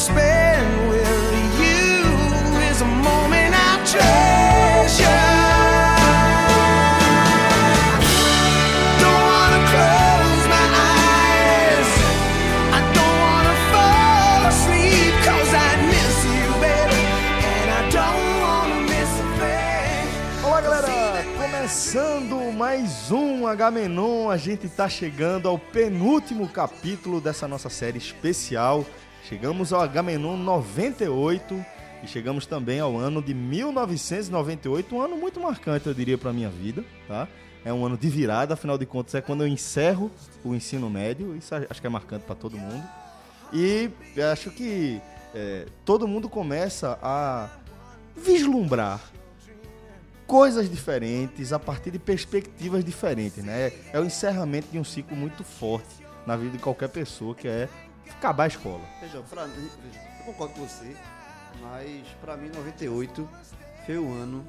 Is a moment I treasure. Don't wanna close my eyes. I don't wanna fall asleep 'cause I miss you, baby. And I don't wanna miss a thing. Olá, galera! Começando mais um H-Menon, a gente tá chegando ao penúltimo capítulo dessa nossa série especial. Chegamos ao H-Menon 98 e chegamos também ao ano de 1998, um ano muito marcante, eu diria, para minha vida, tá? É um ano de virada, afinal de contas é quando eu encerro o ensino médio, isso acho que é marcante para todo mundo. E acho que é, todo mundo começa a vislumbrar coisas diferentes a partir de perspectivas diferentes, né? É o encerramento de um ciclo muito forte na vida de qualquer pessoa, que é acabar a escola. Veja, pra veja, eu concordo com você, mas pra mim 98 foi o ano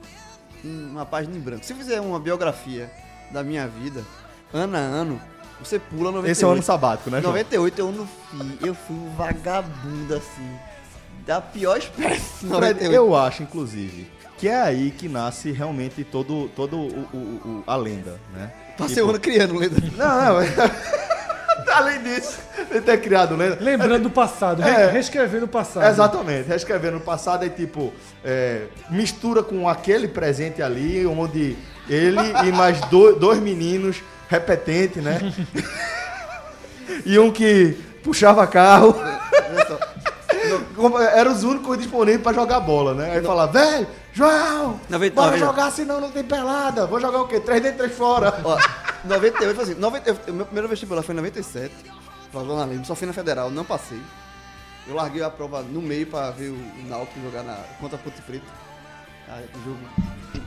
em uma página em branco. Se fizer uma biografia da minha vida, ano a ano, você pula 98. Esse é o ano sabático, né, João? 98 eu não fui, eu fui um vagabundo assim, da pior espécie. Fred, 98. eu acho, inclusive, que é aí que nasce realmente todo, todo o, o- o- a lenda, né? Passei Tipo- o ano criando lenda. Não, não. Além disso, ele ter criado lenda. Lembrando do passado, É. reescrevendo o passado. Exatamente, reescrevendo o passado é tipo, é, mistura com aquele presente ali, onde ele e mais do- dois meninos repetentes, né? e um que puxava carro. Eram os únicos disponíveis pra jogar bola, né? Aí falava, velho, João, Noventa- bora noventa- jogar, senão não tem pelada. Vou jogar o quê? Três dentro, três fora. Ó, 98 foi assim, 90, eu- meu primeiro vestibular foi em 97, pra Zona Lima, só fui na Federal, não passei. Eu larguei a prova no meio pra ver o, Náutico jogar na, contra a Ponte Preta. O jogo,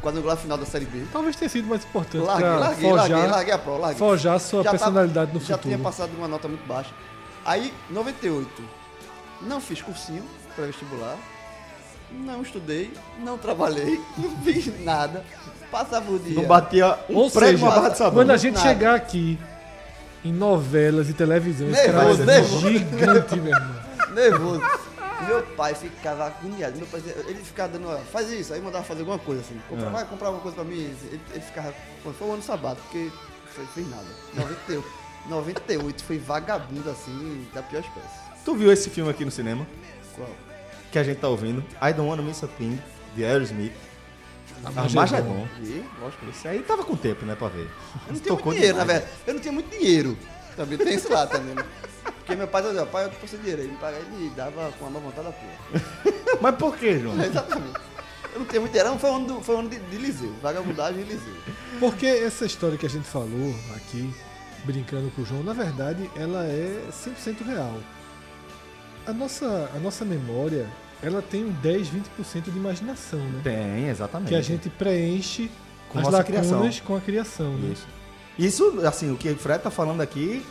quadrangular final da Série B. Talvez tenha sido mais importante Larguei, pra larguei, forjar, larguei, larguei a prova, larguei. forjar sua Já tava- personalidade no Já futuro. tinha passado uma nota muito baixa. Aí, 98, não fiz cursinho pré-vestibular, não estudei, não trabalhei, não fiz nada. Passava o dia. Não batia um Ou prego seja, uma barra de sabão. quando a gente Nada. chegar aqui em novelas e televisão, esse Nervoso, ser nervoso. gigante, meu irmão. nervoso. Meu pai ficava agoniado. Meu pai, ele ficava dando, ó, faz isso, aí mandava fazer alguma coisa assim. Compra, É. Vai comprar alguma coisa pra mim. Ele, ele ficava. pô, Foi um ano sabato, porque foi, fez nada. 98, 98 foi vagabundo assim, da pior espécie. Tu viu esse filme aqui no cinema? Qual? Que a gente tá ouvindo? I Don't Wanna Miss a Thing, de Aerosmith. Armagedon. Armagedon. E, lógico. Esse aí tava com tempo, né, pra ver. Eu não tinha Tocou muito dinheiro, na verdade. Eu não tinha muito dinheiro. Também tem isso lá também. né? Porque meu pai dizia, pai, eu tô sem dinheiro. Ele me pagava, ele me dava com a má vontade da porra. Mas por que, João? Exatamente. Eu não tinha muito dinheiro, foi um ano, do- foi um ano de, de Liseu. Vagabundagem e Liseu. Porque essa história que a gente falou aqui, brincando com o João, na verdade, ela é 100% real. A nossa, a nossa memória, ela tem um 10, 20% de imaginação, né? Tem, exatamente. Que a gente preenche Com as lacunas criação. com a criação, né? Isso. Isso, assim, o que o Fred tá falando aqui,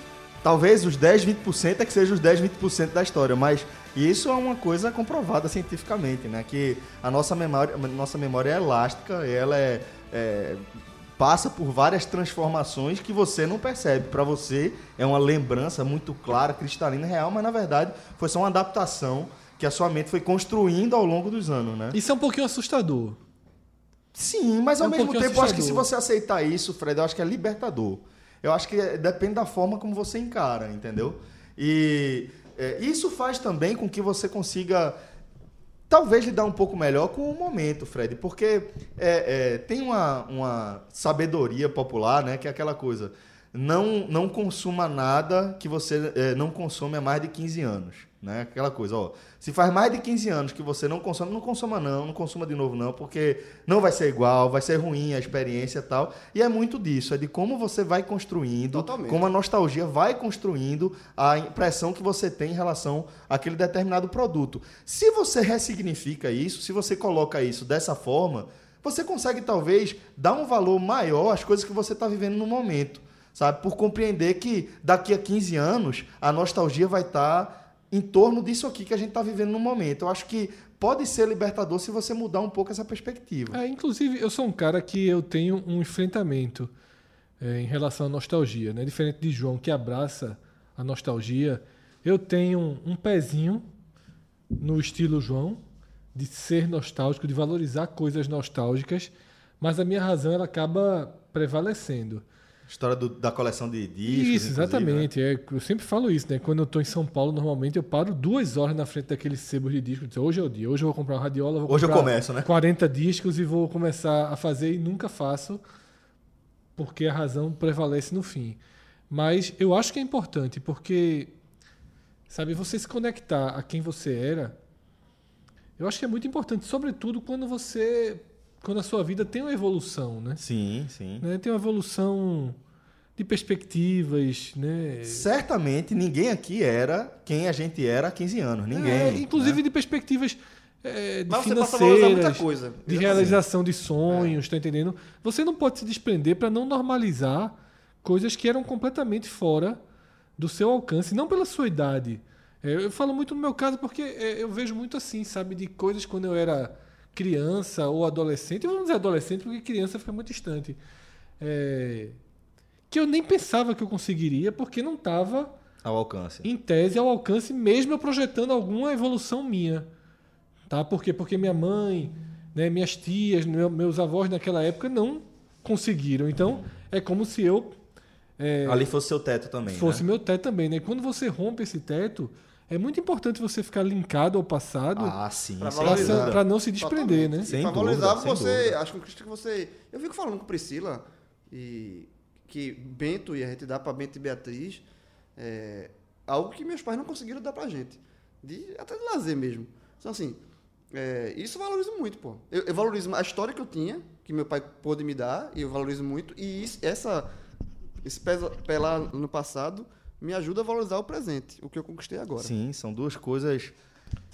talvez os 10, 20% é que seja os 10, 20% da história, mas isso é uma coisa comprovada cientificamente, né? Que a nossa memória, nossa memória é elástica, ela é, é- passa por várias transformações que você não percebe. Para você é uma lembrança muito clara, cristalina, real, mas na verdade foi só uma adaptação que a sua mente foi construindo ao longo dos anos, né? Isso é um pouquinho assustador. Sim, mas ao É um mesmo tempo, eu acho que se você aceitar isso, Fred, eu acho que é libertador. Eu acho que é- depende da forma como você encara, entendeu? E é, isso faz também com que você consiga talvez lidar um pouco melhor com o momento, Fred, porque é, é, tem uma, uma sabedoria popular, né, que é aquela coisa, não, não consuma nada que você é, não consome há mais de 15 anos. Né? Aquela coisa, ó. Se faz mais de 15 anos que você não consome, não consuma não, não consuma de novo não, porque não vai ser igual, vai ser ruim a experiência e tal. E é muito disso, é de como você vai construindo, Totalmente. como a nostalgia vai construindo a impressão que você tem em relação àquele determinado produto. Se você ressignifica isso, se você coloca isso dessa forma, você consegue talvez dar um valor maior às coisas que você está vivendo no momento, sabe? Por compreender que daqui a 15 anos a nostalgia vai estar em torno disso aqui que a gente está vivendo no momento. Eu acho que pode ser libertador se você mudar um pouco essa perspectiva. É, inclusive, eu sou um cara que eu tenho um enfrentamento é, em relação à nostalgia, né? Diferente de João que abraça a nostalgia, eu tenho um, pezinho no estilo João de ser nostálgico, de valorizar coisas nostálgicas, mas a minha razão ela acaba prevalecendo. História do- da coleção de discos. Isso, inclusive, né? exatamente. É, eu sempre falo isso, né? Quando eu estou em São Paulo, normalmente eu paro duas horas na frente daqueles sebos de discos. Dizer, hoje é o dia, hoje eu vou comprar uma radiola, vou Hoje eu comprar começo, né? 40 discos e vou começar a fazer e nunca faço, porque a razão prevalece no fim. Mas eu acho que é importante, porque, sabe, você se conectar a quem você era, eu acho que é muito importante, sobretudo quando você, quando a sua vida tem uma evolução, né? Sim, sim. né? Tem uma evolução de perspectivas, né? Certamente ninguém aqui era quem a gente era há 15 anos. Ninguém. É, inclusive né? de perspectivas é, de Mas você passa a valorizar financeiras, muita coisa. de realização de sonhos, tá entendendo? Você não pode se desprender para não normalizar coisas que eram completamente fora do seu alcance, não pela sua idade. É, eu falo muito no meu caso porque é, eu vejo muito assim, sabe, de coisas quando eu era criança ou adolescente. Eu vou dizer adolescente porque criança fica muito distante. É, que eu nem pensava que eu conseguiria porque não estava Ao alcance. em tese ao alcance, mesmo eu projetando alguma evolução minha. Tá? Por quê? Porque minha mãe, né, minhas tias, meu- meus avós naquela época não conseguiram. Então, é como se eu é, Ali fosse seu teto também. fosse né? meu teto também. Né? Quando você rompe esse teto, é muito importante você ficar linkado ao passado Ah, sim. Dúvida. para não se desprender. Né? Sem pra dúvida, valorizar sem você, dúvida. acho que você. Eu fico falando com Priscila e que Bento e a gente dá pra Bento e Beatriz é, algo que meus pais não conseguiram dar pra gente. De, até de lazer mesmo. Então, assim, é, isso eu valorizo muito, pô. Eu, eu valorizo a história que eu tinha, que meu pai pôde me dar, e eu valorizo muito. E isso- essa, esse lá no passado me ajuda a valorizar o presente, o que eu conquistei agora. Sim, são duas coisas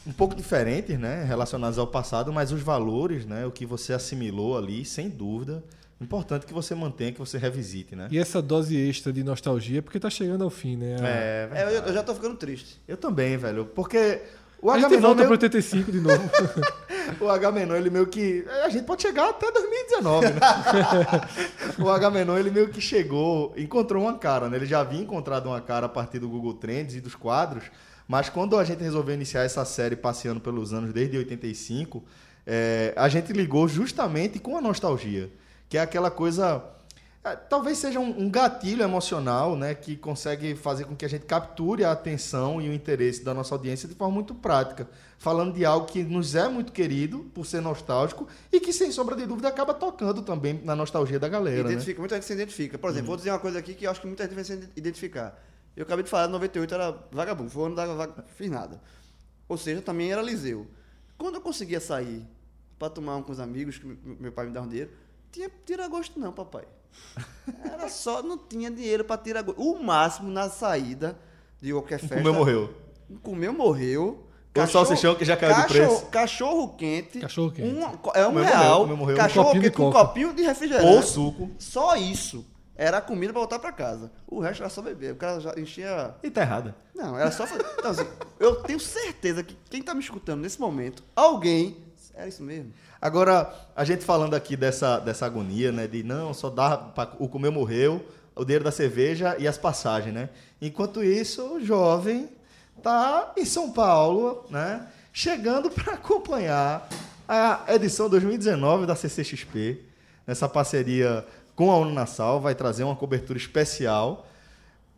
um pouco diferentes, né, relacionadas ao passado, mas os valores, né, o que você assimilou ali, sem dúvida, importante que você mantenha, que você revisite, né? E essa dose extra de nostalgia, porque tá chegando ao fim, né? A- É, É, eu, eu já tô ficando triste. eu também, velho, porque o a gente Agamenon, volta meio, pro 85 de novo. o Agamenon, ele meio que a gente pode chegar até 2019, né? o Agamenon, ele meio que chegou, encontrou uma cara, né? Ele já havia encontrado uma cara a partir do Google Trends e dos quadros, mas quando a gente resolveu iniciar essa série passeando pelos anos desde 85, é, a gente ligou justamente com a nostalgia, que é aquela coisa. é, Talvez seja um, um gatilho emocional, né, que consegue fazer com que a gente capture a atenção e o interesse da nossa audiência de forma muito prática, falando de algo que nos é muito querido por ser nostálgico e que sem sombra de dúvida acaba tocando também na nostalgia da galera, né? Identifica, muita gente se identifica. Por exemplo, vou dizer uma coisa aqui que eu acho que muita gente vai se identificar. Eu acabei de falar, 98 era vagabundo, foi o ano da vaga, fiz nada. Ou seja, também era Liseu. Quando eu conseguia sair para tomar um com os amigos, que meu- meu pai me dava um dinheiro, tinha tira-gosto não, papai. Era só, não tinha dinheiro para tirar gosto. O máximo na saída de qualquer festa. Comeu, morreu. Comeu, morreu. Ou salsichão que já caiu de cachorro- preço. Cachorro quente. Cachorro quente. um- é um real. morreu, morreu. Um Cachorro copinho de quente com um copinho de refrigerante. Ou suco. Só isso. Era a comida pra voltar pra casa. O resto era só beber. O cara já enchia. E tá errada. Não, era só fazer. Então, assim, eu tenho certeza que quem tá me escutando nesse momento, alguém. Era isso mesmo. Agora, a gente falando aqui dessa, dessa agonia, né? De não, só dá pra, o comer morreu, o dinheiro da cerveja e as passagens, né? Enquanto isso, o jovem tá em São Paulo, né? Chegando para acompanhar a edição 2019 da CCXP, nessa parceria com a Uninassal, vai trazer uma cobertura especial.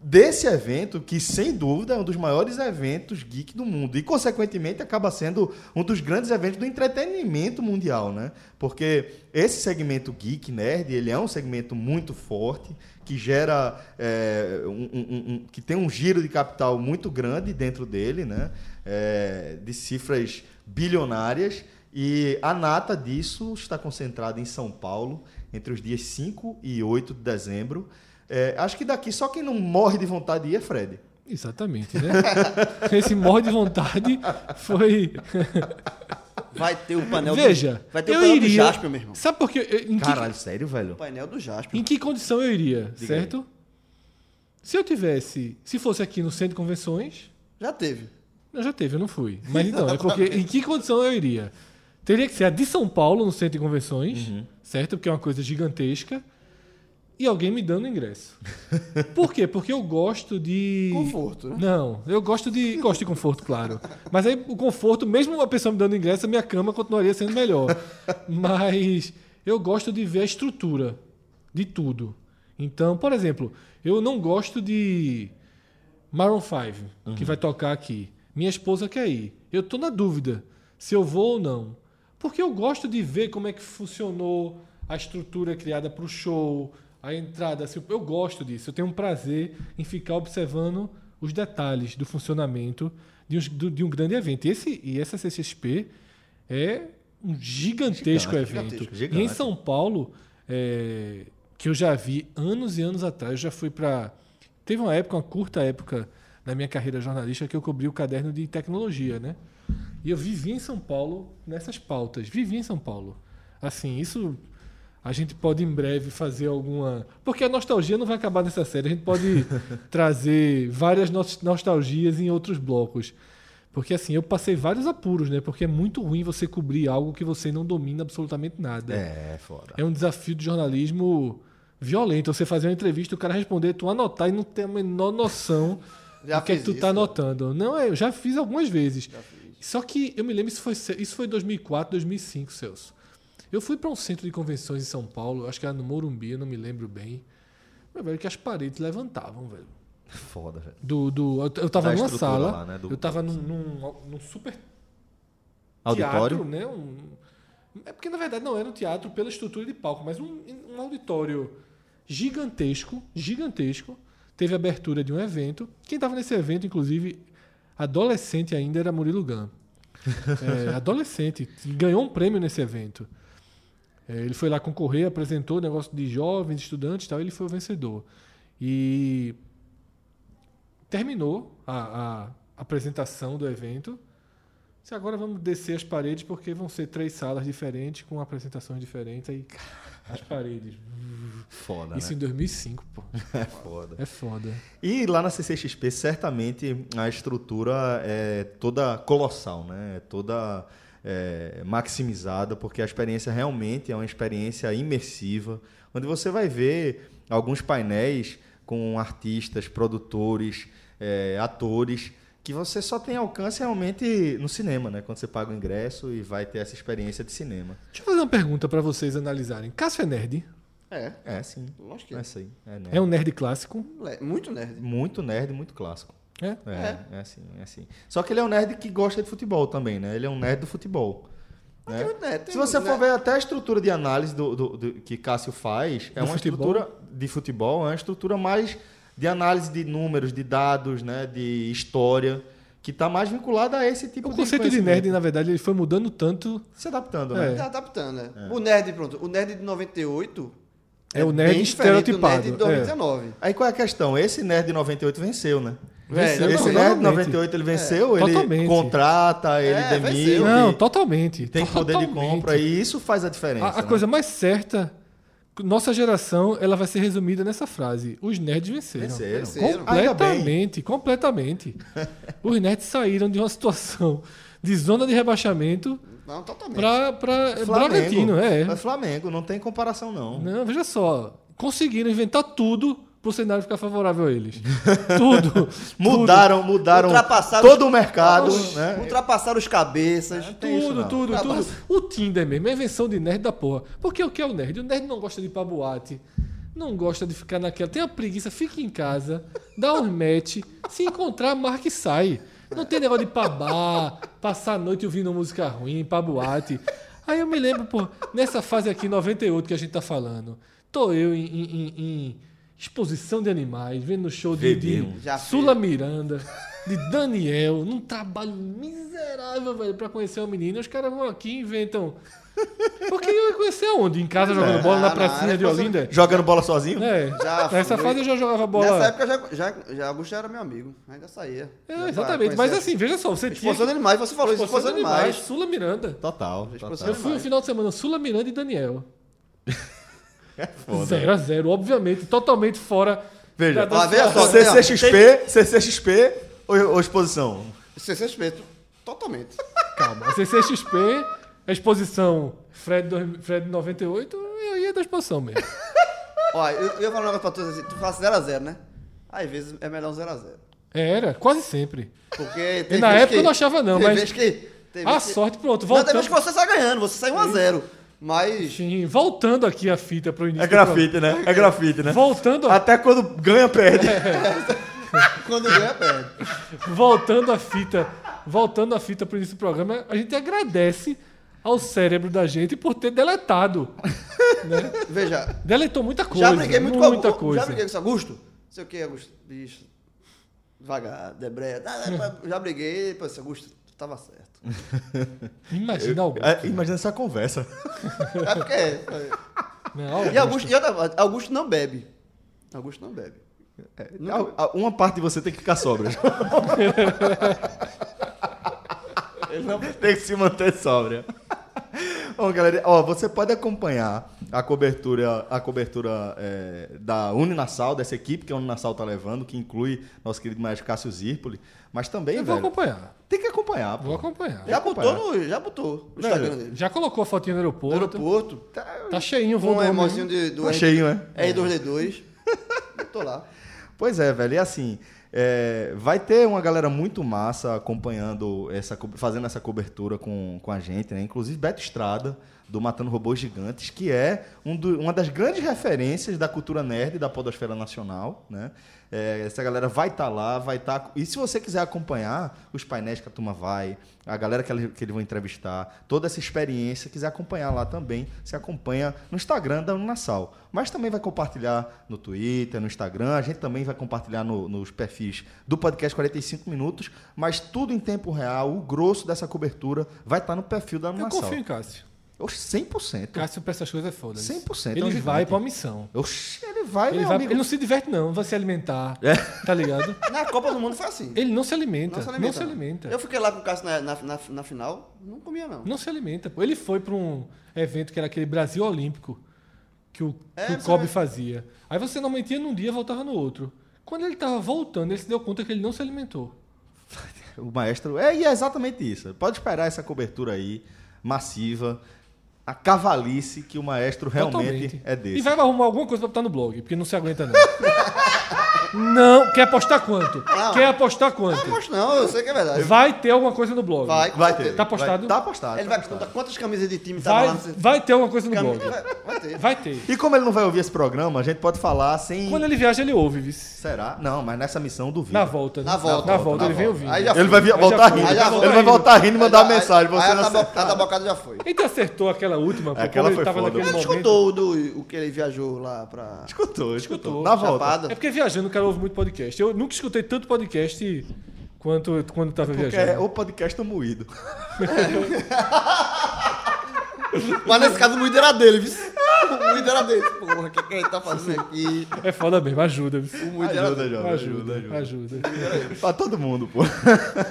Desse evento, que sem dúvida é um dos maiores eventos geek do mundo e, consequentemente, acaba sendo um dos grandes eventos do entretenimento mundial, né? Porque esse segmento geek, nerd, ele é um segmento muito forte, que gera, é, um- um- um- que tem um giro de capital muito grande dentro dele, né? É, de cifras bilionárias. E a nata disso está concentrada em São Paulo, entre os dias 5 e 8 de dezembro. É, acho que daqui só quem não morre de vontade de ir é Fred. Exatamente, né? Esse morre de vontade foi. Vai ter o painel Veja, do, vai ter o painel do. Jasper, meu irmão. Sabe por quê? Em que, Caralho, sério, velho? O painel do Jasper. em que condição eu iria, Diga aí. certo? Se eu tivesse. Se fosse aqui no centro de convenções, Já teve. eu já teve, eu não fui. Mas então, é porque em que condição eu iria? Teria que ser a de São Paulo no centro de convenções, Uhum. certo? Porque é uma coisa gigantesca. E alguém me dando ingresso. Por quê? Porque eu gosto de. Conforto, né? Não, eu gosto de. Gosto de conforto, claro. Mas aí o conforto, mesmo uma pessoa me dando ingresso, a minha cama continuaria sendo melhor. Mas eu gosto de ver a estrutura de tudo. Então, por exemplo, eu não gosto de Maroon 5, que vai tocar aqui. Minha esposa quer ir. Eu tô na dúvida se eu vou ou não. Porque eu gosto de ver como é que funcionou a estrutura criada para o show, a entrada. assim, eu gosto disso. Eu tenho um prazer em ficar observando os detalhes do funcionamento de, do- de um grande evento. E, esse, e essa CCXP é um gigantesco Gigante, evento. gigantesco, E gigante. em São Paulo, é, que eu já vi anos e anos atrás, eu já fui para. Teve uma época, uma curta época na minha carreira jornalística que eu cobri o caderno de tecnologia, né? E eu vivi em São Paulo nessas pautas. Vivi em São Paulo. Assim, isso a gente pode em breve fazer alguma. Porque a nostalgia não vai acabar nessa série. A gente pode trazer várias nos- nostalgias em outros blocos. Porque assim, eu passei vários apuros, né? Porque é muito ruim você cobrir algo que você não domina absolutamente nada. É, foda. É um desafio de jornalismo violento. Você fazer uma entrevista, o cara responder, tu anotar e não ter a menor noção do que, é tu isso, tá né? anotando. Não, é, eu já fiz algumas vezes. Só que eu me lembro, isso foi, isso foi 2004, 2005, Celso. Eu fui para um centro de convenções em São Paulo, acho que era no Morumbi, eu não me lembro bem. Meu velho, que as paredes levantavam, velho. Foda, velho. Do, do, eu, eu tava Da numa sala, lá, né, do- eu tava num, num, num super Auditório? teatro, né? Um, é porque na verdade não era um teatro pela estrutura de palco, mas um, um auditório gigantesco, gigantesco. Teve abertura de um evento. Quem estava nesse evento, inclusive, adolescente ainda, era Murilo Gun. É, adolescente, ganhou um prêmio nesse evento. É, ele foi lá concorrer, apresentou o negócio de jovens, estudantes e tal, e ele foi o vencedor. E terminou a, a apresentação do evento. Se agora vamos descer as paredes, porque vão ser três salas diferentes, com apresentações diferentes. Aí as paredes. Foda, Isso né? em 2005, pô. É foda. É foda. E lá na CCXP, certamente a estrutura é toda colossal, né? É toda é, maximizada, porque a experiência realmente é uma experiência imersiva, onde você vai ver alguns painéis com artistas, produtores, é, atores, que você só tem alcance realmente no cinema, né? Quando você paga o ingresso e vai ter essa experiência de cinema. Deixa eu fazer uma pergunta pra vocês analisarem. Cássio é nerd? É, É, sim. lógico que É é. aí. É, nerd. É um nerd clássico? Le- Muito nerd. Muito nerd, muito clássico. É? É, é assim, é assim. Só que ele é um nerd que gosta de futebol também, né? Ele é um nerd do futebol. Né? nerd, tem Se você muito for nerd. ver até a estrutura de análise do, do- do- que Cássio faz, é Do uma futebol? estrutura de futebol, é uma estrutura mais de análise de números, de dados, né? De história, que está mais vinculada a esse tipo O de conceito de nerd, na verdade, ele foi mudando tanto. Se adaptando, É. né? Tá adaptando, né? O nerd, pronto. O nerd de 98 É o nerd do estereotipado, nerd de 99. Aí qual é a questão? Esse nerd de 98 venceu, né? Velho, Esse de totalmente. 98 ele venceu, ele Totalmente. contrata, ele É, demite, venceu. Não, totalmente. tem poder de totalmente. compra e isso faz a diferença. A, a né? coisa mais certa, nossa geração, ela vai ser resumida nessa frase: os nerds venceram. Venceram. Venceram. Completamente, completamente. Os nerds saíram de uma situação de zona de rebaixamento Não, totalmente. para Bragantino. É. É Flamengo, não tem comparação não. Não, veja só. Conseguiram inventar tudo para o cenário ficar favorável a eles. tudo. Mudaram, mudaram Ultrapassaram todo os- o mercado, Oxi, né? Ultrapassaram os cabeças. isso, Tudo, não. tudo, tudo. O Tinder mesmo, é a invenção de nerd da porra. Porque o que é o nerd? O nerd não gosta de ir pra boate. não gosta de ficar naquela. Tem a preguiça, fica em casa, dá um match, se encontrar, marca e sai. Não tem negócio de ir pra bar, passar a noite ouvindo música ruim, pra boate. Aí eu me lembro, pô, nessa fase aqui, 98, que a gente tá falando, tô eu em, em- em- em exposição de animais, vendo show de, de. Já Sula Miranda, de Daniel, num trabalho miserável, velho, pra conhecer uma menina. Os caras vão aqui e inventam. Porque eu ia conhecer aonde? Em casa jogando bola Ah, na não, pracinha de Olinda? Jogando bola sozinho? É. Já Nessa fui. fase eu já jogava bola. Nessa época já, já, já Augusto já era meu amigo. Ainda saía. É, Já exatamente. Mas assim, veja só, você tinha. Exposição de animais, você falou isso, Exposição de animais. Sula Miranda. Total. Total. Eu fui no final de semana Sula Miranda e Daniel. É foda. 0 a 0 obviamente, totalmente fora. Veja, da- da só, CCXP, CCXP ou, ou exposição? Respeito. Totalmente. Calma. CCXP, a exposição Fred, Fred 98, eu ia da exposição mesmo. Ó, eu, eu ia falar um negócio pra tu assim, tu fala 0x0, né? Às vezes é melhor um 0x0. Era, quase sempre. Porque E na época eu não achava não, tem mas- Vez que, tem A que, sorte, pronto. Não, tem Voltando, vez que você sai ganhando, você sai 1x0. Mas. Sim, voltando aqui a fita pro início. É grafite, né? É grafite, né? Voltando, a- Até quando ganha, perde. Quando ganha, perde. voltando a fita, voltando a fita pro início do programa, a gente agradece ao cérebro da gente por ter deletado. Veja, Deletou muita coisa. já briguei muito com muita coisa. Já briguei com esse Augusto. Não sei o que, Augusto. Bicho. Devagar, debreia. Já briguei, pô, Augusto, tu tava certo. Imagina Augusto. É, imagina essa conversa. É porque. é. Não, E Augusto, e outra- Augusto não bebe. Augusto não bebe. A- Uma parte de você tem que ficar sóbria. Ele não tem que se manter sóbria. Bom, galera, ó, você pode acompanhar a cobertura, a cobertura é, da Uninassal, dessa equipe que a Uninassal tá levando, que inclui nosso querido maestro Cássio Zirpoli, mas também, eu vou velho, acompanhar. tem que acompanhar. Vou pô. acompanhar. Já acompanhar. botou, no, já botou no Velho, Instagram dele. Já colocou a fotinha no No aeroporto. aeroporto. Tá cheinho o Com voo um do emozinho de, do Tá cheio, né? R2D2. Botou lá. Pois é, velho. E assim, é, vai ter uma galera muito massa acompanhando essa, fazendo essa cobertura com, com a gente, né? Inclusive Beto Estrada, do Matando Robôs Gigantes, que é um do- uma das grandes referências da cultura nerd da podosfera nacional, né? É, essa galera vai estar lá, vai estar... E se você quiser acompanhar os painéis que a turma vai, a galera que, ele- que eles vão entrevistar, toda essa experiência, quiser acompanhar lá também, se acompanha no Instagram da Unasal. Mas também vai compartilhar no Twitter, no Instagram, a gente também vai compartilhar no- nos perfis do podcast 45 Minutos, mas tudo em tempo real, o grosso dessa cobertura vai estar no perfil da Eu Unasal. confio em Cássio. Oxe, 100%. Cássio pra essas coisas é foda. 100% é Ele gigante. vai pra uma missão. Oxe, ele vai, Ele, meu vai, amigo. ele não se diverte, não. Vai se alimentar. É. Tá ligado? Na Copa do Mundo foi assim. Ele não se alimenta. Não se Não alimenta. se alimenta. Eu fiquei lá com o Cássio na, na, na, na final, não comia não. Não se alimenta. pô. Ele foi pra um evento que era aquele Brasil Olímpico que o, É, que o Kobe vê. fazia. Aí você normalmente ia num dia e voltava no outro. Quando ele tava voltando, ele se deu conta que ele não se alimentou. O maestro. É, e é exatamente isso. Pode esperar essa cobertura aí, massiva. A cavalice que o maestro realmente Totalmente. é desse. E vai arrumar alguma coisa pra botar no blog, porque não se aguenta, não. não, quer apostar quanto? Não. Quer apostar quanto? Não, acho não, eu sei que é verdade. Vai ter alguma coisa no blog. Vai, Vai ter. Tá postado? Vai, tá postado. Ele tá vai postado. contar quantas camisas de time tava Vai, lá no vai ter alguma coisa no Cam- blog. vai, vai ter. Vai ter. E como ele não vai ouvir esse programa, a gente pode falar sem. Quando ele viaja, ele ouve, vice. Será? Não, mas nessa missão duvido. Na volta. né? Na volta. Na volta, na ele vem volta. ouvindo. Aí já Ele vai voltar rindo. Ele vai voltar rindo e mandar mensagem. Aí Você não acertar. a tabocada já foi. A gente acertou aquela última, foi ele tava naquele Ele momento. escutou o do, o que ele viajou lá pra Escutou, escutou. Na volta. É porque viajando o cara ouve muito podcast. Eu nunca escutei tanto podcast quanto quando tava Porque é viajando. o podcast tá moído. Mas nesse caso o moído era dele, viu? O moído era dele. Porra, o que, que ele tá fazendo aqui? É foda mesmo, ajuda. viu? O moído era Ajuda, jovem, Ajuda, ajuda, ajuda. ajuda. Pra todo mundo, pô.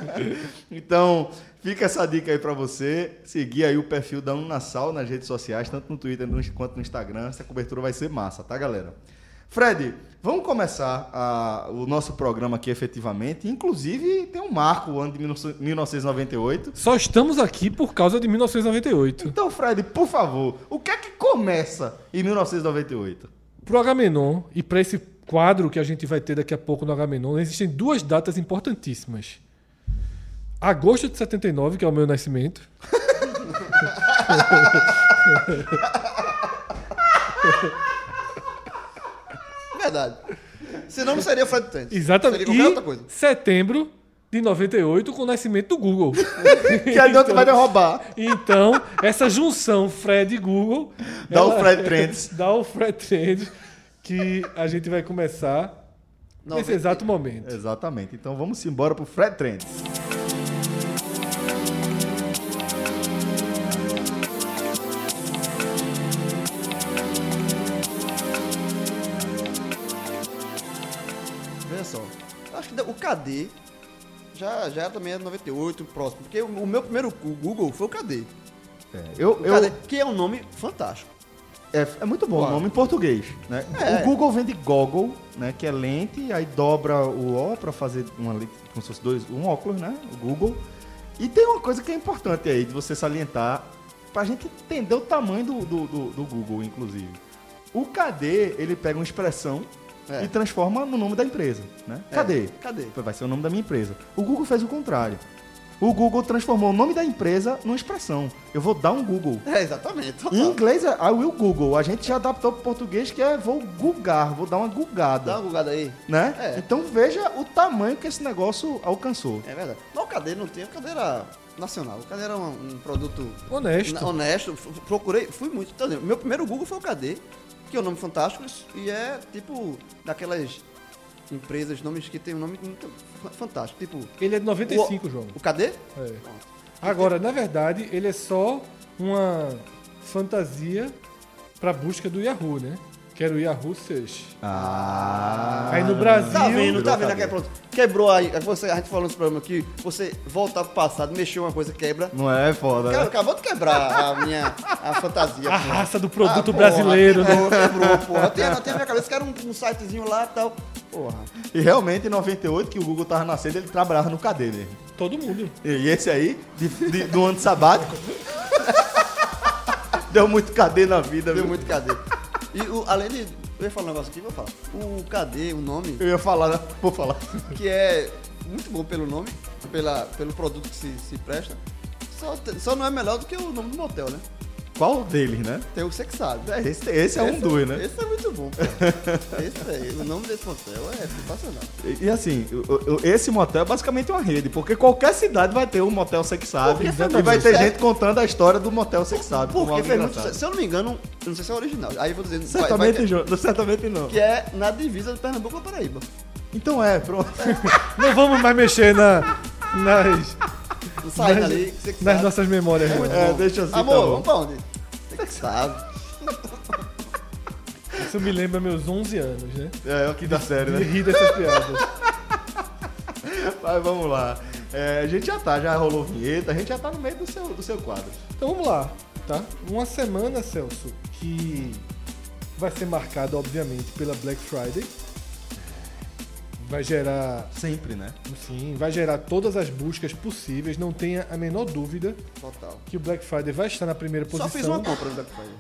então, fica essa dica aí pra você. Seguir aí o perfil da Unasal nas redes sociais, tanto no Twitter quanto no Instagram. Essa cobertura vai ser massa, tá, galera? Fred, vamos começar a- o nosso programa aqui efetivamente. Inclusive, tem um marco, o ano de 19- 1998. Só estamos aqui por causa de 1998. Então, Fred, por favor, o que é que começa em 1998? Pro Agamenon e para esse quadro que a gente vai ter daqui a pouco no Agamenon, existem duas datas importantíssimas. Agosto de 79, que é o meu nascimento. Verdade. Senão não seria Fred Trent. Exatamente. Seria qualquer E outra coisa. setembro de 98, com o nascimento do Google. Que a gente vai derrubar. Então, essa junção Fred e Google. Dá o ela- Fred Trends. Dá o Fred Trends, que a gente vai começar nesse 90. exato momento. Exatamente. Então vamos embora pro Fred Trends. O KD já, já também é 98, próximo. Porque o, o meu primeiro Google foi o KD. É, eu, O eu, KD, que é um nome fantástico. é, é muito bom o Claro. nome em português. Né? É. O Google vem de goggle, né? que é lente, aí dobra o O para fazer uma lente, como se fosse dois, um óculos, né? O Google. E tem uma coisa que é importante aí de você salientar, pra gente entender o tamanho do, do, do- do Google, inclusive. O KD, ele pega uma expressão É. e transforma no nome da empresa, né? Cadê? Cadê? Vai ser o nome da minha empresa. O Google fez o contrário. O Google transformou o nome da empresa numa expressão. Eu vou dar um Google. É, exatamente. total. Em inglês é I will Google. A gente já adaptou para português que é vou googar, vou dar uma Dá gugada, uma bugada aí. né? É. Então veja o tamanho que esse negócio alcançou. É verdade. Mas o não tem, o era nacional. O KD era um, um produto Honesto. honesto. Procurei, fui muito. Então, meu primeiro Google foi o KD, que é um nome fantástico e é tipo daquelas empresas, nomes que tem um nome fantástico. Tipo, Ele é de 95, João. o KD? É. Agora, na verdade, ele é só uma fantasia para busca do Yahoo, né? Que era o Yahoo Search. Ah. Aí no Brasil. Tá vendo, tá vendo aqui, pronto. Quebrou aí. é Você, a gente falou nesse programa aqui, você voltar pro passado, mexer uma coisa, quebra. Não é foda, Cara, né? acabou de quebrar a minha a fantasia. A porra. raça do produto Ah, porra, brasileiro, né? quebrou, Quebrou, porra. Tem, tem na minha cabeça que era um, um sitezinho lá e tal. Porra. E realmente em 98, que o Google tava nascendo, ele trabalhava no KD mesmo. Todo mundo. E esse aí, de, de- do ano sabático, deu muito KD na vida, Deu viu? muito KD. E o, além de. Eu ia falar um negócio aqui, vou falar. O KD, o nome, Eu ia falar, né? vou falar. que é muito bom pelo nome, pela, pelo produto que se, se presta, só, só não é melhor do que o nome do motel, né? Qual deles, né? Tem o que você que sabe. É, Esse, esse é um dos, né? Esse é muito bom, pô. esse aí, o nome desse motel é sensacional. E, e assim, o- o- esse motel é basicamente uma rede, porque qualquer cidade vai ter um motel Sex Sabe e vai ter gente contando a história do motel Sex Sabe. Porque fez muito. Se eu não me engano, não sei se é original. Aí eu vou dizer. vai- vai Certamente, ter- certamente não. que é na divisa de Pernambuco ou Paraíba. Então é, pronto. Não vamos mais mexer na, nas, sai nas, dali, você nossas memórias. É É, deixa assim, Amor, tá vamos pra onde? Você que sabe. Isso me lembra meus 11 anos, né? É, é o que dá sério, De né? rir dessas piadas. Mas vamos lá. É, a gente já tá, já rolou vinheta, a gente já tá no meio do seu, do seu quadro. Então vamos lá, tá? Uma semana, Celso, que vai ser marcada, obviamente, pela Black Friday. Vai gerar, Sempre, né? sim, vai gerar todas as buscas possíveis. Não tenha a menor dúvida Total. que o Black Friday vai estar na primeira Só posição. fiz uma compra no Black Friday.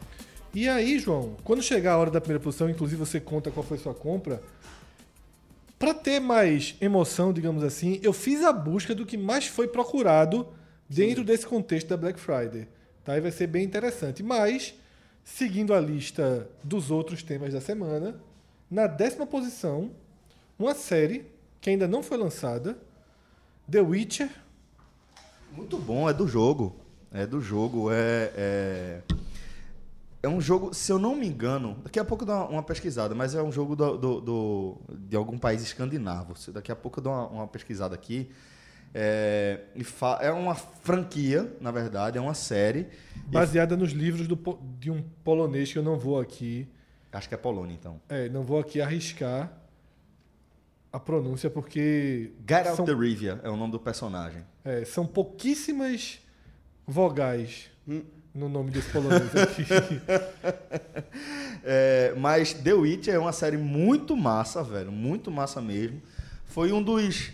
E aí, João, quando chegar a hora da primeira posição, inclusive você conta qual foi sua compra, para ter mais emoção, digamos assim, eu fiz a busca do que mais foi procurado dentro desse contexto da Black Friday. Tá? E vai ser bem interessante. Mas, seguindo a lista dos outros temas da semana, na décima posição, uma série que ainda não foi lançada, The Witcher. Muito bom, é do jogo. É do jogo. É, é, é um jogo, se eu não me engano, daqui a pouco eu dou uma, pesquisada, mas é um jogo do, do- do- de algum país escandinavo. Daqui a pouco eu dou uma, uma pesquisada aqui. É, e é uma franquia, na verdade, é uma série. E- Baseada nos livros do de um polonês que eu não vou aqui acho que é Polônia, então. É, não vou aqui arriscar a pronúncia porque Geralt são, de Rivia é o nome do personagem. é, são pouquíssimas vogais no nome desse polonês aqui. É, mas The Witcher é uma série muito massa, velho. Muito massa mesmo. Foi um dos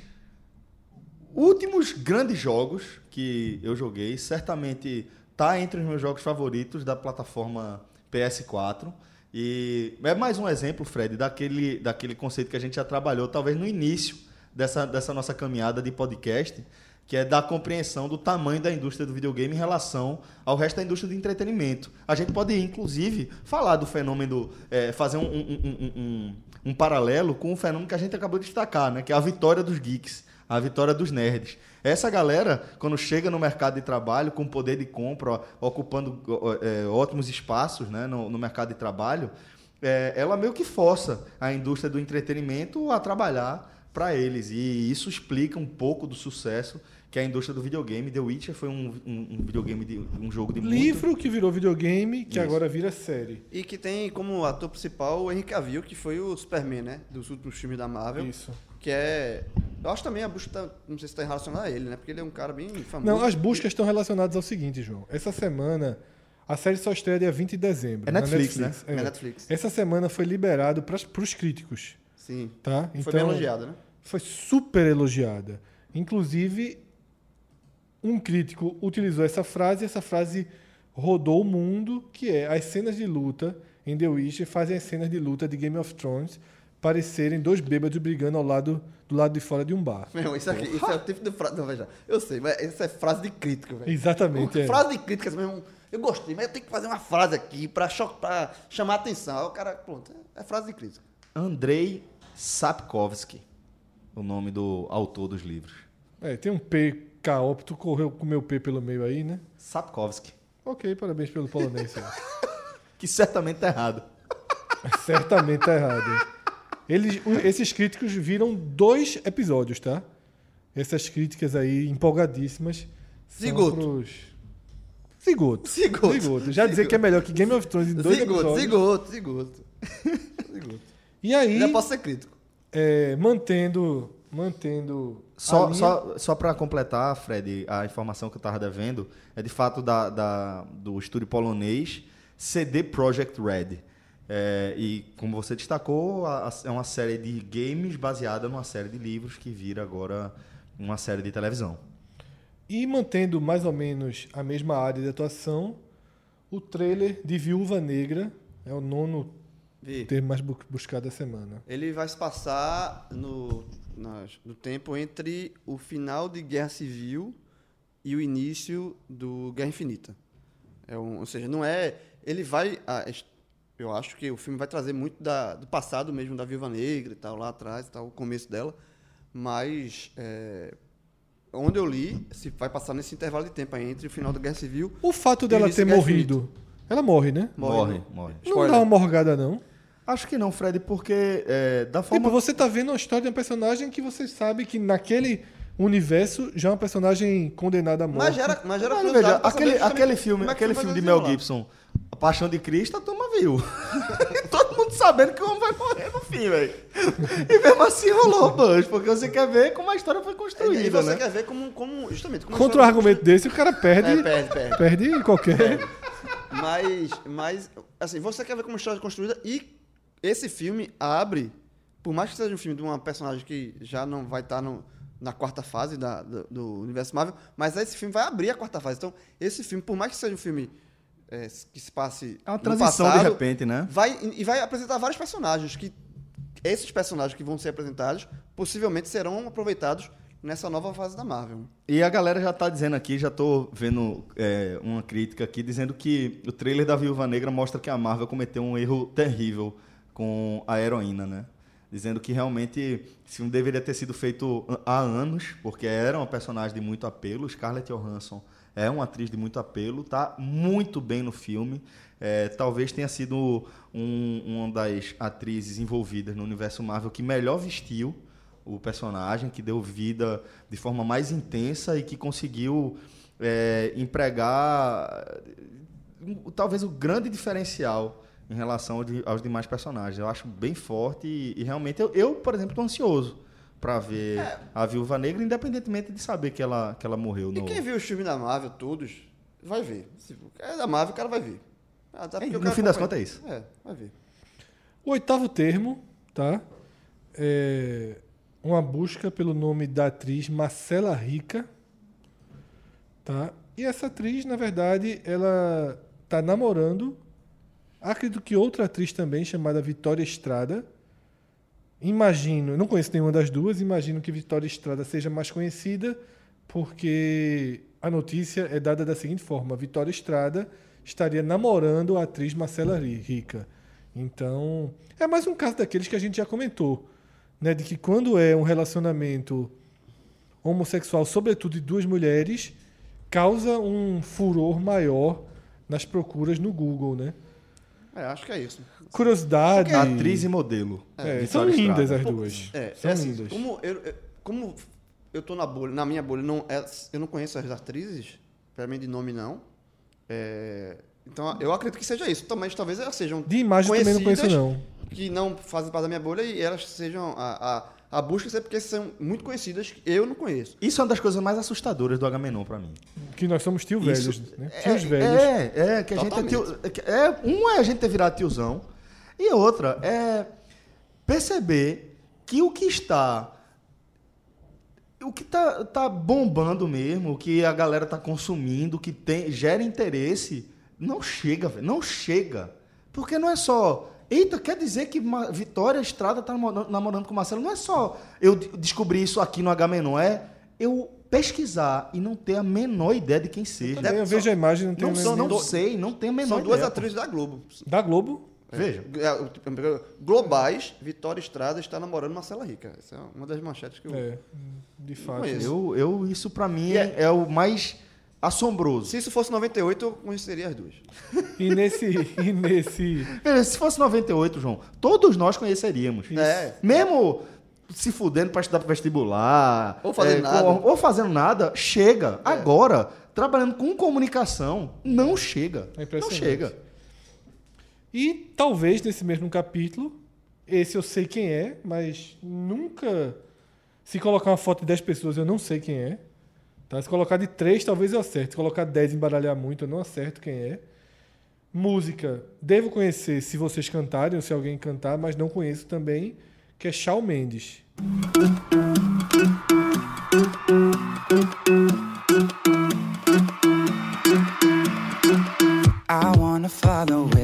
últimos grandes jogos que eu joguei. Certamente tá entre os meus jogos favoritos da plataforma PS4. E é mais um exemplo, Fred, daquele, daquele conceito que a gente já trabalhou, talvez no início dessa, dessa nossa caminhada de podcast, que é da compreensão do tamanho da indústria do videogame em relação ao resto da indústria do entretenimento. A gente pode, inclusive, falar do fenômeno, é, fazer um, um- um- um- paralelo com o fenômeno que a gente acabou de destacar, né? que é a vitória dos geeks, a vitória dos nerds. Essa galera, quando chega no mercado de trabalho, com poder de compra, ó, ocupando ó, é, ótimos espaços né, no, no mercado de trabalho, é, ela meio que força a indústria do entretenimento a trabalhar para eles. E isso explica um pouco do sucesso que a indústria do videogame. The Witcher foi um, um- um videogame, de, um jogo de muito- Livro que virou videogame, que Isso. agora vira série. E que tem como ator principal o Henry Cavill, que foi o Superman, né? Dos últimos filmes da Marvel. Isso. Que é. Eu acho também a busca tá, não sei se está relacionada a ele, né? Porque ele é um cara bem famoso. Não, as buscas estão relacionadas ao seguinte, João. Essa semana, a série só estreia dia 20 de dezembro. É na Netflix, né? É Netflix. Essa semana foi liberado para os críticos, Sim. tá? Foi bem elogiado, né? Foi super elogiada. Inclusive, um crítico utilizou essa frase, e essa frase rodou o mundo, que é as cenas de luta em The Witcher fazem as cenas de luta de Game of Thrones parecerem dois bêbados brigando ao lado do lado de fora de um bar. Meu, isso aqui, isso é o tipo de frase. Não, veja. Eu sei, mas isso é frase de crítica, velho. Exatamente, é. Frase de crítica, assim mesmo. Eu gostei, mas eu tenho que fazer uma frase aqui pra, cho- pra chamar a atenção. Aí o cara, pronto, é frase de crítica. Andrei Sapkowski, o nome do autor dos livros. É, tem um P tu correu com o meu P pelo meio aí, né? Sapkowski, Ok, parabéns pelo polonês. que certamente tá errado. Certamente tá errado. Eles, esses críticos viram dois episódios, tá? Essas críticas aí empolgadíssimas. Zigoto. pros- Zigoto. Zigoto. Já dizer que é melhor que Game of Thrones em dois Zigoto, episódios. zigoto, zigoto. zigoto. E aí, Já posso ser crítico. é, mantendo, mantendo Só, só, só para completar, Fred, a informação que eu estava devendo é de fato da, da- do estúdio polonês CD Projekt Red. É, e como você destacou, a- a- é uma série de games baseada numa série de livros que vira agora uma série de televisão. E mantendo mais ou menos a mesma área de atuação, o trailer de Viúva Negra é o nono Vi. termo mais bu- buscado da semana. Ele vai se passar no, no tempo entre o final de Guerra Civil e o início do Guerra Infinita. É um, ou seja, não é. Ele vai. a- eu acho que o filme vai trazer muito da- do passado mesmo da Viúva Negra e tal, lá atrás, e tal, o começo dela. Mas. é, onde eu li, se vai passar nesse intervalo de tempo aí entre o final da Guerra Civil. O fato dela ter morrido, ela morre, né? Morre, né? morre. Não Spoiler. dá uma morgada, não. Acho que não, Fred, porque é, da forma. Tipo, você tá vendo uma história de um personagem que você sabe que naquele universo já é uma personagem condenada à morte. Mas gera, mas Olha, curiosidade veja, aquele, aquele filme, é que aquele filme de. Mel Gibson, A Paixão de Cristo, a turma viu. Todo mundo sabendo que o homem vai morrer no fim, velho. E mesmo assim rolou, Bush, porque você quer ver como a história foi E construída, você né? quer ver como, como justamente como Contra um argumento desse, o cara perde, É, perde, perde. perde qualquer. Mas, mas, assim, você quer ver como a história é construída e esse filme abre, por mais que seja um filme de uma personagem que já não vai estar no- na quarta fase da- do, do universo Marvel, mas esse filme vai abrir a quarta fase. Então, esse filme, por mais que seja um filme é, que se passe É uma transição de passado, repente, né? vai e vai apresentar vários personagens que esses personagens que vão ser apresentados possivelmente serão aproveitados nessa nova fase da Marvel. E a galera já tá dizendo aqui, já tô vendo é, uma crítica aqui, dizendo que o trailer da Viúva Negra mostra que a Marvel cometeu um erro terrível com a heroína, né? Dizendo que realmente esse filme deveria ter sido feito há anos, porque era uma personagem de muito apelo. Scarlett Johansson é uma atriz de muito apelo, tá muito bem no filme. É, talvez tenha sido um- uma das atrizes envolvidas no universo Marvel que melhor vestiu o personagem, que deu vida de forma mais intensa e que conseguiu é, empregar talvez o grande diferencial em relação aos demais personagens. Eu acho bem forte e, e realmente eu, eu, por exemplo, estou ansioso para ver a Viúva Negra, independentemente de saber que ela, que ela morreu E no. quem viu os filmes da Marvel, todos, vai ver. Se é da Marvel, o cara vai ver. Ah, tá, É, no fim das contas é isso. É, vai ver. O oitavo termo, tá? É uma busca pelo nome da atriz Marcela Rica, tá? E essa atriz, na verdade, ela tá namorando, acredito que outra atriz também chamada Vitória Estrada. Imagino, não conheço nenhuma das duas, imagino que Vitória Estrada seja mais conhecida porque a notícia é dada da seguinte forma: Vitória Estrada estaria namorando a atriz Marcela Ri- Rica. Então, é mais um caso daqueles que a gente já comentou, né, de que quando é um relacionamento homossexual, sobretudo de duas mulheres, causa um furor maior nas procuras no Google, né? É, acho que é isso. Curiosidade. Atriz e modelo. É, Vitória são lindas Estrada. as duas. É, são é assim, lindas. como eu, como eu tô na bolha, na minha bolha, não, é- eu não conheço as atrizes, pra mim de nome não. É, então eu acredito que seja isso. Também talvez elas sejam De imagem também não conheço, não. que não fazem parte da minha bolha e elas sejam a, a, a busca sempre porque são muito conhecidas que eu não conheço. Isso é uma das coisas mais assustadoras do Agamenon pra mim. Que nós somos tio Isso- velhos, né? Tios velhos. É, é, que a gente é tio, é é Um é a gente ter virado tiozão, e outra é perceber que o que está. O que tá, tá bombando mesmo, o que a galera tá consumindo, o que tem, gera interesse, não chega, velho. Não chega. Porque não é só. Eita, quer dizer que Vitória Estrada tá namorando, com o Marcelo? Não é só eu de- descobrir isso aqui no H-Menon, é eu pesquisar e não ter a menor ideia de quem seja. Também eu vejo a imagem, não tenho Não, nem- não sei, não tenho a menor São duas ideia. atrizes da Globo. Da Globo. Veja. É, tipo, Globais, Vitória Estrada está namorando Marcela Rica. Essa é uma das manchetes que eu. É, de fato. Eu, eu, isso pra mim é, é o mais assombroso. Se isso fosse 98, eu conheceria as duas. E nesse. E nesse. Se fosse 98, João, todos nós conheceríamos. É. Mesmo se fudendo pra estudar pro vestibular. Ou fazendo é, nada. com- ou fazendo nada, chega. Agora, trabalhando com comunicação, não chega. É não chega. E talvez nesse mesmo capítulo, esse eu sei quem é, mas nunca. Se colocar uma foto de 10 pessoas, eu não sei quem é. Tá? Se colocar de 3, talvez eu acerte. Se colocar 10 e embaralhar muito, eu não acerto quem é. Música, devo conhecer se vocês cantarem ou se alguém cantar, mas não conheço também, que é Shawn Mendes. I wanna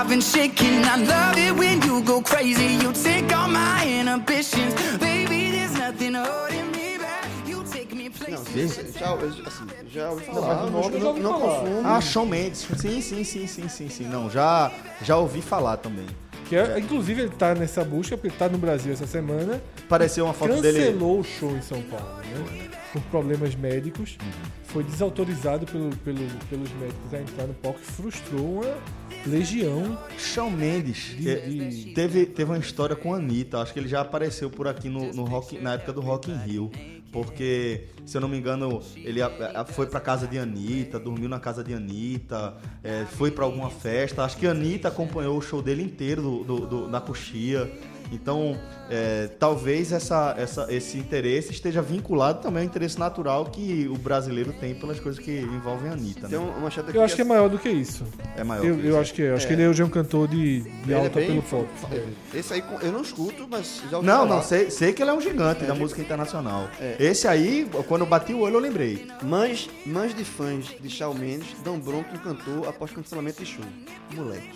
Oh, I've been shaking. I love it when you go crazy. You take all my inhibitions, baby. There's nothing holding me back. You take me Não, places. já, assim, já ouvi falar, o não, não, não consumo. Ah, Shawn Mendes. Sim, sim, sim, sim, sim, sim. Não, já, já ouvi falar também. Que é, inclusive ele tá nessa busca, porque ele tá no Brasil essa semana. Apareceu uma foto dele. cancelou o show em São Paulo, né? Por problemas médicos. Foi desautorizado pelo, pelo- pelos médicos a entrar no palco e frustrou uma legião. Shawn Mendes De- é, de- teve, teve uma história com a Anitta. Acho que ele já apareceu por aqui no, no rock, na época do Rock in Rio. Porque, se eu não me engano, ele a- a- foi pra casa de Anitta, dormiu na casa de Anitta, é, foi pra alguma festa. Acho que a Anitta acompanhou o show dele inteiro do, do- do- da coxia. Então, é, talvez essa, essa- esse interesse esteja vinculado também ao interesse natural que o brasileiro tem pelas coisas que envolvem a Anitta. Tem Né? uma manchete aqui Eu acho que é maior do que isso. É maior. Eu, que eu isso. acho que é. Acho que ele hoje é um cantor de, de é alta bem pelo pop. fa- Esse aí eu não escuto, mas já ouvi Não, falar. não, sei, sei que ele é um gigante da música internacional. Esse aí, quando eu bati o olho, eu lembrei. Mães, mães de fãs de Shawn Mendes dão bronca no cantor após cancelamento de show. Moleque.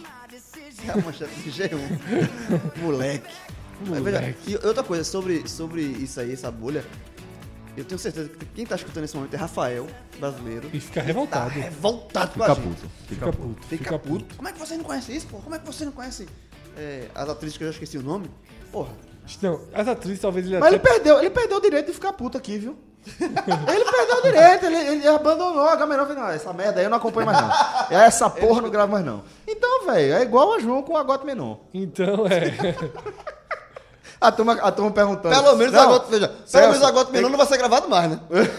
É a manchete do G1. Moleque. Mas veja, Moleque. e outra coisa, sobre, sobre isso aí, essa bolha, eu tenho certeza que quem tá escutando nesse momento é Rafael, brasileiro. E fica Tá revoltado. revoltado com a Fica gente. puto. Fica Fica puto. puto. Fica, puto. Como é que você não conhece isso, pô? Como é que você não conhece é, as atrizes que eu já esqueci o nome? Porra. Não, as atrizes talvez ele Mas ele até. perdeu, ele perdeu o direito de ficar puto aqui, viu? ele perdeu o direito, ele, ele abandonou a Gamerão. Falou, Não, essa merda aí eu não acompanho mais não. Essa porra eu não gravo mais não. Então, velho, é igual a João com o Agote Menon. Então, é. A turma, a turma perguntando. Pelo menos Não, a Gota, veja, pelo menos a Gota Menor não vai ser gravado mais, né?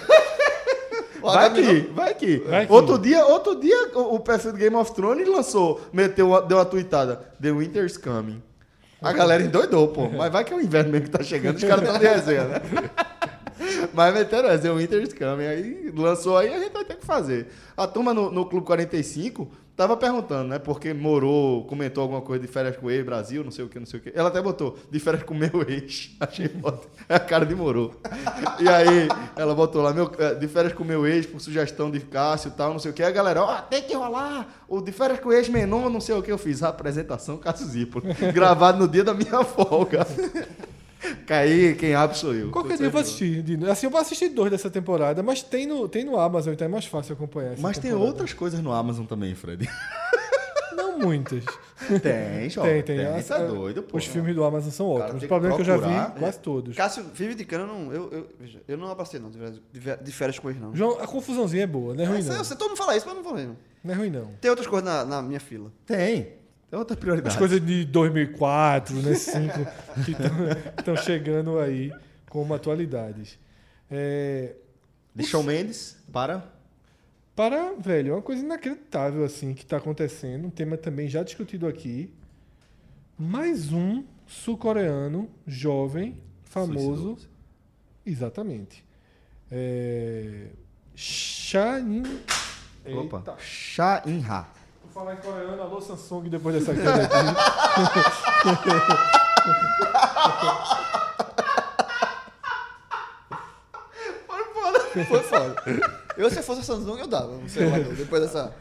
Vai que, vai que. Vai que. Outro dia, outro dia o, o perfil do Game of Thrones lançou, meteu, uma- deu uma tweetada. The Winter's Coming. A galera endoidou, pô. Mas vai que é o inverno mesmo que tá chegando, os caras estão de resenha, né? Mas meteram essa, o Winter is coming. Aí lançou aí, a gente vai ter que fazer. A turma no, no Clube 45 tava perguntando, né? Porque Morou comentou alguma coisa de férias com o ex, Brasil, não sei o que, não sei o que. Ela até botou, de férias com meu ex. Achei foda. É a cara de Morou. E aí, ela botou lá, meu, eh, de férias com meu ex, por sugestão de Cássio e tal, não sei o que. Aí a galera, ó, tem que rolar o de férias com o ex menor, não sei o que. Eu fiz a apresentação Cássio Zipo, gravado no dia da minha folga. Caí, quem abre sou eu. Qualquer dia eu vou assistir. de- Assim, eu vou assistir dois dessa temporada, mas tem no, tem no Amazon, então é mais fácil acompanhar. essa Mas tem temporada. outras coisas no Amazon também, Fred. Não muitas. Tem, jovem. tem, tem. As- tá doido, pô. Os filmes do Amazon são ótimos. tem O problema é que eu já vi quase todos. Cássio vive indicando, eu não, eu, eu, veja, eu não abracei não, de férias- de de com ele não. João, a confusãozinha é boa, não é ruim Essa- não. sei, todo mundo fala isso, mas eu não falei não. Não é ruim não. Tem outras coisas na, na minha fila. Tem. Tem outras prioridades. As coisas de 2004, né, 5, que estão chegando aí como atualidades. É, De Shawn Mendes para... para, velho, é uma coisa inacreditável assim que está acontecendo, um tema também já discutido aqui. Mais um sul-coreano jovem, famoso, Suicidou-se. exatamente. É, Shain Opa. Eita. Sha In-ha. Vou falar em coreano, alô Samsung depois dessa queda aqui. Foi foda. Eu, se eu fosse a Samsung, eu dava. Não sei lá, depois dessa...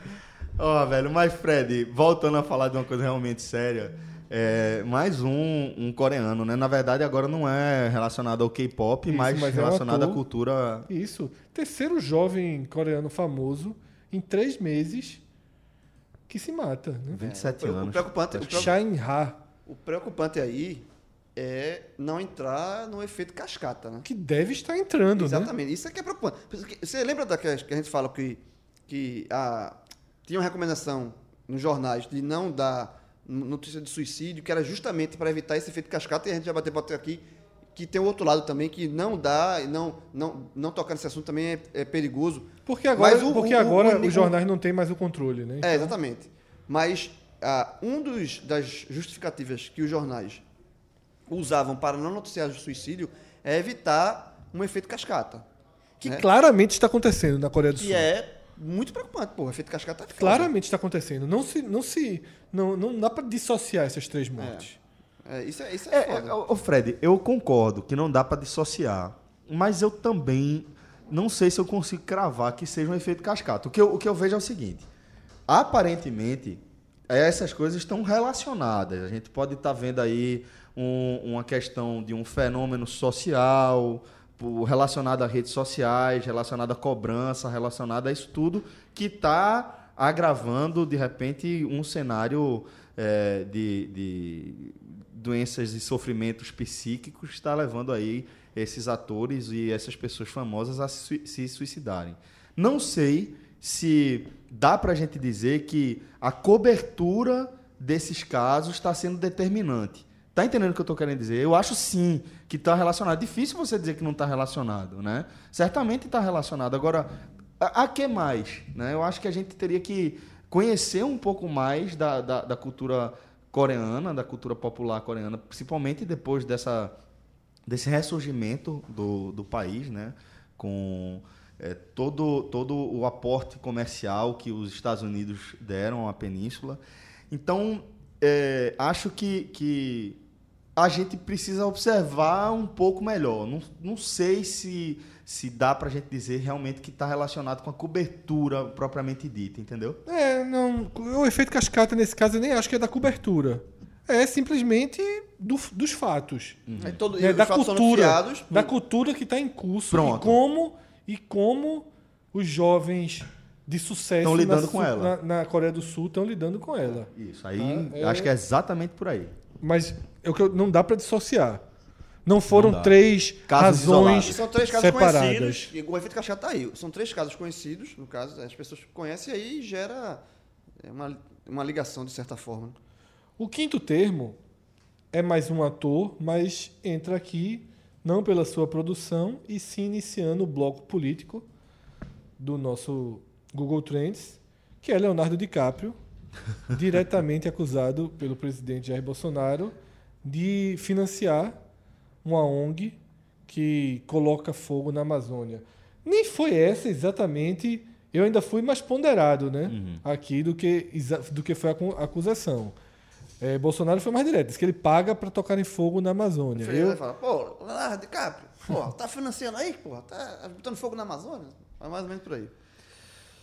Ó, velho, mas Fred, voltando a falar de uma coisa realmente séria, é, mais um, um coreano, né? Na verdade, agora não é relacionado ao K-pop, mas, mas é um relacionado à ator. cultura. Isso. Terceiro jovem coreano famoso em três meses que se mata. Né? 27 o, o anos. preocupante, o, preo- Shain Ha, o preocupante aí é não entrar no efeito cascata, né? que deve estar entrando, né? Exatamente, isso é que é preocupante. Você lembra daquelas que a gente fala que, que a, tinha uma recomendação nos jornais de não dar notícia de suicídio, que era justamente para evitar esse efeito cascata, e a gente já bateu bateu aqui, que tem o outro lado também, que não dá, e não, não, não tocar nesse assunto também é, é perigoso. Porque agora, o- porque o- agora o- os jornais não têm mais o controle, né? É, exatamente. Mas ah, um dos das justificativas que os jornais usavam para não noticiar o suicídio é evitar um efeito cascata. Que né? claramente está acontecendo na Coreia do Sul. Que é muito preocupante, pô. O efeito cascata é. Claramente está acontecendo. Não se, não se, não, não dá para dissociar essas três mortes. É, isso é, isso é, É, foda. é, ô, Fred, eu concordo que não dá pra dissociar, mas eu também não sei se eu consigo cravar que seja um efeito cascata. O que eu, o que eu vejo é o seguinte: aparentemente, essas coisas estão relacionadas. A gente pode estar vendo aí um- uma questão de um fenômeno social relacionado a redes sociais, relacionado à cobrança, relacionado a isso tudo que está agravando, de repente, um cenário é, de, de doenças e sofrimentos psíquicos está levando aí esses atores e essas pessoas famosas a se suicidarem. Não sei se dá para a gente dizer que a cobertura desses casos está sendo determinante. Tá entendendo o que eu estou querendo dizer? Eu acho sim que está relacionado. Difícil você dizer que não está relacionado, né? Certamente está relacionado. Agora, a, a que mais? Né? Eu acho que a gente teria que conhecer um pouco mais da, da, da cultura coreana, da cultura popular coreana, principalmente depois dessa, desse ressurgimento do, do país, né? com é, todo, todo o aporte comercial que os Estados Unidos deram à península. Então, é, acho que, que a gente precisa observar um pouco melhor. Não, não sei se, se dá para a gente dizer realmente que está relacionado com a cobertura propriamente dita, entendeu? É, não. O efeito cascata nesse caso eu nem acho que é da cobertura. É simplesmente do- dos fatos. Aí todo, né, e os da cultura. Da cultura que está em curso. Pronto. E como, e como os jovens de sucesso lidando na, com ela. na, na Coreia do Sul estão lidando com ela. Isso, aí Ah, é- acho que é exatamente por aí. Mas é eu- não dá para dissociar. Não foram Não três Casos isolados. razões são três casos separadas. conhecidos. E o efeito cascata tá aí. São três casos conhecidos, no caso, as pessoas conhecem e aí gera é, uma, uma ligação, de certa forma. O quinto termo é mais um ator, mas entra aqui não pela sua produção e sim iniciando o bloco político do nosso Google Trends, que é Leonardo DiCaprio, diretamente acusado pelo presidente Jair Bolsonaro de financiar uma ONG que coloca fogo na Amazônia. Nem foi essa exatamente. Eu ainda fui mais ponderado, né? Aqui do que, do que foi a acu- a acusação. É, Bolsonaro foi mais direto, disse que ele paga para tocarem fogo na Amazônia. Ele Eu, fala, pô, Leonardo DiCaprio, pô, tá financiando aí, pô, tá botando fogo na Amazônia? É mais ou menos por aí.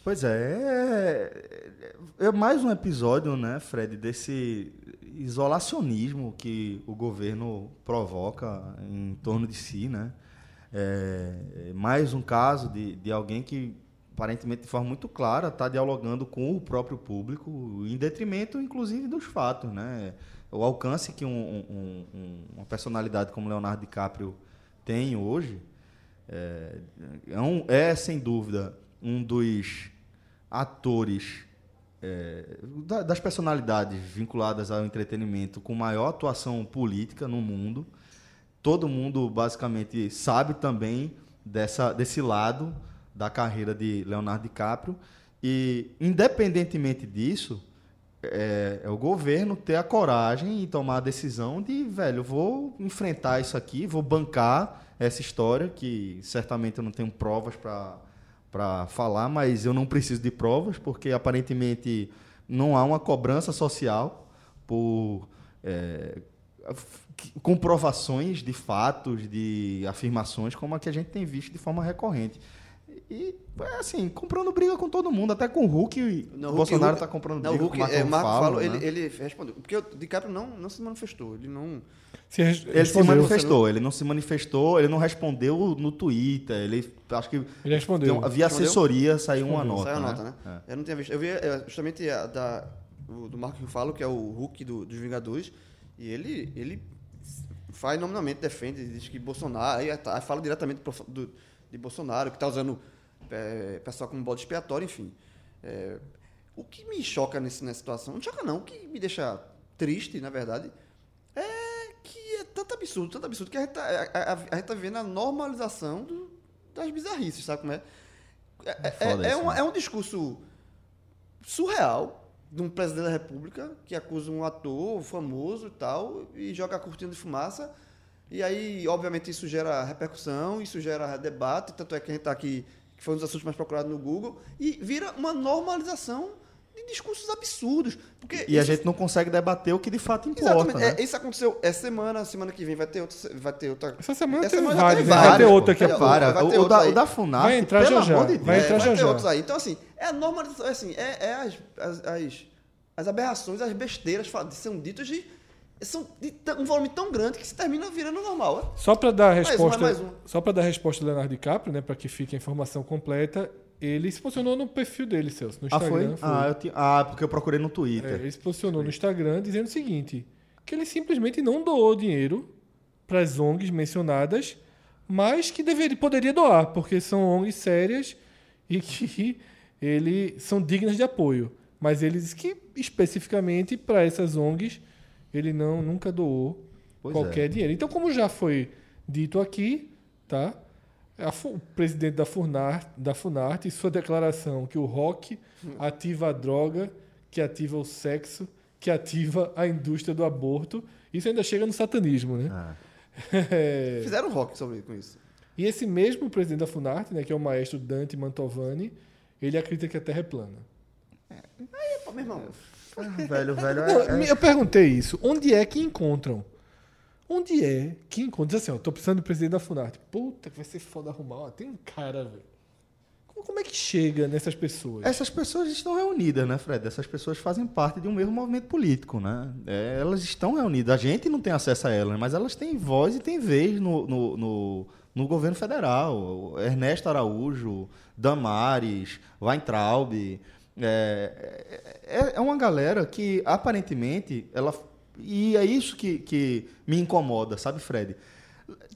Pois é, é, é mais um episódio, né, Fred, desse isolacionismo que o governo provoca em torno de si, né? É, é mais um caso de, de alguém que, aparentemente de forma muito clara, está dialogando com o próprio público, em detrimento, inclusive, dos fatos, né? O alcance que um- um- um- uma personalidade como Leonardo DiCaprio tem hoje é, é, é, sem dúvida um dos atores é, da- das personalidades vinculadas ao entretenimento com maior atuação política no mundo. Todo mundo basicamente sabe também dessa, desse lado da carreira de Leonardo DiCaprio e independentemente disso é, é o governo ter a coragem e tomar a decisão de, velho, vou enfrentar isso aqui, vou bancar essa história, que certamente eu não tenho provas para falar, mas eu não preciso de provas, porque aparentemente não há uma cobrança social por é, comprovações de fatos, de afirmações, como a que a gente tem visto de forma recorrente. E, é assim, comprando briga com todo mundo, até com o Hulk. Não, o Hulk- Bolsonaro Hulk- está comprando não, briga o Hulk, com o Marco, é, Marco Falo, Falo, né? ele, ele respondeu. Porque o DiCaprio não, não se manifestou. Ele não. se res- Ele se manifestou, ele não se manifestou, ele não respondeu no Twitter, ele acho que Ele respondeu. um- via Respondeu? assessoria saiu uma nota, Saiu a né? nota, né? Eu não tinha visto. Eu vi é, justamente a da, o, do Marco Falo, que é o Hulk do- dos Vingadores, e ele, ele faz nominalmente, defende, diz que Bolsonaro, aí fala diretamente do- de Bolsonaro, que está usando é, pessoal como bode expiatório, enfim. É, o que me choca nesse, nessa situação, não choca não, o que me deixa triste, na verdade, é que é tanto absurdo, tanto absurdo, que a gente tá, a, a- a gente tá vendo a normalização do- das bizarrices, sabe como é? É, é- é isso, um, né? é um discurso surreal de um presidente da república que acusa um ator famoso e tal e joga a cortina de fumaça e aí obviamente isso gera repercussão isso gera debate tanto é que a gente está aqui que foi um dos assuntos mais procurados no Google e vira uma normalização de discursos absurdos porque E a isso- gente não consegue debater o que de fato importa, exatamente né? é, isso aconteceu essa semana semana que vem vai ter outra vai ter outra Essa semana Essa tem semana vários, né? Vai ter vários, outra a Vai- pouco. Para, vai ter o, da, o da FUNAF, Vai entrar pelo já já, amor de vai Deus. entrar vai já ter já. outros aí. Então, assim, é a normalização, é assim, é, é as, as, as, as aberrações, as besteiras são ditas de. São de um volume tão grande que se termina virando normal. é? Só para dar a Mais um, resposta, mais um. só para dar a resposta do Leonardo DiCaprio, né, para que fique a informação completa, ele se posicionou no perfil dele, Celso, no Ah, foi? Instagram. Ah, eu tinha- ah, porque eu procurei no É, Twitter. ele se posicionou no Instagram dizendo o seguinte: que ele simplesmente não doou dinheiro para as ONGs mencionadas, mas que deveria, poderia doar, porque são ONGs sérias e que ele são dignas de apoio. Mas ele disse que especificamente para essas ONGs ele não nunca doou Pois qualquer é. dinheiro. Então, como já foi dito aqui, tá? O presidente da Funart, da Funart, em sua declaração que o rock ativa a droga, que ativa o sexo, que ativa a indústria do aborto. Isso ainda chega no satanismo, né? Ah. É. Fizeram rock sobre com isso. E esse mesmo presidente da Funarte, né, que é o maestro Dante Mantovani, ele acredita que a Terra é plana. Pô, meu irmão, Ah, velho, velho. Não, É, é- Eu perguntei isso. Onde é que encontram? Onde é que encontram? Diz assim, ó, tô precisando do presidente da Funarte. Puta, que vai ser foda arrumar. Ó, tem um cara, velho. Como, é que chega nessas pessoas? Essas pessoas estão reunidas, né, Fred? Essas pessoas fazem parte de um mesmo movimento político, né? É, elas estão reunidas. A gente não tem acesso a elas, mas elas têm voz e têm vez no, no, no, no governo federal. Ernesto Araújo, Damares, Weintraub. É, é, é uma galera que, aparentemente, ela. E é isso que, que me incomoda, sabe, Fred?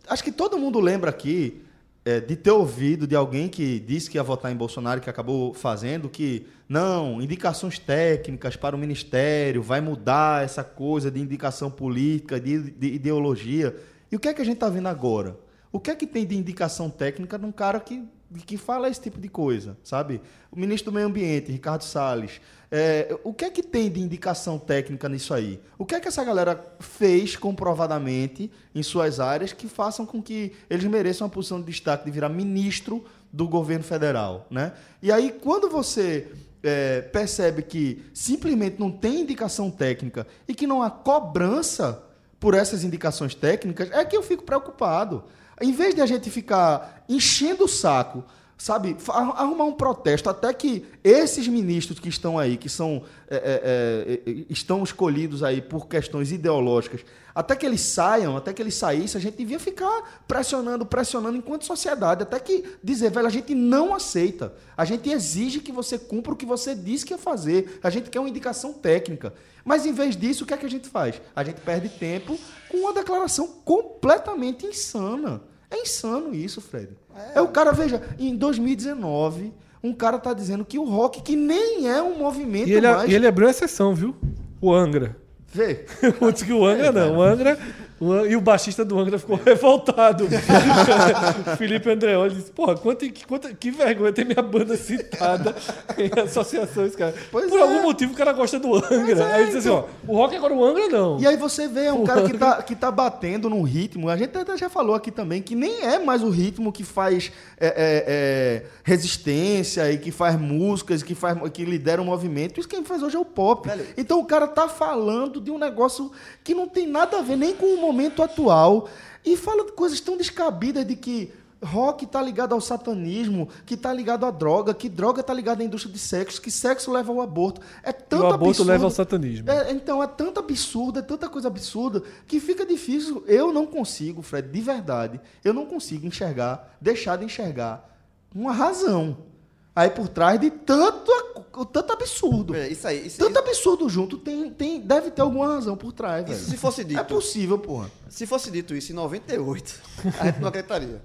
Acho que todo mundo lembra aqui é, de ter ouvido de alguém que disse que ia votar em Bolsonaro, que acabou fazendo, que não, indicações técnicas para o ministério, vai mudar essa coisa de indicação política, de, de ideologia. E o que é que a gente está vendo agora? O que é que tem de indicação técnica num cara que, que fala esse tipo de coisa, sabe? O ministro do Meio Ambiente, Ricardo Salles. É, o que é que tem de indicação técnica nisso aí? O que é que essa galera fez comprovadamente em suas áreas que façam com que eles mereçam uma posição de destaque de virar ministro do governo federal, né? E aí, quando você é, percebe que simplesmente não tem indicação técnica e que não há cobrança por essas indicações técnicas, é que eu fico preocupado. Em vez de a gente ficar enchendo o saco, sabe, arrumar um protesto até que esses ministros que estão aí, que são é, é, é, estão escolhidos aí por questões ideológicas, até que eles saiam, até que eles saíssem, a gente devia ficar pressionando, pressionando enquanto sociedade, até que dizer, velho, a gente não aceita. A gente exige que você cumpra o que você disse que ia fazer. A gente quer uma indicação técnica. Mas em vez disso, o que é que a gente faz? A gente perde tempo com uma declaração completamente insana. É insano isso, Fred. É, o cara, veja, em 2019, um cara tá dizendo que o rock, que nem é um movimento E ele, mais. e ele abriu exceção, viu? O Angra. Vê. Disse que o Angra não. O Angra. O e o baixista do Angra ficou revoltado. o Felipe Andreoli disse: Porra, quanta, que, quanta, que vergonha ter minha banda citada em associações, cara. Pois Por é. algum motivo o cara gosta do Angra. é, Aí ele disse assim: Ó, o rock agora o Angra não. E aí você vê, é um cara que tá, que tá batendo num ritmo. A gente até já falou aqui também que nem é mais o ritmo que faz é, é, é, resistência e que faz músicas, que, faz, que lidera um movimento. Isso quem faz hoje é o pop. Velho. Então o cara tá falando de um negócio que não tem nada a ver nem com o momento atual. E fala de coisas tão descabidas de que rock tá ligado ao satanismo, que tá ligado à droga, que droga tá ligada à indústria de sexo, que sexo leva ao aborto. É E tanto o aborto absurdo. leva ao satanismo. É, então é tanto absurdo, é tanta coisa absurda, que fica difícil. Eu não consigo, Fred, de verdade, eu não consigo enxergar, deixar de enxergar uma razão aí por trás de tanto, tanto absurdo. É, Isso aí. Isso, Tanto absurdo junto, tem, tem, deve ter alguma razão por trás, velho. isso se fosse dito. É possível, porra. Se fosse dito isso em 98, a gente não acreditaria.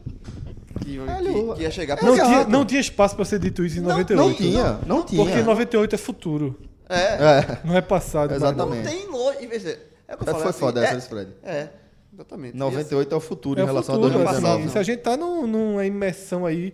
Que, Velho, que, que ia chegar é Não tinha, não tinha espaço pra ser dito isso em 98. Não tinha, não tinha. Porque 98 é futuro, É, É, não é passado. Exatamente. não tem longe. É o que eu É, falo, foi assim, foda é, essa, Fred. É, exatamente. 98 é o futuro É em relação futuro, a 2019. assim, se a gente tá num- numa imersão aí,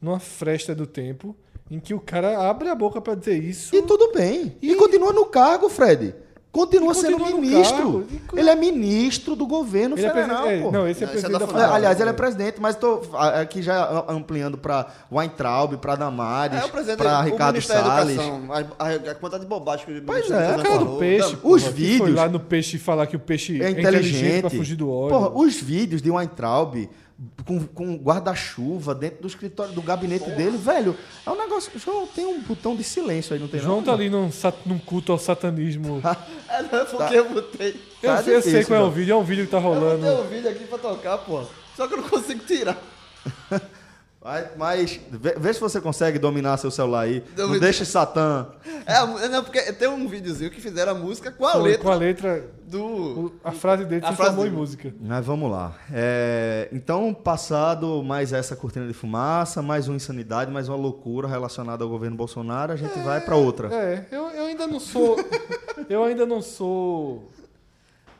numa fresta do tempo, em que o cara abre a boca pra dizer isso. E tudo bem. E, continua no cargo, Fred. Continua, E sendo continua no ministro. cargo. E- Ele é ministro do governo Ele é federal, é, pô. não, esse é Não, é presidente da da Federal. É, aliás, ele é É. presidente, mas estou aqui já ampliando para Weintraub, para Damares, É o presidente para o Ricardo Salles. Educação, a, a, a quantidade de bobagem que o Pois é, a cara do peixe, Não, porra, os vídeos- Foi lá no peixe falar que o peixe É é inteligente. inteligente pra fugir do ódio. Porra, os vídeos de Weintraub com, com guarda-chuva dentro do escritório, do gabinete dele, velho, é um negócio. João, tem um botão de silêncio aí, não tem João não? tá ali num, sat- num culto ao satanismo. É, não, porque eu botei. eu, Tá sei- eu sei qual é o vídeo, é um vídeo que tá Eu rolando. botei o vídeo aqui pra tocar, pô. Só que eu não consigo tirar. Mas, mas vê, vê se você consegue dominar seu celular aí. Não, deixe Satã. É, a- não, porque tem um videozinho que fizeram a música com a Com- letra Com a letra. do. o- a frase dele A se frase em música. Mas vamos lá. É, então, passado mais essa cortina de fumaça, mais uma insanidade, mais uma loucura relacionada ao governo Bolsonaro, a gente vai para outra. É, eu, eu ainda não sou. eu ainda não sou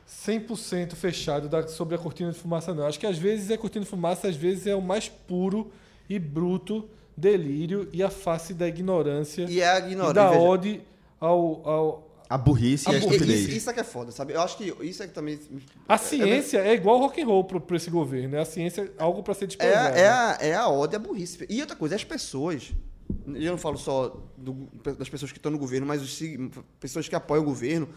100% fechado da- sobre a cortina de fumaça, não. Acho que às vezes é cortina de fumaça, às vezes é o mais puro e bruto delírio e a face da ignorância E é a e ignorância. da veja. ode ao. ao... A burrice e a, E- e- estupidez. Isso, isso é que é foda, sabe? Eu acho que isso é que também. A ciência é igual rock and roll pro, pro esse governo. né? A ciência é algo para ser É, desprezado. é, a, é a ódio, a burrice. E outra coisa, as pessoas. Eu não falo só do- das pessoas que estão no governo, mas os, pessoas que apoiam o governo.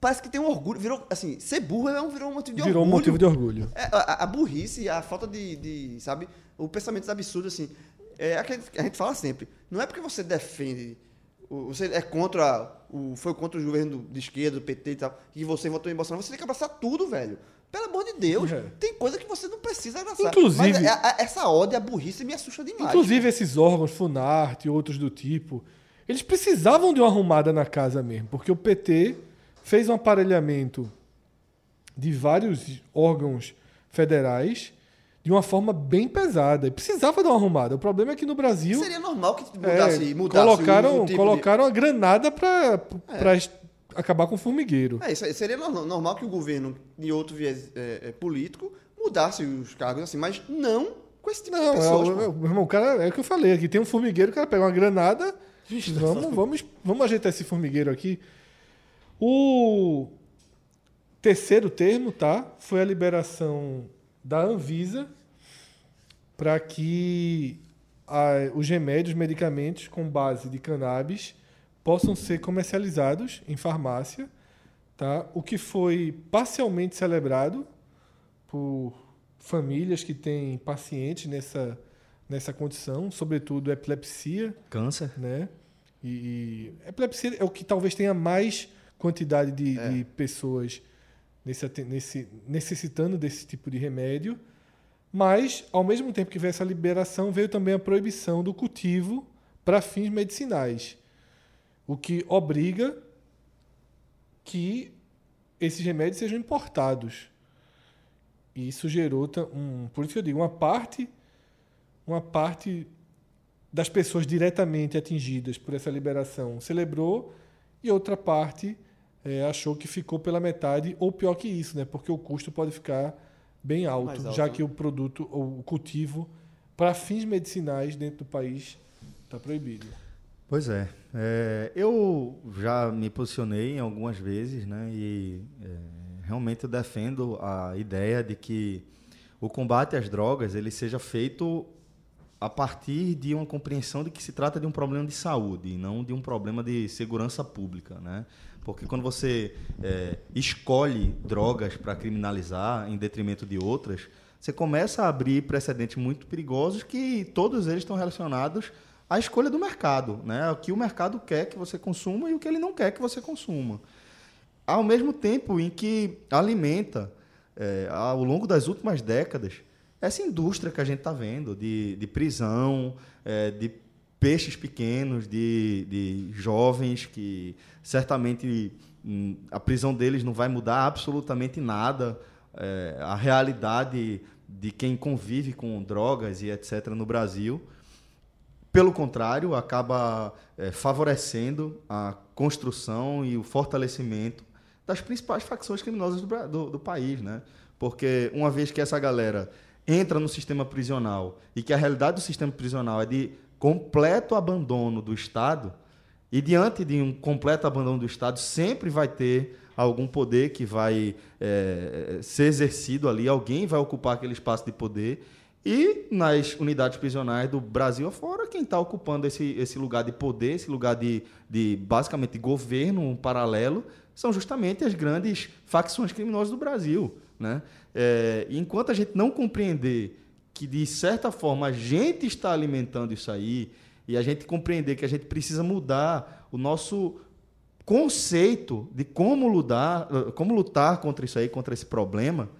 Parece que tem um orgulho. Virou, assim, ser burro é um, virou um motivo de Virou um orgulho. motivo de orgulho. É, a, a burrice, a falta de, de, sabe, o pensamento absurdo, assim, é aquele que a gente fala sempre. Não é porque você defende, você é contra, o, foi contra o governo de esquerda, do PT e tal, e você votou em Bolsonaro, você tem que abraçar tudo, velho. Pelo amor de Deus, É. tem coisa que você não precisa abraçar. Inclusive- Mas a- a- essa ódio, a burrice me assusta demais. Inclusive esses órgãos, Funarte e outros do tipo, eles precisavam de uma arrumada na casa mesmo, porque o PT fez um aparelhamento de vários órgãos federais de uma forma bem pesada e precisava dar uma arrumada. O problema é que no Brasil Seria normal que é, mudasse, mudasse colocaram, tipo colocaram a granada para acabar com o formigueiro. de... É, seria no- normal que o governo, de outro viés é, é, político, mudasse os cargos assim, mas não com esse tipo Não, de é, pessoas. é, o- meu irmão, o cara, é o que eu falei aqui. Tem um formigueiro, o cara pega uma granada. Vamos, vamos, vamos ajeitar esse formigueiro aqui. O terceiro termo, tá? Foi a liberação da Anvisa para que a- os remédios, medicamentos com base de cannabis possam ser comercializados em farmácia, tá? O que foi parcialmente celebrado por famílias que têm pacientes nessa, nessa condição, sobretudo epilepsia, Câncer. né? E, e epilepsia é o que talvez tenha mais quantidade de, de pessoas nesse, nesse, necessitando desse tipo de remédio. Mas, ao mesmo tempo que veio essa liberação, veio também a proibição do cultivo para fins medicinais. O que obriga que esses remédios sejam importados. E isso gerou um, por isso que eu digo, uma parte, uma parte das pessoas diretamente atingidas por essa liberação celebrou e outra parte eh, achou que ficou pela metade ou pior que isso, né? Porque o custo pode ficar bem alto, alto, já né? que o produto ou o cultivo para fins medicinais dentro do país está proibido. Pois é. É, eu já me posicionei algumas vezes, né? E é, realmente eu defendo a ideia de que o combate às drogas ele seja feito a partir de uma compreensão de que se trata de um problema de saúde e não de um problema de segurança pública, né? Porque quando você é, escolhe drogas para criminalizar em detrimento de outras, você começa a abrir precedentes muito perigosos que todos eles estão relacionados à escolha do mercado, né? O que o mercado quer que você consuma e o que ele não quer que você consuma. Ao mesmo tempo em que alimenta, é, ao longo das últimas décadas, essa indústria que a gente está vendo de, de prisão, é, de peixes pequenos, de, de jovens que certamente hum, a prisão deles não vai mudar absolutamente nada. é, a realidade de quem convive com drogas e etc. no Brasil. Pelo contrário, acaba eh, favorecendo a construção e o fortalecimento das principais facções criminosas do, do- do país, né? Porque uma vez que essa galera entra no sistema prisional e que a realidade do sistema prisional é de completo abandono do Estado, e diante de um completo abandono do Estado, sempre vai ter algum poder que vai eh, ser exercido ali, alguém vai ocupar aquele espaço de poder. E nas unidades prisionais do Brasil afora, quem está ocupando esse, esse lugar de poder, esse lugar de, de basicamente governo um paralelo, são justamente as grandes facções criminosas do Brasil. Né? E enquanto a gente não compreender que, de certa forma, a gente está alimentando isso aí, e a gente compreender que a gente precisa mudar o nosso conceito de como lutar, como lutar contra isso aí, contra esse problema,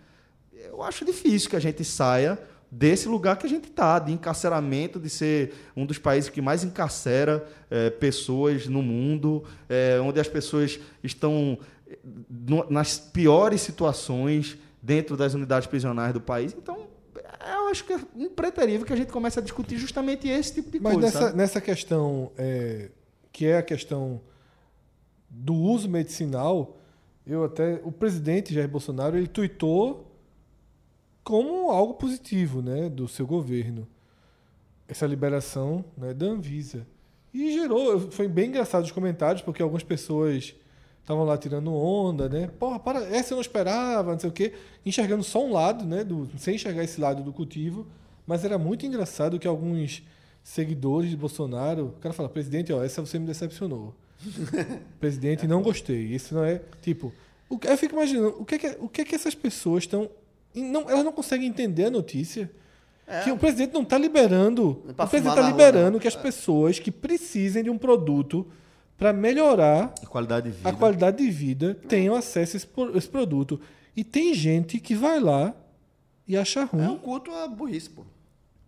eu acho difícil que a gente saia desse lugar que a gente está, de encarceramento, de ser um dos países que mais encarcera eh, pessoas no mundo, eh, onde as pessoas estão eh, nas piores situações dentro das unidades prisionais do país. Então, acho que é impreterível que a gente comece a discutir justamente esse tipo de Mas coisa. nessa, sabe? nessa questão, é, que é a questão do uso medicinal, eu até o presidente Jair Bolsonaro ele tuitou como algo positivo, né, do seu governo essa liberação né, da Anvisa e gerou, foi bem engraçado os comentários porque algumas pessoas estavam lá tirando onda, né? Porra, para, essa eu não esperava, não sei o quê, enxergando só um lado, né, do, sem enxergar esse lado do cultivo, mas era muito engraçado que alguns seguidores de Bolsonaro, o cara fala, presidente, ó, essa você me decepcionou. presidente, não gostei. Isso não é, tipo, o eu fico imaginando, o que é que, o que, é que essas pessoas estão não, elas não conseguem entender a notícia. Que o presidente não está liberando. É pra o presidente está na rua, liberando não. que as pessoas que precisem de um produto para melhorar A qualidade de vida. a qualidade de vida tenham acesso a esse, pro- esse produto. E tem gente que vai lá e acha ruim. É um culto à burrice, pô.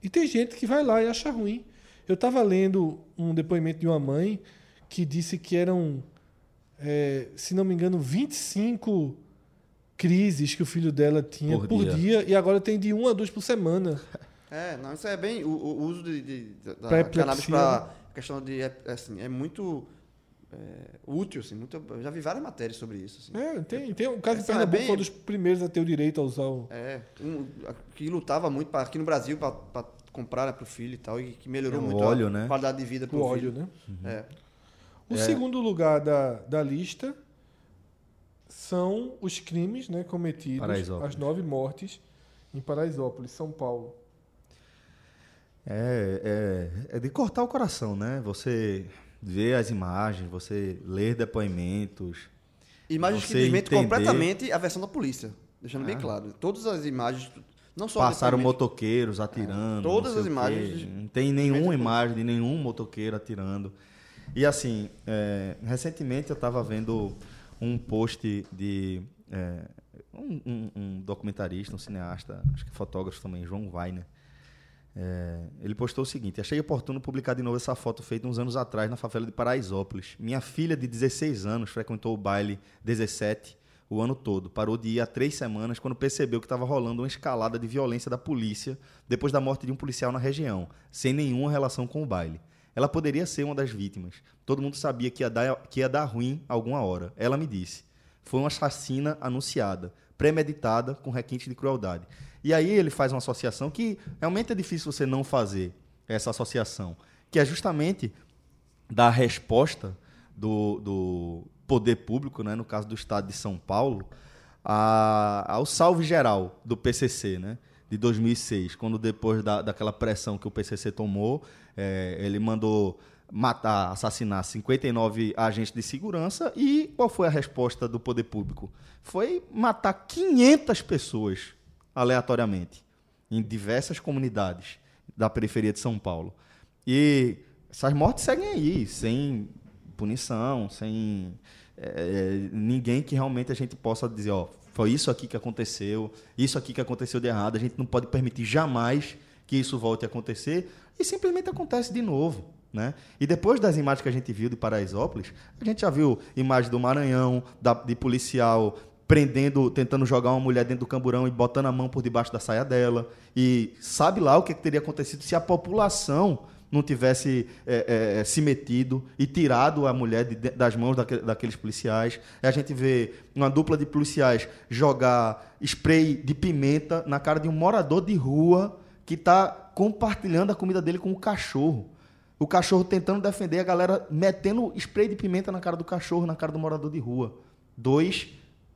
E tem gente que vai lá e acha ruim. Eu estava lendo um depoimento de uma mãe que disse que eram, é, se não me engano, 25 crises que o filho dela tinha por, Por dia. dia. e agora tem de uma a duas por semana. É, não, isso é bem. O, o uso de, de- da Pra cannabis para questão de. é, Assim, é muito. É, útil, assim, muito, eu já vi várias matérias sobre isso. Assim. É, tem, tem um caso de é Pernambuco bem- foi um dos primeiros a ter o direito a usar o. É, um, que lutava muito pra, aqui no Brasil para comprar né, pro filho e tal, e que melhorou É, o muito óleo, a né? qualidade de vida pro o óleo, filho. né? É. O segundo lugar da, da lista são os crimes né, cometidos, as nove mortes em Paraisópolis, São Paulo. É, é, é de cortar o coração, né? Você vê as imagens, você ler depoimentos. Imagens que desmentem completamente a versão da polícia. Deixando bem claro. Todas as imagens, não só Passaram motoqueiros atirando. Todas não sei as imagens Não tem nenhuma imagem de nenhum motoqueiro atirando. E assim, é, recentemente eu estava vendo um post de é, um, um- um documentarista, um cineasta, acho que fotógrafo também, João Weiner. É, ele postou o seguinte: Achei oportuno publicar de novo essa foto feita uns anos atrás na favela de Paraisópolis. Minha filha de 16 anos frequentou o baile 17 o ano todo. Parou de ir há três semanas quando percebeu que estava rolando uma escalada de violência da polícia depois da morte de um policial na região, sem nenhuma relação com o baile. Ela poderia ser uma das vítimas. Todo mundo sabia que ia dar, que ia dar ruim alguma hora. Ela me disse. Foi uma chacina anunciada, premeditada, com requinte de crueldade. E aí ele faz uma associação que realmente é difícil você não fazer essa associação, que é justamente da resposta do, do poder público, né, no caso do Estado de São Paulo, a- ao salve geral do PCC, né, de 2006, quando depois da, daquela pressão que o PCC tomou, eh, ele mandou matar, assassinar 59 agentes de segurança e qual foi a resposta do poder público? Foi matar 500 pessoas aleatoriamente em diversas comunidades da periferia de São Paulo. E essas mortes seguem aí, sem punição, sem eh, ninguém que realmente a gente possa dizer, ó, foi isso aqui que aconteceu, isso aqui que aconteceu de errado, a gente não pode permitir jamais que isso volte a acontecer e simplesmente acontece de novo. Né? E depois das imagens que a gente viu de Paraisópolis, a gente já viu imagens do Maranhão, da- de policial prendendo, tentando jogar uma mulher dentro do camburão e botando a mão por debaixo da saia dela. E sabe lá o que, que teria acontecido se a população não tivesse é, é, se metido e tirado a mulher de- das mãos daque- daqueles policiais. A gente vê uma dupla de policiais jogar spray de pimenta na cara de um morador de rua que está compartilhando a comida dele com o cachorro. O cachorro tentando defender, a galera metendo spray de pimenta na cara do cachorro, na cara do morador de rua. Dois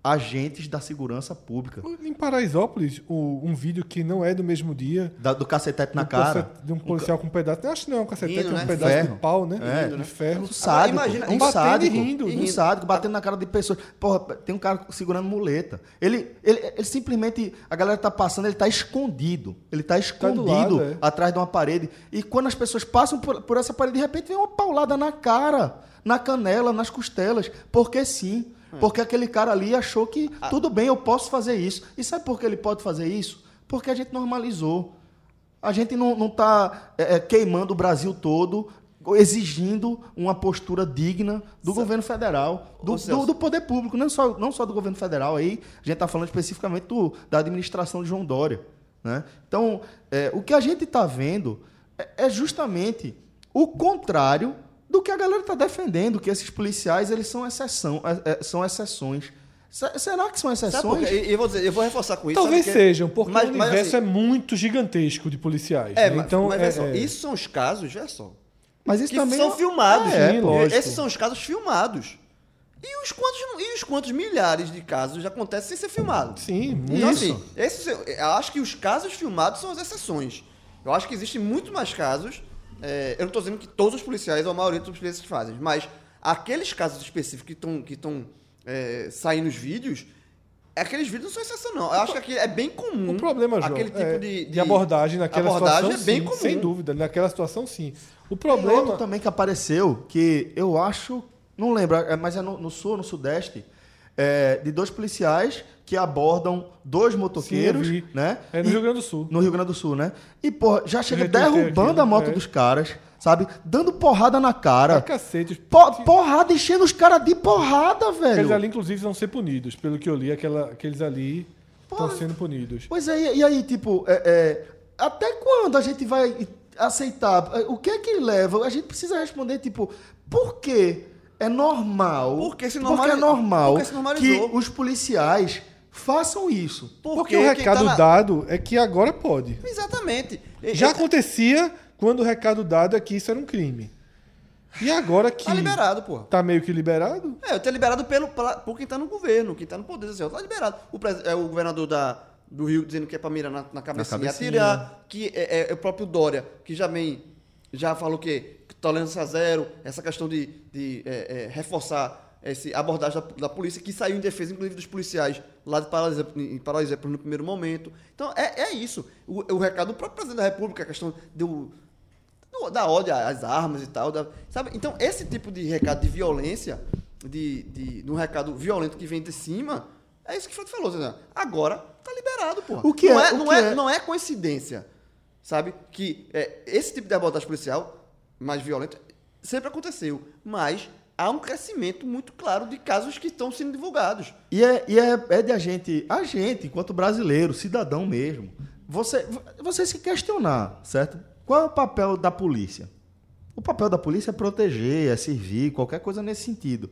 agentes da segurança pública. Em Paraisópolis, o- um vídeo que não é do mesmo dia. Da- do cacetete na um cara. De um policial com um pedaço. Eu acho que não é um cacetete, Rindo, é um né? pedaço Ferro. de pau, né? É. de ferro. Um sádico, imagina- um batendo e sádico, rindo. um E rindo. sádico, batendo na cara de pessoas. Porra, tem um cara segurando muleta. Ele, ele, ele simplesmente, a galera tá passando, ele tá escondido. Ele tá escondido lado, é. atrás de uma parede. E quando as pessoas passam por, por essa parede, de repente vem uma paulada na cara, na canela, nas costelas. Porque sim. Porque aquele cara ali achou que tudo bem, eu posso fazer isso. E sabe por que ele pode fazer isso? Porque a gente normalizou. A gente não está queimando o Brasil todo, exigindo uma postura digna do governo federal, do, do- do poder público, não só, não só do governo federal. Aí a gente está falando especificamente do- da administração de João Dória. Né? Então, é, o que a gente está vendo é, é justamente o contrário do que a galera está defendendo, que esses policiais eles são, exceção, é, é, são exceções. Se- Será que são exceções? E eu vou dizer, eu vou reforçar com isso. Talvez sabe por quê? sejam, porque Mas- o universo assim, é muito gigantesco de policiais. É, né? mas, então, mas é, só, é- isso são os casos, olha só. Mas isso que também são é- filmados. É, Sim, pô. lógico. Esses são os casos filmados. E os quantos, e os quantos milhares de casos já acontecem sem ser filmados? Sim, Então, isso. assim, esses, eu acho que os casos filmados são as exceções. Eu acho que existem muito mais casos. É, eu não estou dizendo que todos os policiais ou a maioria dos policiais fazem, mas aqueles casos específicos que estão que é, saindo nos vídeos, aqueles vídeos não são exceção, não. Eu acho que aqui é bem comum. O problema, João, aquele tipo é, de, de abordagem naquela abordagem situação, é bem sim, comum. sem dúvida. Naquela situação, sim. O Tem outro problema... também que apareceu, que eu acho, não lembro, é, mas é no, no sul, no sudeste, é, de dois policiais que abordam dois motoqueiros, Sim, né? É no E- Rio Grande do Sul. No Rio Grande do Sul, né? E, pô, já chega derrubando aquilo, a moto é. dos caras, sabe? Dando porrada na cara. Pra cacete. Po- porrada, enchendo os caras de porrada, velho. Aqueles ali, inclusive, vão ser punidos. Pelo que eu li, aquela, aqueles ali estão sendo punidos. Pois é, e aí, tipo, é, é, até quando a gente vai aceitar? O que é que leva? A gente precisa responder, tipo, por que é normal. Porque se é normal porque se normalizou. que os policiais façam isso. Porque o quem recado tá na- dado é que agora pode. Exatamente. Já acontecia quando o recado dado é que isso era um crime. E agora que Tá liberado, pô. tá meio que liberado, É, eu tenho liberado pelo, pela- por quem tá no governo, quem tá no poder. Assim, tá liberado. O, pres- é, o governador da, do Rio dizendo que é pra mirar na, na cabecinha, cabecinha. atirar, que é, é o próprio Dória, que já vem, já falou que tolerância zero, essa questão de, de, é, é, reforçar essa abordagem da, da polícia, que saiu em defesa, inclusive, dos policiais lá de Paraisópolis, no primeiro momento. Então, é, é isso. O, o recado do próprio presidente da República, a questão do, do- da ódio às armas e tal. da- sabe? Então, esse tipo de recado de violência, de, de, de um recado violento que vem de cima, é isso que o Fred falou. Zé. Agora, tá liberado, porra. O que não é- é, o não, que é, é- não é coincidência, sabe? Que é, esse tipo de abordagem policial, mais violenta, sempre aconteceu. Mas há um crescimento muito claro de casos que estão sendo divulgados. E é, e é, é de a gente, a gente, enquanto brasileiro, cidadão mesmo, você, você se questionar, certo? Qual é o papel da polícia? O papel da polícia é proteger, é servir, qualquer coisa nesse sentido.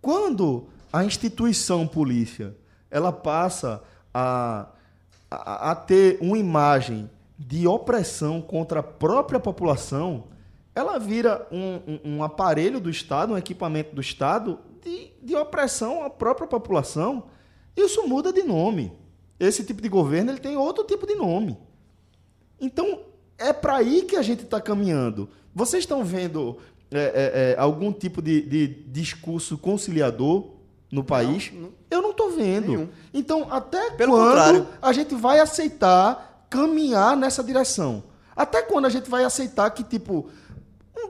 Quando a instituição polícia ela passa a, a, a ter uma imagem de opressão contra a própria população, ela vira um, um- um aparelho do Estado, um equipamento do Estado de, de opressão à própria população. Isso muda de nome. Esse tipo de governo ele tem outro tipo de nome. Então, é para aí que a gente está caminhando. Vocês estão vendo é, é, é, algum tipo de, de discurso conciliador no país? não. Eu não estou vendo. Nenhum. Então, até Pelo quando contrário. a gente vai aceitar caminhar nessa direção? Até quando a gente vai aceitar que, tipo,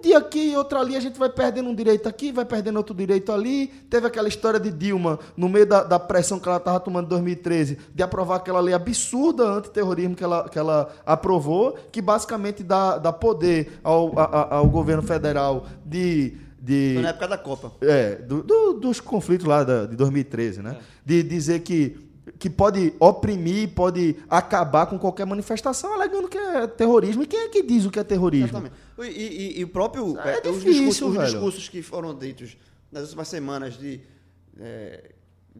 dia aqui e outro ali, a gente vai perdendo um direito aqui, vai perdendo outro direito ali. Teve aquela história de Dilma, no meio da, da pressão que ela estava tomando em 2013, de aprovar aquela lei absurda antiterrorismo que ela, que ela aprovou, que basicamente dá, dá poder ao, a- ao governo federal de. de na época da Copa. é, do- do- dos conflitos lá da- de 2013, né? De dizer que, que pode oprimir, pode acabar com qualquer manifestação, alegando que é terrorismo. E quem é que diz o que é terrorismo? Exatamente. E, e- e o próprio. É é, os, difícil, discursos, os discursos que foram ditos nas últimas semanas de. é,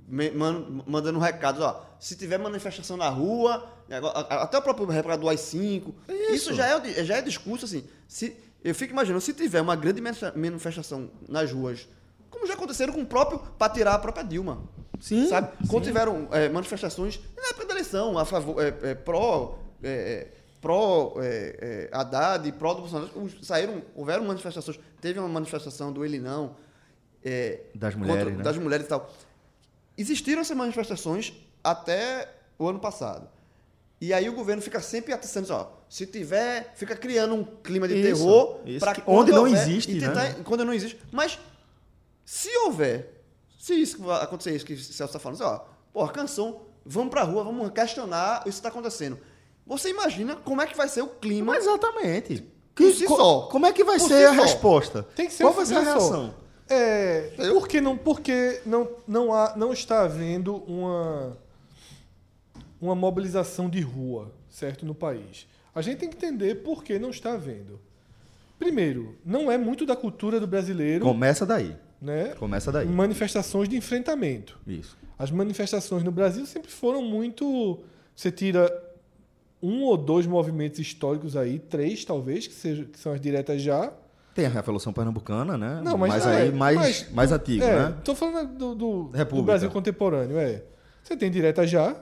man- mandando recados, ó. Se tiver manifestação na rua, a- até o próprio recado do AI-5, isso, já, é, já é discurso assim. Se, eu fico imaginando, se tiver uma grande manifesta- manifestação nas ruas, como já aconteceram com o próprio, para tirar a própria Dilma. Sim, Sabe? Quando sim. tiveram é, manifestações na época da eleição, a favor, é, é, pró, é, é, pró é, é, Haddad, pró do Bolsonaro, saíram, houveram manifestações, teve uma manifestação do Ele Não, é, Das mulheres, contra- né? das mulheres e tal. Existiram essas manifestações até o ano passado. E aí o governo fica sempre atiçando, ó, se tiver, fica criando um clima de Isso, terror onde não houver- existe, e tentar- né? quando não existe. Mas se houver, se isso acontecer, isso que o Celso está falando, assim, ó, porra, canção, vamos pra rua, vamos questionar isso que está acontecendo. Você imagina como é que vai ser o clima? Mas exatamente. Por si co- só. Como é que vai Por ser si a só. resposta? tem que ser Qual vai ser a reação? É, Eu- porque não, porque não, não, há, não está havendo uma, uma mobilização de rua, certo, no país. A gente tem que entender por que não está havendo. Primeiro, não é muito da cultura do brasileiro, Começa daí. Né? Começa daí. Manifestações de enfrentamento. Isso. As manifestações no Brasil sempre foram muito. Você tira um ou dois movimentos históricos aí, três talvez, que, sejam, que são as diretas já. Tem a Revolução Pernambucana, né? Não, mas aí é, mais, mas- mais antigo, é, né? Tô falando do, do, do. Brasil contemporâneo, é. Você tem direta já,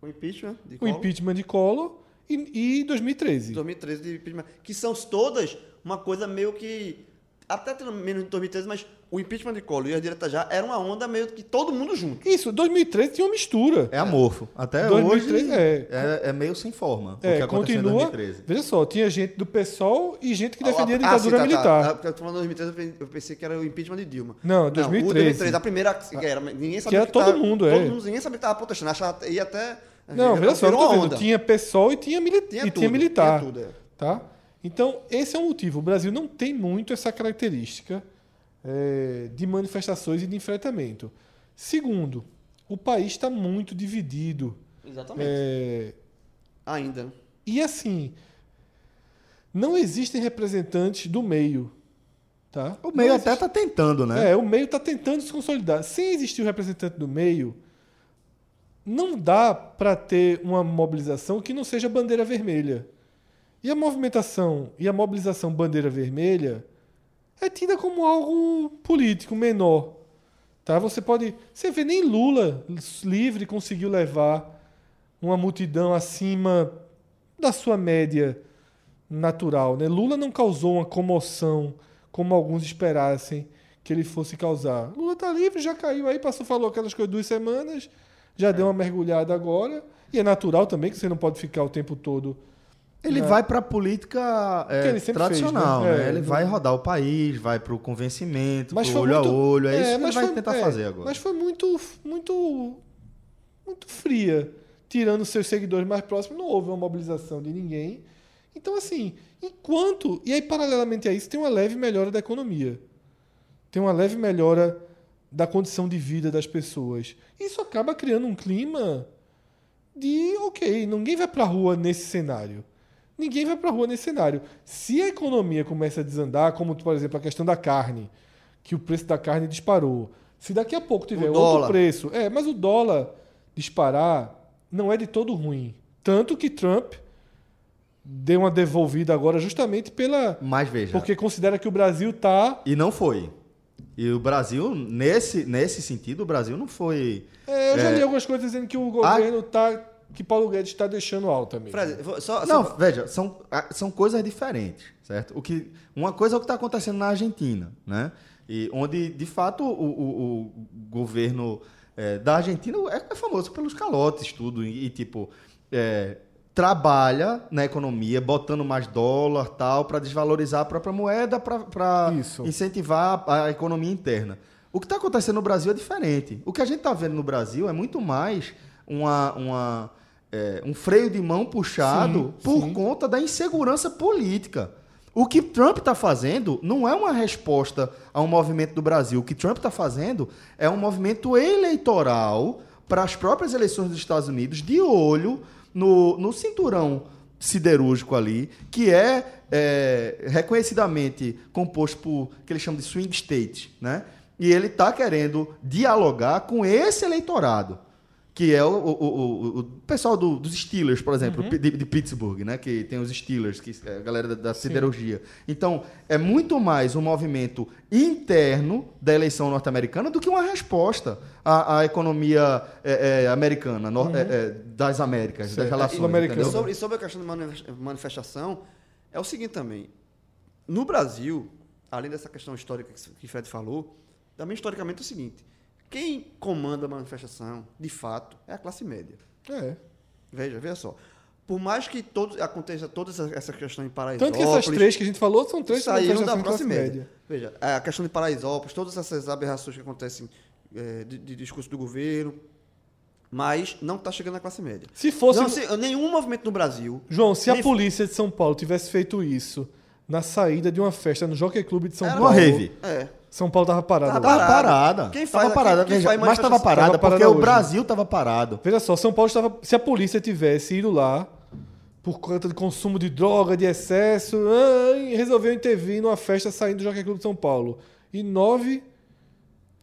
O impeachment de o impeachment de Collor e, e 2013. 2013 de impeachment, que são todas uma coisa meio que até tendo menos de 2013, mas o impeachment de Collor e a direta já era uma onda meio que todo mundo junto. Isso, 2013 tinha uma mistura. É amorfo. Até 2003, hoje é. é, é meio sem forma. o É, que aconteceu continua. em 2013. Veja só, tinha gente do PSOL e gente que defendia a Ah, ditadura sim, tá, militar. Tá. Ah, eu tô falando 2013, eu pe- eu pensei que era o impeachment de Dilma. Não, o 2013. 2013, a primeira que era, ninguém sabia era todo tava- mundo, todo é. mundo, ninguém sabia que estava protestando, achava, ia até Não, veja só, eu vendo, tinha PSOL e tinha, mili Tinha e tudo, tinha militar. tinha tudo, é. Tá? Então, esse é o motivo. O Brasil não tem muito essa característica é, de manifestações e de enfrentamento. Segundo, o país está muito dividido. Exatamente. É, Ainda. e assim, não existem representantes do meio. Tá? O meio Não até existe- tá tentando, né? É, o meio está tentando se consolidar. Sem existir o representante do meio, não dá para ter uma mobilização que não seja bandeira vermelha. E a movimentação e a mobilização bandeira vermelha é tida como algo político menor. Tá? Você pode. Você vê, nem Lula livre conseguiu levar uma multidão acima da sua média natural. Né? Lula não causou uma comoção como alguns esperassem que ele fosse causar. Lula tá livre, já caiu aí, passou, falou aquelas coisas duas semanas, já deu uma mergulhada agora. E é natural também que você não pode ficar o tempo todo. Ele É. vai pra política é, tradicional, fez, né? né? É, ele vai rodar o país, vai pro convencimento, Mas pro olho muito, a olho. É, isso que ele vai foi- tentar é, fazer agora. Mas foi muito, muito, muito fria. Tirando seus seguidores mais próximos, não houve uma mobilização de ninguém. Então, assim, enquanto. E aí, paralelamente a isso, tem uma leve melhora da economia. Tem uma leve melhora da condição de vida das pessoas. Isso acaba criando um clima de, ok, ninguém vai pra rua nesse cenário. Ninguém vai pra rua nesse cenário. Se a economia começa a desandar, como, por exemplo, a questão da carne, que o preço da carne disparou. Se daqui a pouco tiver O outro dólar. preço. É, mas o dólar disparar não é de todo ruim. Tanto que Trump deu uma devolvida agora justamente pela. Mas veja. Porque considera que o Brasil tá. E não foi. E o Brasil, nesse, nesse sentido, o Brasil não foi. É, eu já É. li algumas coisas dizendo que o governo tá. Que Paulo Guedes está deixando alto também. Fred, só, Não, só- veja, são, são coisas diferentes, certo? O que, uma coisa é o que está acontecendo na Argentina, né? E onde, de fato, o, o- o governo eh, da Argentina é, é famoso pelos calotes, tudo, e, e, tipo, eh, trabalha na economia, botando mais dólar tal, para desvalorizar a própria moeda, para incentivar a, a economia interna. O que está acontecendo no Brasil é diferente. O que a gente está vendo no Brasil é muito mais uma, uma, é, um freio de mão puxado Sim, por sim. conta da insegurança política. O que Trump está fazendo não é uma resposta a um movimento do Brasil. O que Trump está fazendo é um movimento eleitoral para as próprias eleições dos Estados Unidos, de olho no, no cinturão siderúrgico ali, que é, é, reconhecidamente composto por que eles chamam de swing states, né? E ele está querendo dialogar com esse eleitorado, que é o, o- o- o pessoal do- dos Steelers, por exemplo, Uhum. de, de Pittsburgh, né? Que tem os Steelers, que é a galera da, da siderurgia. Então, é muito mais um movimento interno da eleição norte-americana do que uma resposta à, à economia é, é, americana, nor- é, é, das Américas, das Uhum. Certo. relações. E entendeu? sobre, e sobre a questão de manif- manifestação, é o seguinte também. No Brasil, além dessa questão histórica que que Fred falou, também historicamente é o seguinte: quem comanda a manifestação, de fato, é a classe média. É. Veja, veja só. Por mais que todo, aconteça toda essa, essa questão em Paraisópolis... Tanto que essas três que a gente falou são três saíram da manifestações classe classe média. Veja, a questão de Paraisópolis, todas essas aberrações que acontecem eh, de, de discurso do governo, mas não está chegando na classe média. Se fosse. Não, se- nenhum movimento no Brasil João, se a polícia de São Paulo tivesse feito isso na saída de uma festa no Jockey Club de São Era Uma Paulo. rave. É. São Paulo tava parado. Tava. Tava parada. Quem faz- tava parada, quem- quem veja, faz mas tava parada Tava parada porque o. Brasil tava parado. Veja só, São Paulo estava. Se a polícia tivesse ido lá por conta de consumo de droga, de excesso, resolveu intervir numa festa saindo do Jockey Clube de São Paulo. E nove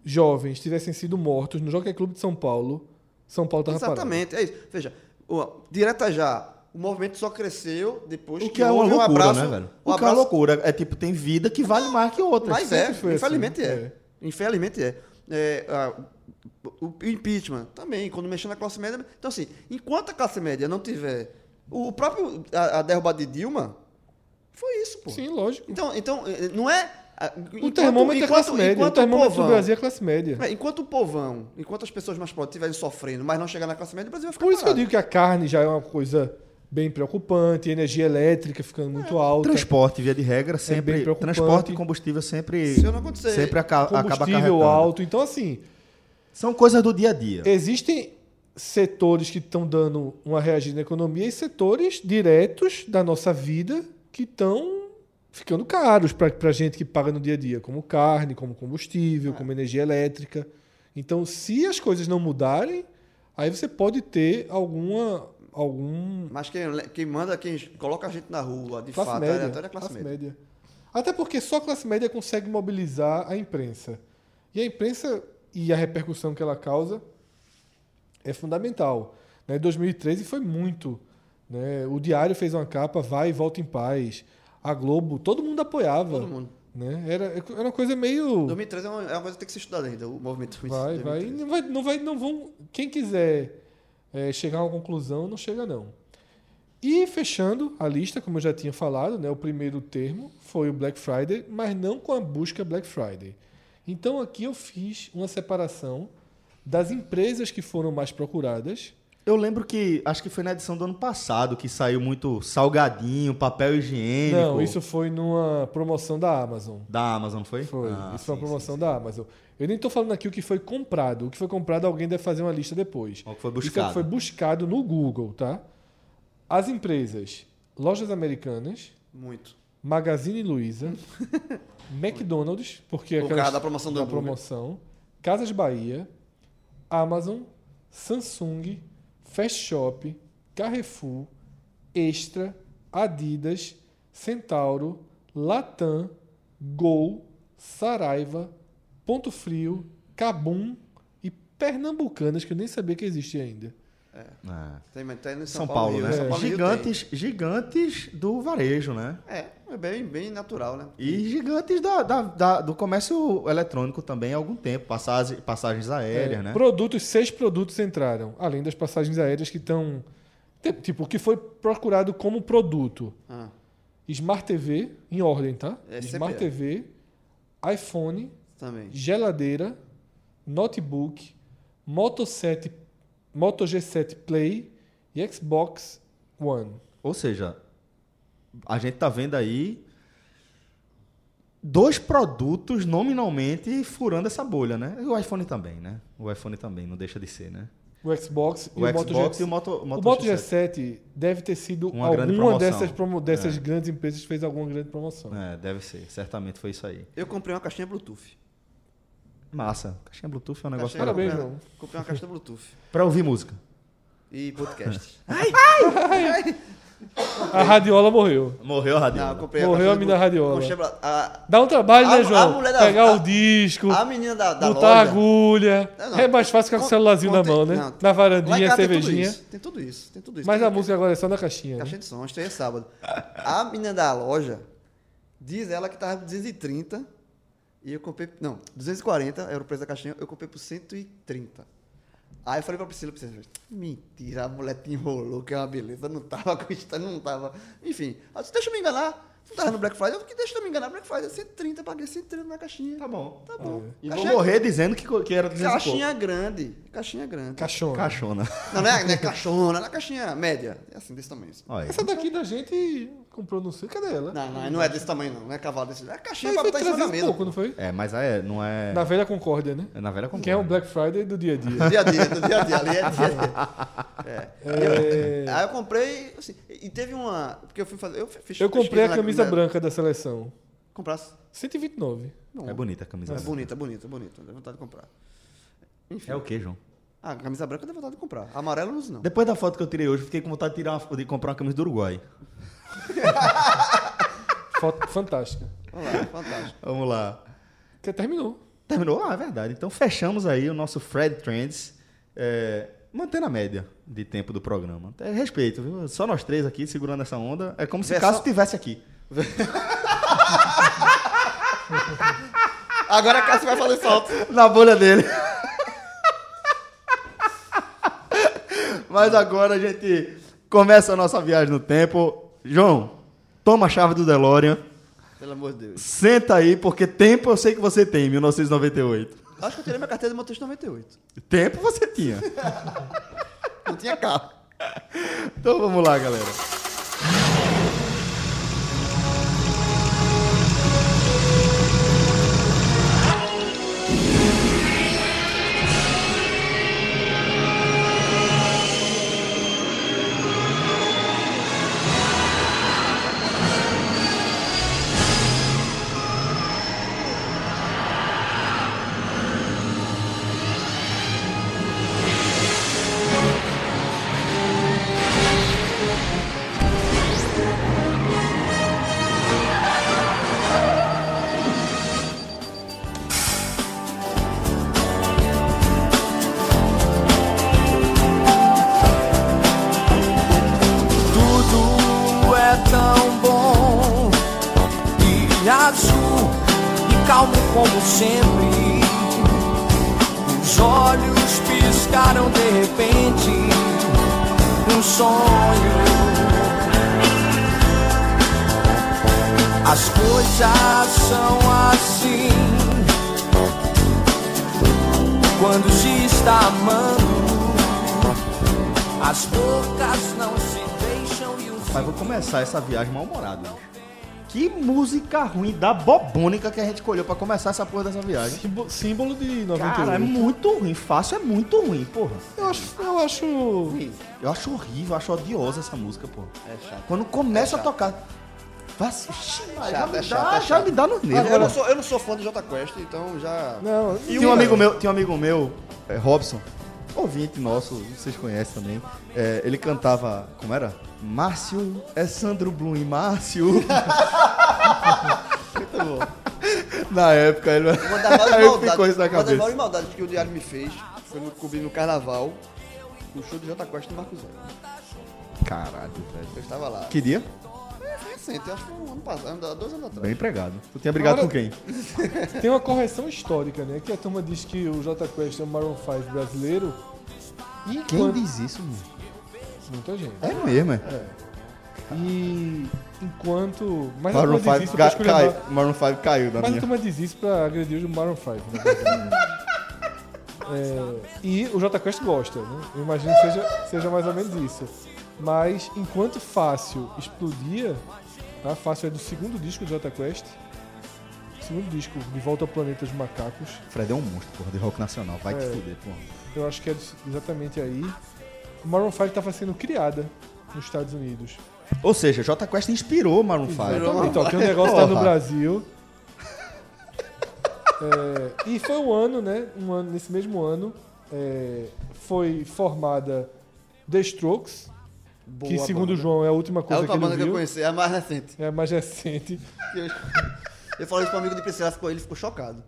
jovens tivessem sido mortos no Jockey Clube de São Paulo, São Paulo estava parado. Exatamente, é isso. Veja, o, direta já, o movimento só cresceu depois O que, que é uma houve um loucura, abraço. né, velho? Um O que é uma abraço loucura. É tipo, tem vida que vale mais que outras. Mas é, infelizmente assim, é. é. Infelizmente é. É, a- o, impeachment também, quando mexeu na classe média. Então, assim, enquanto a classe média não tiver. O próprio. A, a derrubada de Dilma foi isso, pô. Sim, lógico. Então, então, eh, não é. O enquanto- termômetro é classe média. O enquanto termômetro povão- do Brasil é classe média. é, Enquanto o povão, enquanto as pessoas mais pobres estiverem sofrendo, mas não chegar na classe média, o Brasil vai ficar Por isso que eu parado. digo que a carne já é uma coisa bem preocupante, energia elétrica ficando muito alta. Transporte, via de regra, É bem sempre. preocupante. transporte e combustível sempre. Se eu não acontecer, sempre aca- acaba combustível alto. Então, assim, São coisas do dia a dia. existem setores que estão dando uma reagida na economia e setores diretos da nossa vida que estão ficando caros para a gente que paga no dia a dia, como carne, como combustível, como energia elétrica. Então, se as coisas não mudarem, aí você pode ter alguma algum Mas quem, quem manda, quem coloca a gente na rua, de classe fato, média, é a classe, média. média. Até porque só a classe média consegue mobilizar a imprensa. E a imprensa e a repercussão que ela causa é fundamental. Né? 2013 foi muito. Né? O Diário fez uma capa, vai e volta em paz. A Globo, todo mundo apoiava. Todo mundo. Né? Era, era uma coisa meio. 2013 é uma, é uma coisa que tem que ser estudada ainda, o movimento Vai, vai. 2013. Não vai, não vai, não vão. Quem quiser é, chegar a uma conclusão, não chega não. E fechando a lista, como eu já tinha falado, né, o primeiro termo foi o Black Friday, mas não com a busca Black Friday. Então aqui eu fiz uma separação das empresas que foram mais procuradas. Eu lembro que, acho que foi na edição do ano passado que saiu muito salgadinho, papel higiênico. Não, isso foi numa promoção da Amazon. Da Amazon, foi? Foi. Ah, isso foi uma sim, promoção sim, da Amazon. Eu nem estou falando aqui o que foi comprado. O que foi comprado, alguém deve fazer uma lista depois. O que foi Isso é o buscado. que foi buscado no Google, tá? As empresas, lojas americanas, Muito. Magazine Luiza, McDonald's, porque Por aquelas- causa da promoção do da promoção, Casas Bahia, Amazon, Samsung, Fast Shop, Carrefour, Extra, Adidas, Centauro, Latam, Gol, Saraiva, Ponto Frio, Cabum e Pernambucanas, que eu nem sabia que existia ainda. É. Tem, tem no São, Paulo, Rio, né? São Paulo e Rio gigantes, gigantes do varejo, né? tem. É, é bem, bem natural, né? E gigantes da, da- da- do comércio eletrônico também há algum tempo. Passagem, passagens aéreas, É, né? Produtos, seis produtos entraram, além das passagens aéreas que estão. Tipo, o que foi procurado como produto. Ah, Smart TV, em ordem, tá? É, Smart é. TV, iPhone, também. geladeira, notebook, Moto 7, Moto G7 Play e Xbox One. Ou seja, a gente tá vendo aí dois produtos nominalmente furando essa bolha, né? E o iPhone também, né? O iPhone também, não deixa de ser, né? O Xbox O, e o Moto Xbox G7. e o Moto, O Moto, Moto G7. G7 deve ter sido Uma grande alguma promoção. dessas, promo- dessas É. grandes empresas que fez alguma grande promoção. É, deve ser. Certamente foi isso aí. Eu comprei uma caixinha Bluetooth. Massa. Caixinha Bluetooth é um negócio Caixinha- Parabéns, comprei, João. comprei uma caixa Bluetooth. Pra ouvir música. E podcast. A radiola morreu. Morreu a rádio. Não, comprei Morreu a Bluetooth. radiola. Chebra- a, Dá um trabalho, A- né, a João? da- Pegar a- o disco, a menina da, da botar a loja... agulha. Não, não. É mais fácil ficar com o celularzinho na mão, né? não, na varandinha, casa tem tudo cervejinha. isso. Tem tudo isso. Tem tudo isso. Mas Tem- a música agora é só na caixinha. né? Caixinha de som, estreia sábado. A menina da loja diz ela que tava 230 e eu comprei. Não, 240 era o preço da caixinha, eu comprei por 130. Aí eu falei pra Priscila, Priscila, mentira, a mulher te enrolou, que é uma beleza, não tava custando, não tava. Enfim, ela disse, deixa eu me enganar. Não tava no Black Friday, eu falei, deixa eu me enganar, Black Friday, 130, paguei 130 na caixinha. Tá bom. Tá bom. E vou Caixinha- morrer dizendo que, que era 200 e pouco. Caixinha grande, caixinha grande. Caixona. Caixona. Não, não é, não é caixona, é caixinha média. É assim, desse tamanho. assim. Essa daqui da gente comprou, não sei, cadê ela? Não, não, não é desse tamanho, não. Não é cavalo desse. É caixinha pra botar em cima da 300 mesa. pouco, não foi? É, mas é, não é. Na velha Concórdia, né? É na velha Que é um Black Friday do dia a dia. Dia a dia, do dia a dia. Ali é dia a dia. É. É, Aí eu comprei, assim, e teve uma. Porque eu fui fazer. Eu fiz eu comprei a camisa na- branca da seleção. Comprasse. 129. Não. É bonita a camisa. É branca. bonita, bonita, bonita. Deu vontade de comprar. Enfim. É o que, João? Ah, a camisa branca deu vontade de comprar. A amarela não uso, não. Depois da foto que eu tirei hoje, eu fiquei com vontade de, tirar uma- de comprar uma camisa do Uruguai. Foto fantástica. Vamos lá, fantástico. Vamos lá. Que terminou. Terminou? Ah, é verdade. Então fechamos aí o nosso Fred Trends, é, mantendo a média de tempo do programa. É, respeito, viu? Só nós três aqui segurando essa onda. É como se Versão- Cássio estivesse aqui. Agora a Cássio vai fazer solto. Na bolha dele. Mas agora a gente começa a nossa viagem no tempo. João, toma a chave do DeLorean. Pelo amor de Deus. Senta aí, porque tempo eu sei que você tem, 1998. Acho que eu tirei minha carteira de motorista em 98. Tempo você tinha. Não tinha carro. Então vamos lá, galera. Ruim da bobônica que a gente escolheu pra começar essa porra dessa viagem. Símbolo, símbolo de 98. Cara, é muito ruim. Fácil é muito ruim, porra. Eu acho, eu acho Eu acho horrível, eu acho odiosa essa música, porra. É chato. Quando começa É a chato. tocar. Vá-se, ixi, já, Chato, me é dá, é já me dá nos nervos. Eu não, sou, eu não sou fã do Jota Quest, então já. Não, Tinha um amigo meu, tinha um amigo meu, é, Robson, ouvinte nosso, vocês conhecem também. é, ele cantava, como era? Márcio é Sandro Blum e Márcio. Muito bom. Na época ele. Uma ficou isso na uma das cabeça. maiores maldades que o Diário me fez foi no, cobrir no carnaval, o show do Jota Quest no Marco Zero. Caralho, velho. Eu estava lá. Que dia? É, recente, acho que foi um ano passado, há dois anos atrás. Bem empregado. Tu tinha brigado Agora- com quem? Tem uma correção histórica, né? Que a turma diz que o J Quest é o Maroon 5 brasileiro. E Quem quando- diz isso, mano? Muita gente. É mesmo, é. E enquanto. Mas Maroon a turma 5 diz isso pra ca- escolher. cai, Maroon 5 caiu da Mas a minha. turma diz isso pra agredir o Maroon 5, na verdade. É, e o J Quest gosta, né? Eu imagino que seja, seja mais ou menos isso. Mas enquanto Fácil explodia, tá? Fácil é do segundo disco do J Quest. Segundo disco, De Volta ao Planeta dos Macacos. Fred é um monstro, porra, de rock nacional. Vai te É. fuder, porra. Eu acho que é exatamente aí. O Maroon 5 estava sendo criada nos Estados Unidos. Ou seja, J Quest inspirou Maroon 5. Então, aqui o negócio tá no. Brasil. É, e foi um ano, né? Um ano, nesse mesmo ano, é, foi formada The Strokes, que Boa segundo o banda. João é a última É a coisa outra que banda ele que eu viu. conheci, é a mais recente. É a mais recente. Que Eu, eu falei isso pro amigo de Priscila, ficou- ele ficou chocado.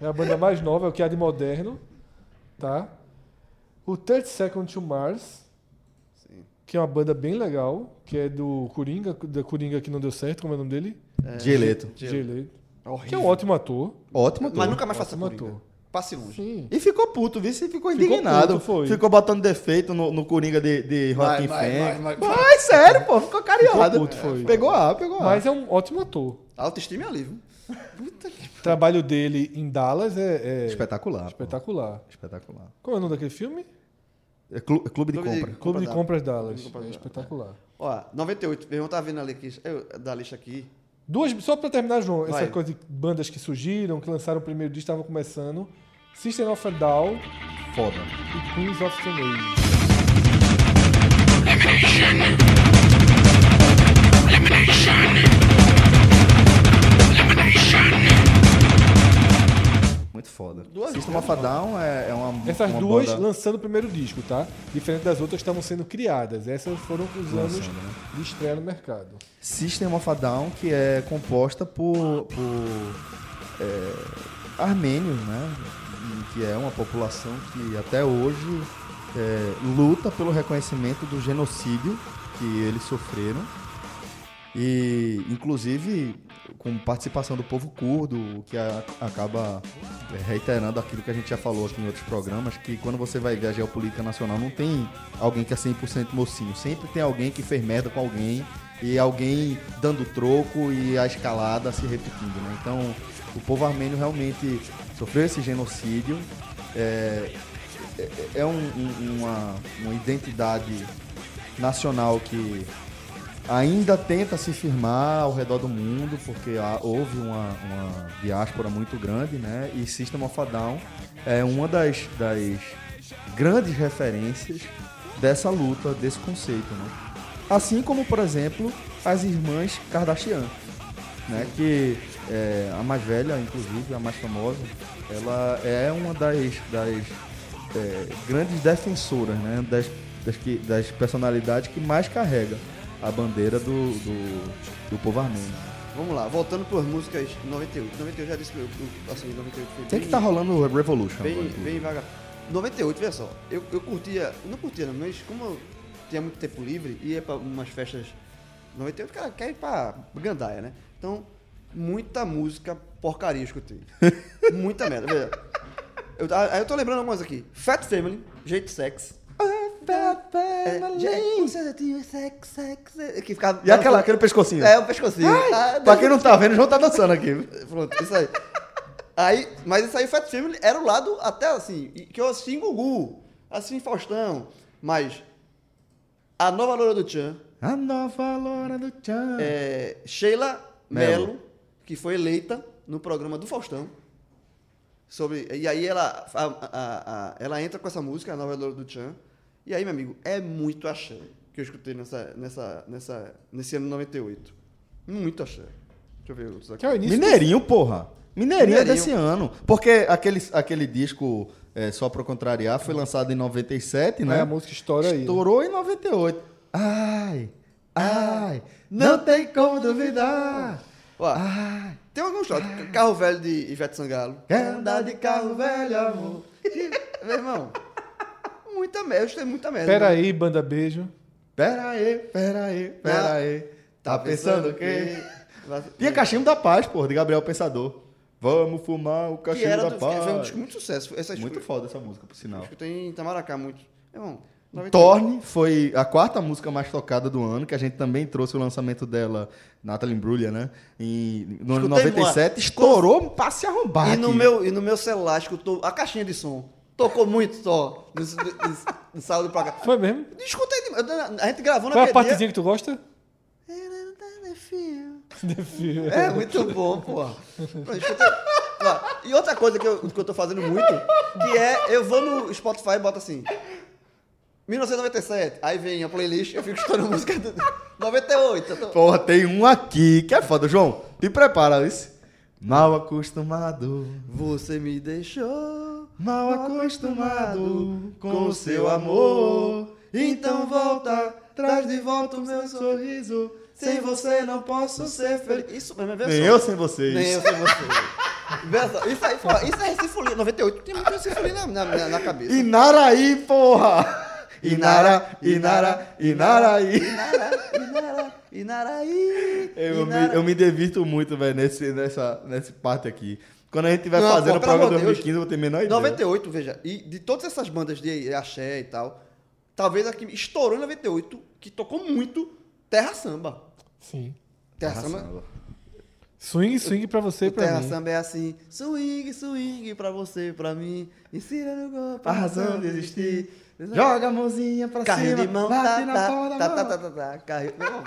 É a banda mais nova, é o que há de moderno. Tá? O 30 Second to Mars, que é uma banda bem legal, que é do Coringa, da Coringa que não deu certo, como é o nome dele? Dieleto. Jay Leto. Horrível. Que é um ótimo ator. Ótimo, Mas nunca mais faça Ótimo Coringa. ator. Passe longe. Sim. E ficou puto, viu? Você ficou Ficou indignado. puto, foi. Ficou botando defeito no, no Coringa de, de Joaquim Fênix. Vai, sério, pô. Ficou cariado. Ficou puto, foi. Pegou A, pegou A. Mas é um ótimo ator. Autoestima é ali, viu? O trabalho dele em Dallas é, é Espetacular. pô. espetacular. Espetacular. Qual é o nome daquele filme? É clu- é clube de Clube de- compra. Clube de da- Compras Dallas. Clube de Compras É Dallas. espetacular. Ó, 98, meu irmão tá vendo ali aqui, eu, da lista aqui. Duas, só pra terminar, João, essa Vai. coisa de bandas que surgiram, que lançaram o primeiro disco, estavam começando. System of a Down Foda. e Queens of Stone Age. Muito foda. Duas System of a Down é, é uma. Essas uma duas banda lançando o primeiro disco, tá? Diferente das outras que estavam sendo criadas. Essas foram os anos Lançando, né? de estreia no mercado. System of a Down, que é composta por, por é, armênios, né? Que é uma população que até hoje é, luta pelo reconhecimento do genocídio que eles sofreram. E, inclusive, com participação do povo curdo, o que a- acaba é, reiterando aquilo que a gente já falou aqui em outros programas, que quando você vai ver a geopolítica nacional, não tem alguém que é 100% mocinho. Sempre tem alguém que fez merda com alguém e alguém dando troco e a escalada se repetindo, né? Então, o povo armênio realmente sofreu esse genocídio. É, é- é um- um- uma, uma identidade nacional que ainda tenta se firmar ao redor do mundo, porque há- houve uma, uma diáspora muito grande, né? E System of a Down é uma das, das grandes referências dessa luta, desse conceito, né? Assim como, por exemplo, as irmãs Kardashian, né? Que é, a mais velha, inclusive, a mais famosa, ela é uma das, das é, grandes defensoras, né? Das, das, que- das personalidades que mais carrega a bandeira do, do, do povo armênio. Vamos lá, voltando por músicas 98. 98 já disse que eu, assim, 98 foi Tem que tá rolando o Revolution bem, agora, bem vaga. 98, veja só, eu, eu curtia, não curtia não, mas como eu tinha muito tempo livre, ia pra umas festas 98, cara, quer ir pra Gandaia, né? Então, muita música porcaria eu escutei. muita merda. Veja. Eu, aí eu tô lembrando algumas aqui. Fat Family, Jeito Sex. É, jeito, sex, sex, sex, que ficava, E aquela, aquele pescocinho? É, o pescocinho. Ah, Pra quem não tá vendo, o João tá dançando aqui. Pronto, isso aí. aí. Mas isso aí, Fat Family, era o lado até assim, que eu assisti em Gugu, assisti em Faustão, mas a nova loura do Tchan, A nova Loura do Tchan. é, Sheila Mello. Que foi eleita no programa do Faustão. Sobre, e aí ela, a- a- a- ela entra com essa música, a nova do Tchan. E aí, meu amigo, é muito axé que eu escutei nessa, nessa, nessa, nesse ano de 98. Muito axé. Deixa eu ver outros aqui. Que é o início. do- Mineirinho, porra. Mineirinho, é Mineirinho. desse ano. Porque aquele, aquele disco, é, só pra contrariar, foi lançado em 97, né? Aí a música estoura aí. né? Estourou em 98. Ai, ai, não tem como duvidar. Ó, Ai, tem alguns shots. Carro velho de Ivete Sangalo. quer andar de carro velho, amor. Meu irmão, muita merda. Eu escutei muita merda. Pera aí, banda beijo. Pera aí, pera aí, pera aí. Tá pensando o quê? Tinha Cachimbo da Paz, porra, de Gabriel Pensador. Vamos fumar o Que Cachimbo da do, Paz. foi um disco muito sucesso. Essa Muito foda essa música, por sinal. Escutei em Itamaracá muito. Irmão, 98. Torne foi a quarta música mais tocada do ano, que a gente também trouxe o lançamento dela, Natalie Imbruglia, né? Em, no ano Escutei 97, muito. estourou um passe arrombar. E no, aqui. meu, e no meu celular escutou a caixinha de som. Tocou muito só. No, no, no, sábado pra cá. Foi mesmo? Escutei demais. A gente gravou Qual é a partezinha que tu gosta? dia. É muito bom, Ó, E outra coisa que eu, que eu tô fazendo muito, que é, eu vou no Spotify e boto assim, 1997, aí vem a playlist, eu fico escutando música do 98. eu tô- Porra, tem um aqui que é foda. João, te prepara, isso. Mal acostumado, Você me deixou mal acostumado com o seu amor. Então volta, traz de volta o meu sorriso. Sem você não posso ser feliz. Isso, mas vê Nem só. eu sem vocês. Nem eu sem você. Vê só, Isso aí, pô, isso é Recifolia. 98 tem muito Recifolia na, na, na, na cabeça. Inaraí, porra! Inara, Inara, Inaraí. Inara, Inara, Inaraí. Eu, me, eu me divirto muito, velho, nesse, nessa, nessa parte aqui. Quando a gente estiver Não, fazendo pô, programa amor de Deus. 2015, eu vou ter a menor ideia. 98, veja, e de todas essas bandas de axé e tal, talvez a que estourou em 98, que tocou muito, Terra Samba. Sim. Terra, Samba. Swing, swing pra você e pra Terra mim. Samba é assim, swing, swing pra você, pra mim, ensina no golpe A razão de existir. Joga a mãozinha pra Carrinho cima, de mão, bate tá, na tá, palma da tá, tá, mão. tá, tá, tá, carrinho, não,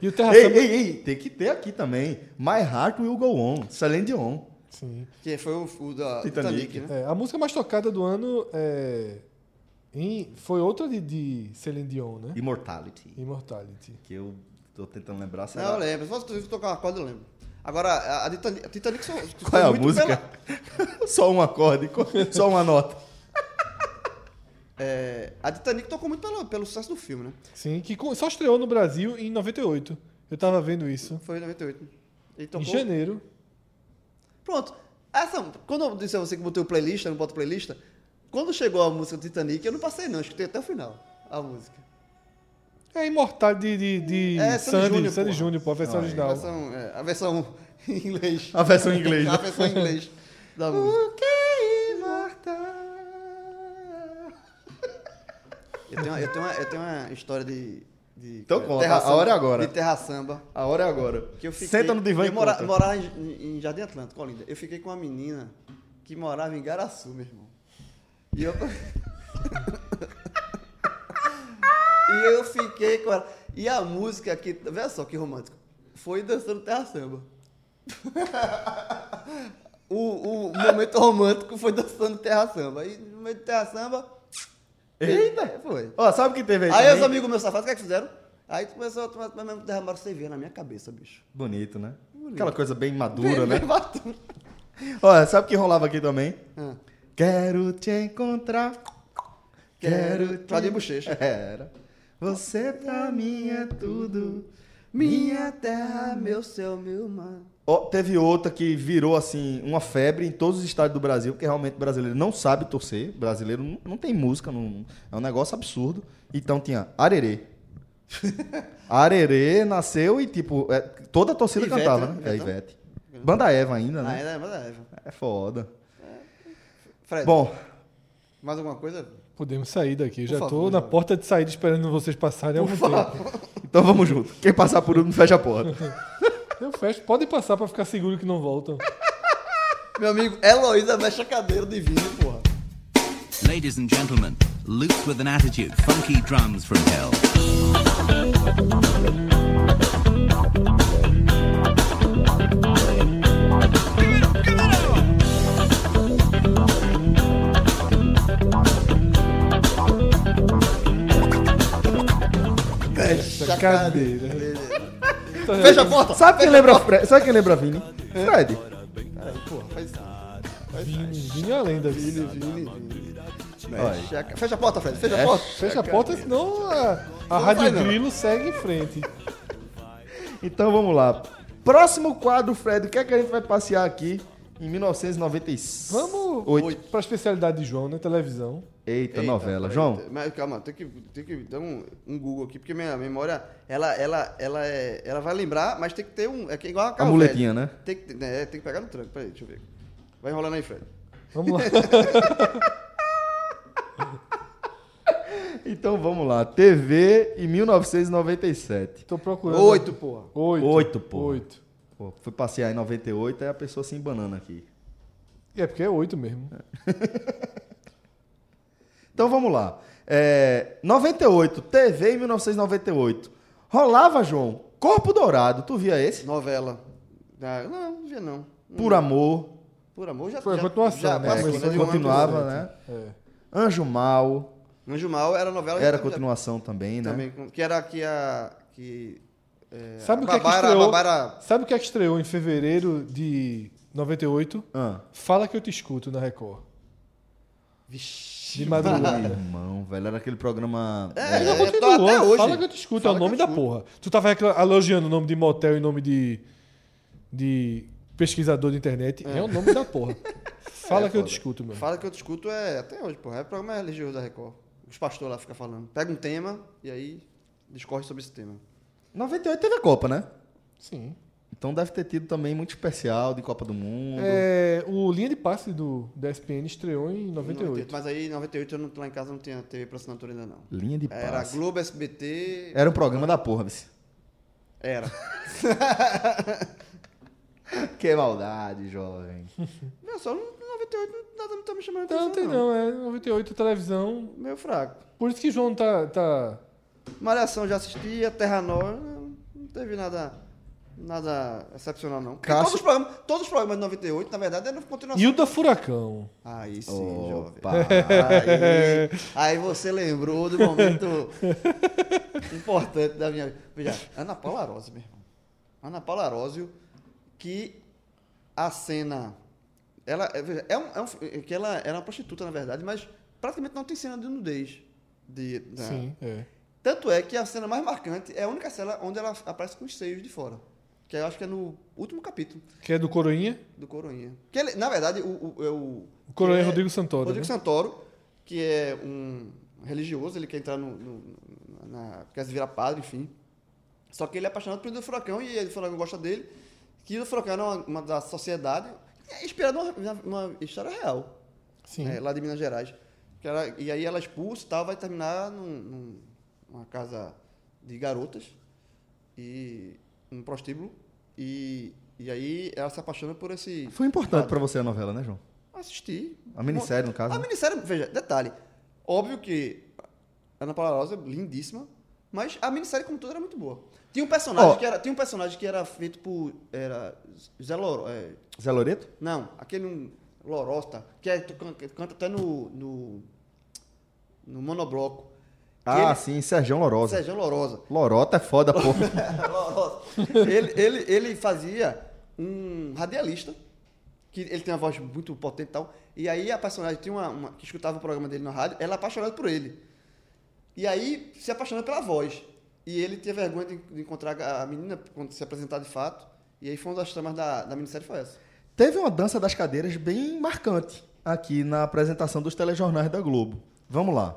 E o Terra Ei, Samba. ei, ei, tem que ter aqui também. My Heart Will Go On, Celine Dion. Sim. que foi o, o da Titanic. Titanic, né? É, a música mais tocada do ano é, em- foi outra de, de Celine Dion, né? Immortality. Immortality. Que eu tô tentando lembrar. Não, Será? eu lembro, se você tocar uma corda eu lembro. Agora, a, a Titanic, a Titanic só, Qual é a música? pela- só um acorde, só uma nota. É, a Titanic tocou muito pelo, pelo sucesso do filme, né? Sim, que só estreou no Brasil em 98. Eu tava vendo isso. Foi em 98. Ele Em tocou... janeiro. Pronto. Essa, quando eu disse a você que botei o playlist, eu não boto playlist, quando chegou a música do Titanic, eu não passei não, escutei até o final a música. É Imortal de, de, de É, Sandy Sandy, Júnior, pô, a versão Ah, é. A original. versão, é, a versão em inglês. A versão em inglês. A versão em inglês da música. O é imortal? Eu tenho, uma- eu tenho, uma, eu tenho uma história de... de Então conta, a Samba- hora é agora. De Terra Samba. A hora é agora. Que eu fiquei, Senta no divã e eu mora, morava em, em Jardim Atlântico, Olinda. Eu fiquei com uma menina que morava em Garaçu, meu irmão. E eu... e eu fiquei com ela. E a música aqui, veja só que romântico, foi dançando Terra Samba. o, o momento romântico foi dançando Terra Samba. E no meio de Terra Samba... Eita! Foi. Ó, sabe o que teve aí? Aí também? os amigos meus safados, o que é que fizeram? Aí começou a tomar, mesmo derramaram cerveja na minha cabeça, bicho. Bonito, né? Aquela coisa bem madura, né? Bem maduro. Olha, sabe o que rolava aqui também? Ah. Quero te encontrar. Quero te... Claudinho Bochecha. Era. Você pra mim é tudo. Minha terra, meu céu, meu mar. Ó, teve outra que virou assim uma febre em todos os estados do Brasil, porque realmente o brasileiro não sabe torcer. Brasileiro não, não tem música, não- é um negócio absurdo. Então tinha Arerê. Arerê nasceu e, tipo, é, toda a torcida Ivete, cantava, né? né? É Ivete. Ivete. Banda Eva ainda, Ah, né? é, mas é. É foda. Fred, Bom, mais alguma coisa? Podemos sair daqui. Já Por tô favor, na porta de saída esperando vocês passarem algum tempo. Então vamos junto. Quem passar por último fecha a porta. Eu fecho. Podem passar pra ficar seguro que não voltam. Meu amigo Heloísa mexe a cadeira de vinho, porra. Ladies and gentlemen, loose with an attitude, funky drums from hell. Mexe a cadeira. Fecha a porta! Sabe quem lembra Fred? Sabe quem lembra Vini? Fred. Peraí, porra, faz Vini, Vini é a lenda. Vini, Vini, Vini. A Fecha a porta, Fred, fecha a É. porta. Fecha a porta, senão a, a Rádio. Grilo segue em frente. Então vamos lá. Próximo quadro, Fred. O que é que a gente vai passear aqui em 1996? Vamos Oito. pra especialidade de João, né? Televisão. Eita, Eita, novela. peraí, João, Mas calma, tem que, tem que dar um, um Google aqui, porque minha memória, ela, ela, ela, é, ela vai lembrar, mas tem que ter um. É que igual a a carro muletinha, velho. né? Tem que, né, tem que pegar no tranco. Peraí, deixa eu ver. Vai enrolando aí, Fred. Vamos lá. Então vamos lá. TV em 1997. Tô procurando. Oito, porra. Oito. Oito, porra. Oito. Pô, fui passear em 98, aí a pessoa se embanando aqui. É porque é oito mesmo. Então vamos lá. É, 98, TV em 1998. Rolava, João, Corpo Dourado. Tu via esse? Novela. Ah, não, não via não. Por Amor. Por amor, já Foi a já- continuação, já né? passou, ano continuava, né? É. Anjo Mal. Anjo Mal era novela Era já- continuação também, né? também, que era que a que é, Sabe a o que é que estreou? Babá era- Sabe o que é que estreou em fevereiro de 98? Ah. Fala que eu te escuto na Record. Vixe. De madrugada. Irmão, velho, era aquele programa. É, é, é, continua. até hoje. Fala que eu te escuto, é Fala o nome eu da escuto. porra. Tu tava elogiando o nome de motel e nome de, de pesquisador de internet. É, o nome da porra. Fala É que eu foda. te escuto, meu. Fala que eu te escuto é até hoje, porra. É programa religioso da Record. Os pastores lá ficam falando. Pega um tema e aí discorre sobre esse tema. 98 teve a Copa, né? Sim. Então deve ter tido também muito especial de Copa do Mundo. É, o linha de passe do, da SPN estreou em 98. Mas aí em 98 eu não, lá em casa não tinha TV por assinatura ainda não. Linha de Era passe. Globo, SBT. Era um programa da porra, vice. Era. Que maldade, jovem. Não, só no 98 nada não tá me chamando a Não, atenção. tem não. É 98 televisão. Meio fraco. Por isso que João tá. tá... Malhação já assistia, Terra Nova, não, não teve nada, nada excepcional, não. Cássio- Todos, os programas, todos os programas de 98, na verdade, eram continuação. Hilda Furacão. Aí sim, jovem. Opa. Aí, aí você lembrou do momento importante da minha vida. Veja, Ana Paula Arósio, meu irmão. Ana Paula Arósio, que a cena. Ela, é, veja, é, um, é um, que ela era uma prostituta, na verdade, mas praticamente não tem cena de nudez. De, da- Sim, é. Tanto é que a cena mais marcante é a única cena onde ela aparece com os seios de fora. Que eu acho que é no último capítulo Que é do Coroinha. do Coroinha. Que ele, na verdade, o, o, é o, O Coroinha é Rodrigo Santoro. Rodrigo né? Santoro, que é um religioso, ele quer entrar no, no- na, quer se virar padre, enfim. Só que ele é apaixonado pelo Furacão e ele Furacão gosta dele. Que o Furacão era uma, uma da sociedade, é inspirado numa, numa história real, Sim. né, lá de Minas Gerais. Ela- e aí ela é expulsa e tal, vai terminar num, num- numa casa de garotas e um prostíbulo. E, e aí ela se apaixona por esse. Foi importante pra você a novela, né, João? Assistir. A minissérie, no caso. A né? minissérie, veja, detalhe. Óbvio que Ana Paula Rosa é lindíssima, mas a minissérie como toda era muito boa. Tinha um personagem Ó. que era, tinha um personagem que era feito por era Zé Loro, é, Zé Loreto? não, aquele um, Lorosta, que é, que canta até no no, no monobloco. Ah, ele- sim, Sergião Lorosa. Sérgio Lorosa. Lorota é foda, porra. Lorosa. ele, ele, ele fazia um radialista, que ele tem uma voz muito potente e tal. E aí a personagem tinha uma, uma- que escutava o programa dele na rádio, ela é apaixonada por ele. E aí se apaixona pela voz. E ele tinha vergonha de, de encontrar a menina quando se apresentar de fato. E aí foi uma das tramas da, da minissérie foi essa. Teve uma dança das cadeiras bem marcante aqui na apresentação dos telejornais da Globo. Vamos lá.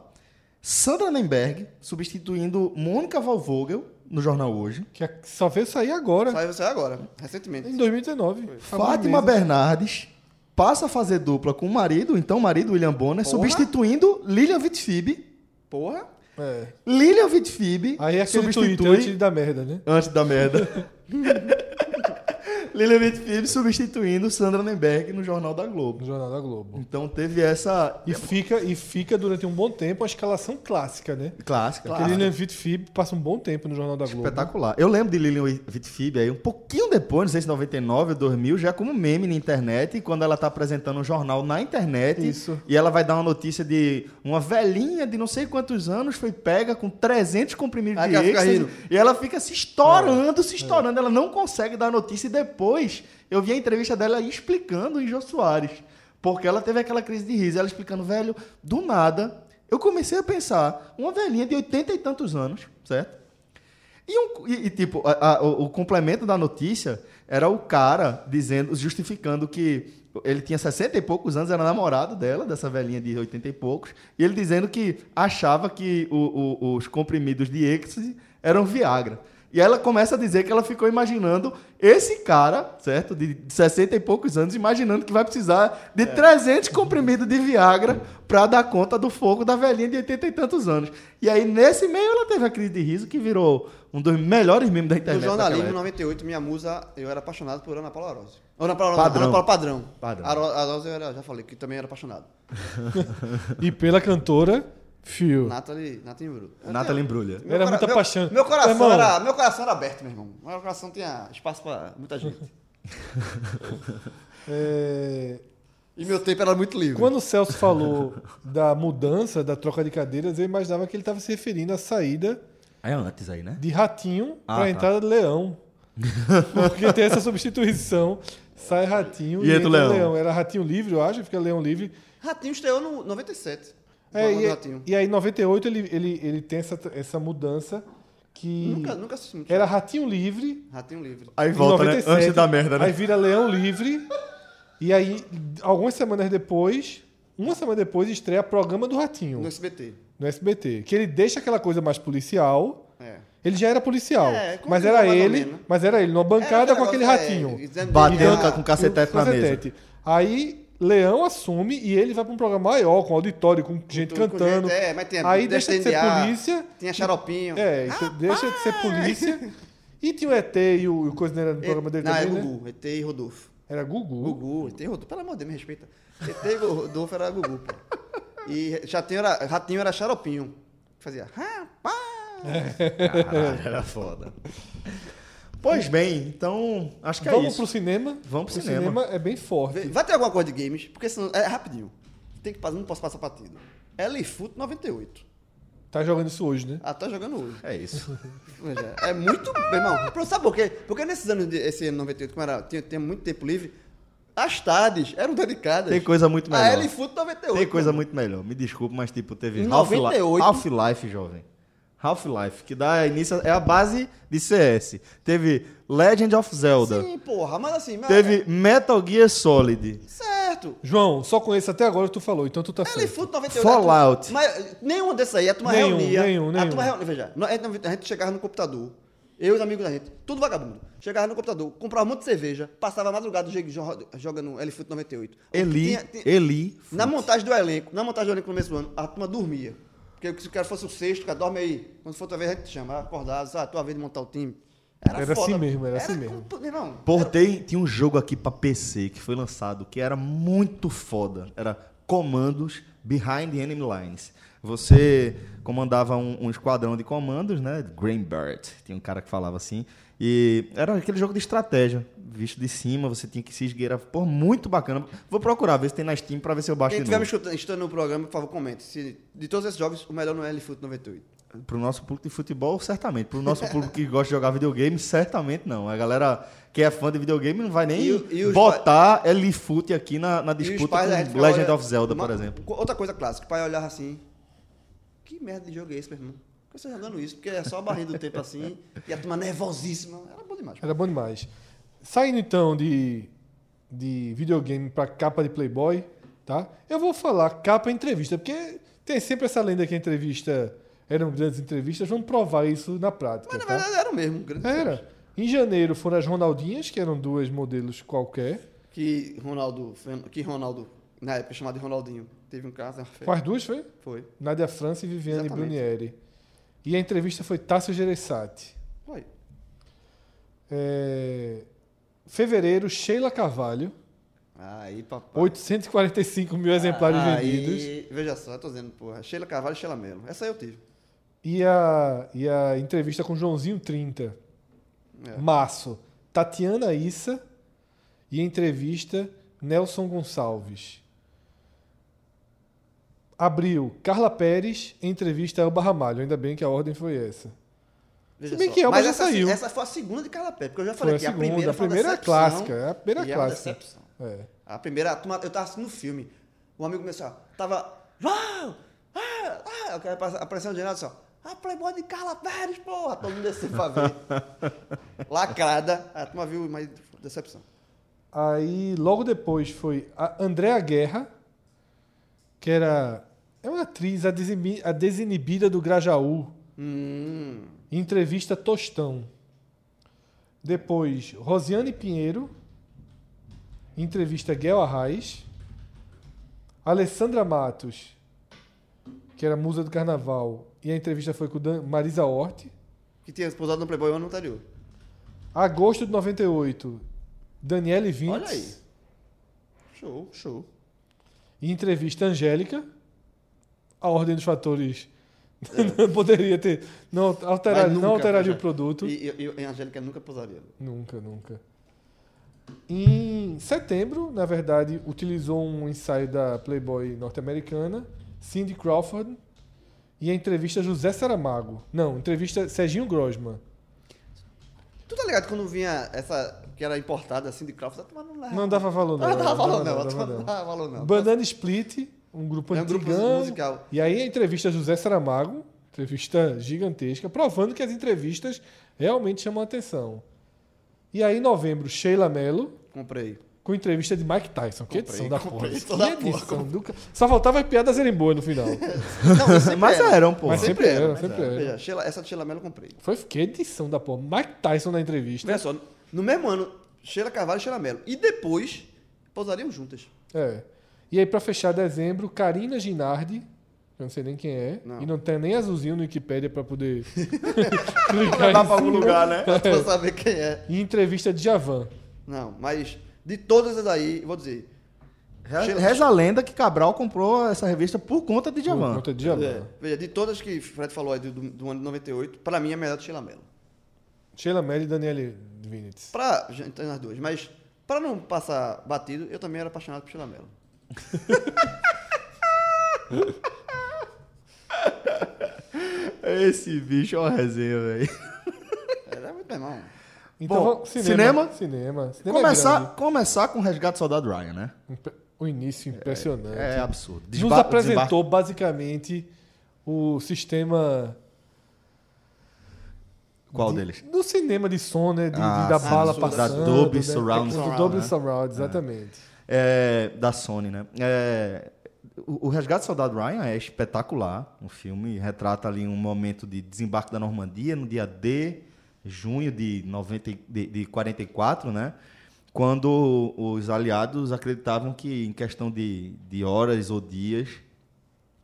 Sandra Nemberg substituindo Mônica Valvogel no jornal hoje. Que a- só veio sair agora, Saiu você agora, recentemente. em 2019. Fátima Alguns meses. Bernardes passa a fazer dupla com o marido, então o marido William Bonner, Porra. substituindo Lilian Vitfib. Porra. É. Lilian Vitfib Aí é substitui antes da merda, né? antes da merda. Lilian Vitfib substituindo Sandra Nemberg no Jornal da Globo. No Jornal da Globo. Então teve essa E fica, e fica durante um bom tempo a escalação clássica, né? clássica. Porque Lilian Vitfib passa um bom tempo no Jornal da Globo. Espetacular. Eu lembro de Lilian Vitfib aí um pouquinho depois, não sei se 99 ou 2000, já como meme na internet, quando ela tá apresentando um jornal na internet. Isso. E ela vai dar uma notícia de uma velhinha de não sei quantos anos foi pega com 300 comprimidos Aí de êxtase, e ela fica se estourando, se estourando. Ela não consegue dar a notícia e depois eu vi a entrevista dela explicando em Jô Soares. Porque ela teve aquela crise de riso. Ela explicando, velho, do nada, eu comecei a pensar, uma velhinha de 80 e tantos anos, certo? E, um- e- e, tipo, a- a- o, o complemento da notícia era o cara dizendo, justificando que ele tinha 60 e poucos anos, era namorado dela, dessa velhinha de 80 e poucos, e ele dizendo que achava que o- o- os comprimidos de êxtase eram Viagra. E aí ela começa a dizer que ela ficou imaginando esse cara, certo? De 60 e poucos anos, imaginando que vai precisar de 300 comprimidos de Viagra para dar conta do fogo da velhinha de 80 e tantos anos. E aí, nesse meio, ela teve a crise de riso, que virou um dos melhores memes da No internet. jornalismo, em naquela 98, minha musa, eu era apaixonado por Ana Paula Rose. Ana Paula Rose, Padrão. Ana Paula Padrão. Padrão. A Rose eu era- já falei que também era apaixonado. E pela cantora Phil. Nathalie, Embrulha. Meu Era cora- muita meu- paixão. Meu coração, Irmão. era, meu coração era aberto, meu irmão. Meu coração tinha espaço pra muita gente. É, E meu tempo era muito livre. Quando o Celso falou da mudança, da troca de cadeiras, eu imaginava que ele estava se referindo à saída É antes aí, né? de Ratinho Ah, para a tá. entrada de Leão. Porque tem essa substituição. Sai Ratinho E entra o Leão. Era Ratinho livre, eu acho, fica Leão livre. Ratinho estreou no 97. É, e, Ratinho. e aí, em 98, ele, ele, ele tem essa, essa mudança que Nunca, nunca assisti muito. era Ratinho livre. Ratinho livre. Aí volta, né? 97, Antes da merda, né? Aí vira Leão livre. E aí, algumas semanas depois, uma semana depois, estreia programa do Ratinho. No SBT. no SBT. Que ele deixa aquela coisa mais policial. É. Ele já era policial. É, mas era ele, menos. mas era ele, numa bancada Era com aquele negócio, ratinho. é, Batendo com cacetete na mesa. Aí Leão assume e ele vai para um programa maior, com auditório, com gente com cantando. gente, é, mas tem- Aí deixa deixa de ser polícia. Tinha xaropinho. É, deixa de ser polícia. E tinha o ET e o, o coisa era no programa dele Não, também, é né? Gugu. ET e Rodolfo. Era Gugu. Gugu, ET e Rodolfo. Pelo amor de Deus, me respeita. ET e Rodolfo era Gugu, pô. E Ratinho era, Ratinho era xaropinho. Fazia, rapaz. Caralho, era foda. Pois bem, então, acho que é Vamos isso. pro cinema. Vamos pro O cinema. é bem forte. Vai ter alguma coisa de games, porque senão. É rapidinho. Tem que passar, não posso passar partido. Elifoot 98. Tá jogando isso hoje, né? Ah, tá jogando hoje. É isso. Veja, É muito. Meu irmão, sabe por quê? Porque nesses anos, de, esse ano 98, como era, tinha, tinha muito tempo livre, as tardes eram dedicadas. Tem coisa muito A melhor. Elifoot 98. Tem coisa mano. muito melhor. Me desculpe, mas tipo, teve Half-Life, 98. Half-Life, jovem. Half-Life, que dá início, é a base de CS. Teve Legend of Zelda. Sim, porra, mas assim. mas- Teve Metal Gear Solid. Certo. João, só conheço até agora o que tu falou, então tu tá certo. Elifoot 98. Fallout. a turma- Mas nenhum desses aí, a turma Nenhum, reunia. nenhum, A nenhum. turma reunia. Veja, a gente, a chegava no computador. Eu e os amigos da gente, tudo vagabundo. Chegava no computador, comprava um monte de cerveja, passava a madrugada jo- jo- jogando Elifoot 98. Eli, Tinha- tinha- Eli. Na montagem do elenco, na montagem do elenco no começo do ano, a turma dormia. Porque se o cara fosse o sexto, cara, dorme aí. Quando for outra vez, a gente te chama, acordado, sabe, tua vez de montar o time. Era foda. assim mesmo, era assim mesmo. com- irmão, Pô, tem, tinha um jogo aqui pra PC que foi lançado que era muito foda. Era Comandos Behind Enemy Lines. Você comandava um, um esquadrão de comandos, né? Greenbird. Tinha um cara que falava assim. E era aquele jogo de estratégia. Visto de cima, você tinha que se esgueirar. Pô, muito bacana. Vou procurar, ver se tem na Steam pra ver se eu baixo quem de novo. escutando no programa, por favor, comente. Se, de todos esses jogos, o melhor não é Elifoot 98. Pro nosso público de futebol, certamente. Pro nosso público que gosta de jogar videogame, certamente não. A galera que é fã de videogame não vai nem E e botar Elifoot aqui na, na disputa com Legend olha- of Zelda, uma- por exemplo. Outra coisa clássica, o pai olhava assim. Que merda de jogo é esse, meu irmão? Por que você tá isso? Porque é só a barrinha do tempo assim, e a turma nervosíssima. Era bom demais. Era bom demais. Saindo então de, de videogame para capa de Playboy, tá? Eu vou falar capa entrevista, porque tem sempre essa lenda que a entrevista eram grandes entrevistas. Vamos provar isso na prática. Mas na tá? verdade era o mesmo. um grande Era. Em janeiro foram as Ronaldinhas, que eram duas modelos qualquer. Que Ronaldo, que Ronaldo, na época chamado de Ronaldinho, teve um caso. Com as duas foi? Foi. Nádia França e Viviane Exatamente. Brunieri. E a entrevista foi Tássio Gereissati. Foi. É, Fevereiro, Sheila Carvalho. Aí, papai. 845 mil exemplares vendidos. Aí, veja só, eu tô dizendo, porra, Sheila Carvalho e Sheila Mello. Essa aí eu tive. E a, e a entrevista com Joãozinho 30. É. Março, Tatiana Issa. E a entrevista Nelson Gonçalves. Abril, Carla Pérez. Entrevista Elba Ramalho. Ainda bem que a ordem foi essa. Veja Se bem só. que Elba Mas já essa, saiu. essa foi a segunda de Carla Pérez, porque eu já Foi falei a que a primeira A foi primeira é clássica. É a primeira é clássica. decepção. É. A primeira, a turma, eu tava assistindo o filme. Um amigo começou, tava. Uau! Ah, ah, o cara apare- apareceu um general assim, ó. A Playboy de Carla Pérez, porra! Todo mundo desceu pra ver. Lacrada. A turma viu, mas decepção. Aí, logo depois, foi a Andréa Guerra, que era. É uma atriz, a, desimi- a desinibida do Grajaú. Hum. Entrevista Tostão. Depois, Rosiane Pinheiro. Entrevista Guel Arraes. Alessandra Matos, que era musa do carnaval. E a entrevista foi com Dan- Marisa Hort. Que tinha posado no Playboy o ano anterior. Agosto de 98, Daniele Vintz. Olha aí. Show, show. E entrevista Angélica. A ordem dos fatores não poderia ter. Não, alterar, É. Mas não nunca, alteraria o produto. E, e, e a Angélica nunca posaria. Nunca, nunca. Em setembro, na verdade, utilizou um ensaio da Playboy norte-americana, Cindy Crawford, e a entrevista José Saramago. Não, entrevista Serginho Grosman. Tu tá ligado quando vinha essa que era importada assim de Crawford, não. Não dava valor, não. Não dava valor, não. Não. valor, não. Banana Split, um grupo É um grupo musical. E aí a entrevista José Saramago, entrevista gigantesca, provando que as entrevistas realmente chamam a atenção. E aí em novembro, Sheila Mello, Comprei. com entrevista de Mike Tyson. Que Comprei, edição da comprei porra. toda Que edição do Só faltava as piadas serem boas no final. Não, sempre Mas era. eram, pô. Mas sempre era, sempre era. Sheila- essa de Sheila Mello eu comprei. Foi que edição da porra. Mike Tyson na entrevista. Veja só, no mesmo ano, Sheila Carvalho e Sheila Mello. E depois, pousariam juntas. É. E aí, pra fechar dezembro, Karina Ginardi. Eu não sei nem quem é. Não. E não tem nem azulzinho no Wikipedia pra poder clicar Levar em pra algum lugar, né? Pra saber quem é. E entrevista de Javan. Não, mas de todas as aí, vou dizer. Reza a lenda que Cabral comprou essa revista por conta de Por Javan. conta de Javan. É, veja, de todas que Fred falou aí do, do, do ano de 98, pra mim é a melhor de Sheila Mello. Sheila Mello e Daniele Vinitz. Pra. Gente, tem as duas, mas pra não passar batido, eu também era apaixonado por Sheila Mello. Esse bicho é uma resenha, velho. Era muito irmão. Então, Bom, vamos- cinema? Cinema. Cinema é Começar, grande. começar com o Resgate do Soldado Ryan, né? O início impressionante. É absurdo. Nos Desba- apresentou basicamente o sistema Qual de- deles? do cinema de som, né? De, de- Ah, da sim, bala da passando. Dolby né? Surround Do Surround, Dolby né? Surround, exatamente. É, da Sony, né? É, o, o Resgate do Soldado Ryan é espetacular. O filme retrata ali um momento de desembarque da Normandia no dia D, junho de, 90, e- de, de 44, né? Quando os aliados acreditavam que em questão de, de horas ou dias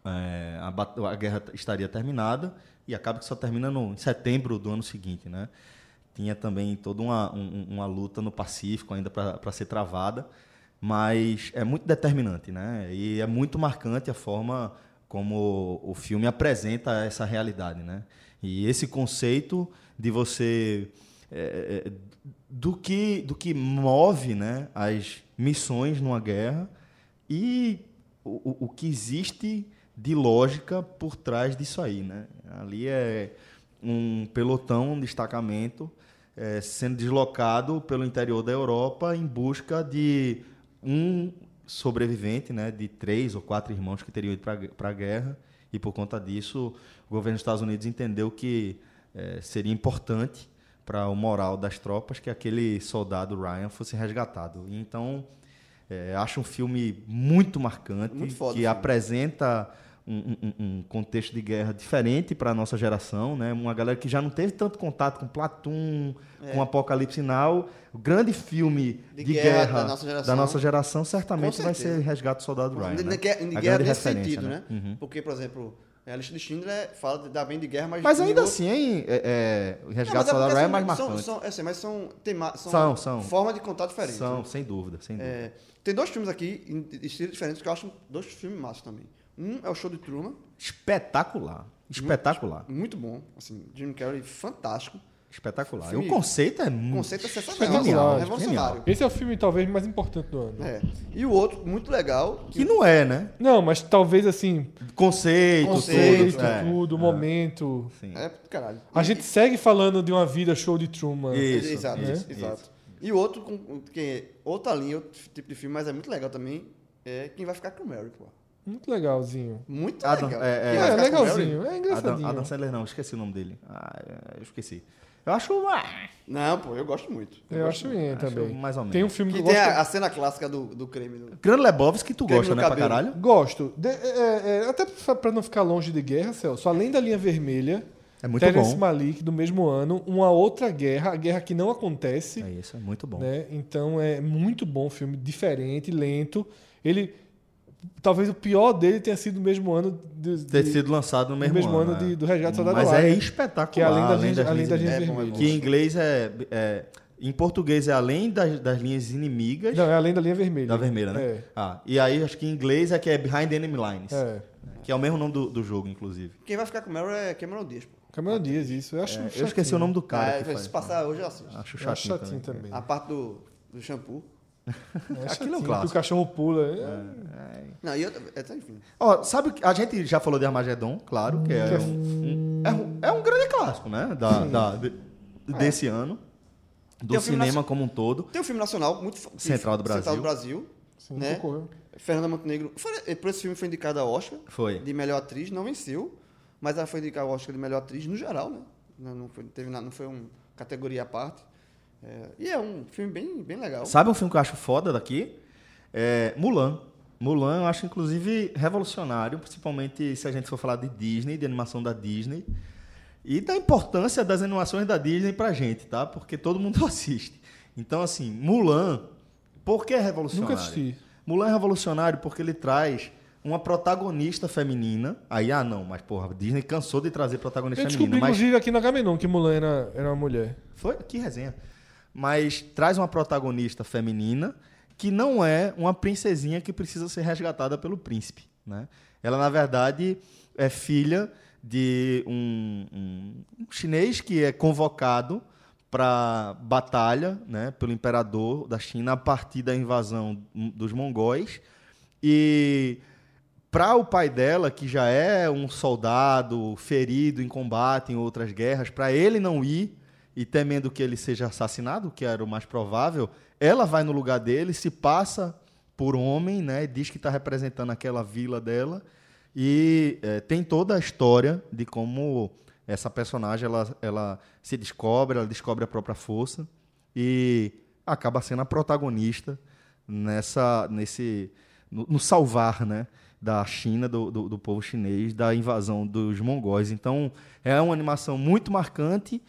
é, a, a guerra estaria terminada e acaba que só termina no, em setembro do ano seguinte, né? Tinha também toda uma, um- uma luta no Pacífico ainda para ser travada, mas é muito determinante, né? E é muito marcante a forma como o filme apresenta essa realidade, né? E esse conceito de você é, é, do que do que move, né, as missões numa guerra e o, o- que existe de lógica por trás disso aí, né? Ali é um pelotão, um destacamento eh, sendo deslocado pelo interior da Europa em busca de um sobrevivente, né? De três ou quatro irmãos que teriam ido para a guerra e por conta disso o governo dos Estados Unidos entendeu que eh, seria importante para o moral das tropas que aquele soldado Ryan fosse resgatado. Então, é, acho um filme muito marcante, Muito foda que apresenta um, um- um contexto de guerra diferente para nossa geração, né? Uma galera que já não teve tanto contato com Platum, com Apocalipse Now. O grande filme De de, guerra guerra, da nossa geração. da nossa geração certamente vai ser Resgate do Soldado Ryan. De, né? de de A guerra nesse sentido, né? Uhum. Porque, por exemplo, a lista de Schindler fala de- da bem de guerra, mas... Mas ainda outro- assim, hein, é, é, Não, Resgate do Soldado Ryan é mais são- marcante. São, é assim, mas são, tema, são, São, são. formas de contar diferentes. São, sem dúvida, sem dúvida. É, tem dois filmes aqui, em estilos diferentes, que eu acho dois filmes massas também. Um é o Show de Truman, Espetacular. Espetacular. muito bom. Assim, Jim Carrey, fantástico. Espetacular. Filme- o conceito é O muito. conceito é sensacional, assim, revolucionário. Esse é o filme talvez mais importante do ano. É. E o outro, muito legal, Que não é, né? Não, mas talvez assim, Conceito, Conceito, tudo. feito, é. tudo, momento. Sim. é caralho. A gente segue falando de uma vida show de Truman. Isso, exato, isso, exato. E o outro, com, que é outra linha, outro tipo de filme, mas é muito legal também, é Quem Vai Ficar com o Mary, pô. Muito legalzinho. Muito Adam- legal. é- é- É, o legalzinho, é Adam, engraçadinho. Adam Sandler não, esqueci o nome dele. Ah, é, eu esqueci. Eu acho, ah, Não, pô, eu gosto muito. Eu gosto acho bem acho também. mais ou menos. Tem um filme que Que eu tem gosto. a, a cena clássica do, do creme. Do... Grande Lebowski que tu Creme gosta, né, pra cabelo. caralho? Gosto. De- é- é- até pra pra não ficar longe de guerra, Celso, além da linha vermelha, É muito Terence bom. Malik, do mesmo ano, uma outra guerra, a guerra que não acontece. É isso, é muito bom. né? Então é muito bom filme, diferente, lento. Ele. Talvez o pior dele tenha sido no mesmo ano de, Ter de- sido lançado no mesmo, mesmo ano é. de- do Resgate do Soldado Mas Ryan, é espetacular. que é além das linhas, além linhas das linhas É é. Que em inglês é, é- Em português é além das, das linhas inimigas. Não, é além da linha vermelha. Da vermelha, né? É. Ah, e aí acho que em inglês é que é Behind Enemy Lines. É. Que é o mesmo nome do, do jogo, inclusive. Quem vai ficar com o Mary é Cameron Diaz, pô. Cameron Dias, isso. Eu acho É, eu chatinho. esqueci o nome do cara. Que se faz. passar hoje eu assisto. Acho Eu acho chatinho, chatinho também. também. A parte do, do shampoo. É Aquilo é um clássico. o cachorro pula. É. Não, e outra, é, enfim. Ó, sabe, que a gente já falou de Armagedon, claro, que é, Que é um, é, um, é um grande clássico, né? Da, da- de- desse ano. Do um cinema como um todo. Tem um filme nacional muito Central do Brasil. Central do Brasil. Sim, né? Fernanda Montenegro. Foi, por esse filme foi indicada ao Oscar. Foi. De melhor atriz, não venceu. Mas ela foi indicada ao Oscar de melhor atriz no geral, né? Não, não foi, teve nada, não foi uma categoria à parte. É, e é um filme bem, bem legal. Sabe um filme que eu acho foda daqui? É Mulan. Mulan eu acho, inclusive, revolucionário, principalmente se a gente for falar de Disney, de animação da Disney. E da importância das animações da Disney pra gente, tá? Porque todo mundo assiste. Então, assim, Mulan, por que é revolucionário? Nunca assisti. Mulan é revolucionário porque ele traz uma protagonista feminina. Aí, ah, não, mas porra, a Disney cansou de trazer protagonista Eu descobri, feminina. Mas inclusive, aqui na Gamenon que Mulan era, era uma mulher. foi, que resenha. Mas traz uma protagonista feminina que não é uma princesinha que precisa ser resgatada pelo príncipe. Né? Ela, na verdade, é filha de um, um- chinês que é convocado para batalha né, pelo imperador da China a partir da invasão dos mongóis. E para o pai dela, que já é um soldado ferido em combate em outras guerras, para ele não ir e temendo que ele seja assassinado, que era o mais provável, ela vai no lugar dele, se passa por homem, né, diz que está representando aquela vila dela. E eh, tem toda a história de como essa personagem ela, ela se descobre, ela descobre a própria força e acaba sendo a protagonista nessa nesse no, no salvar né da China do, do, do povo chinês da invasão dos mongóis. Então é uma animação muito marcante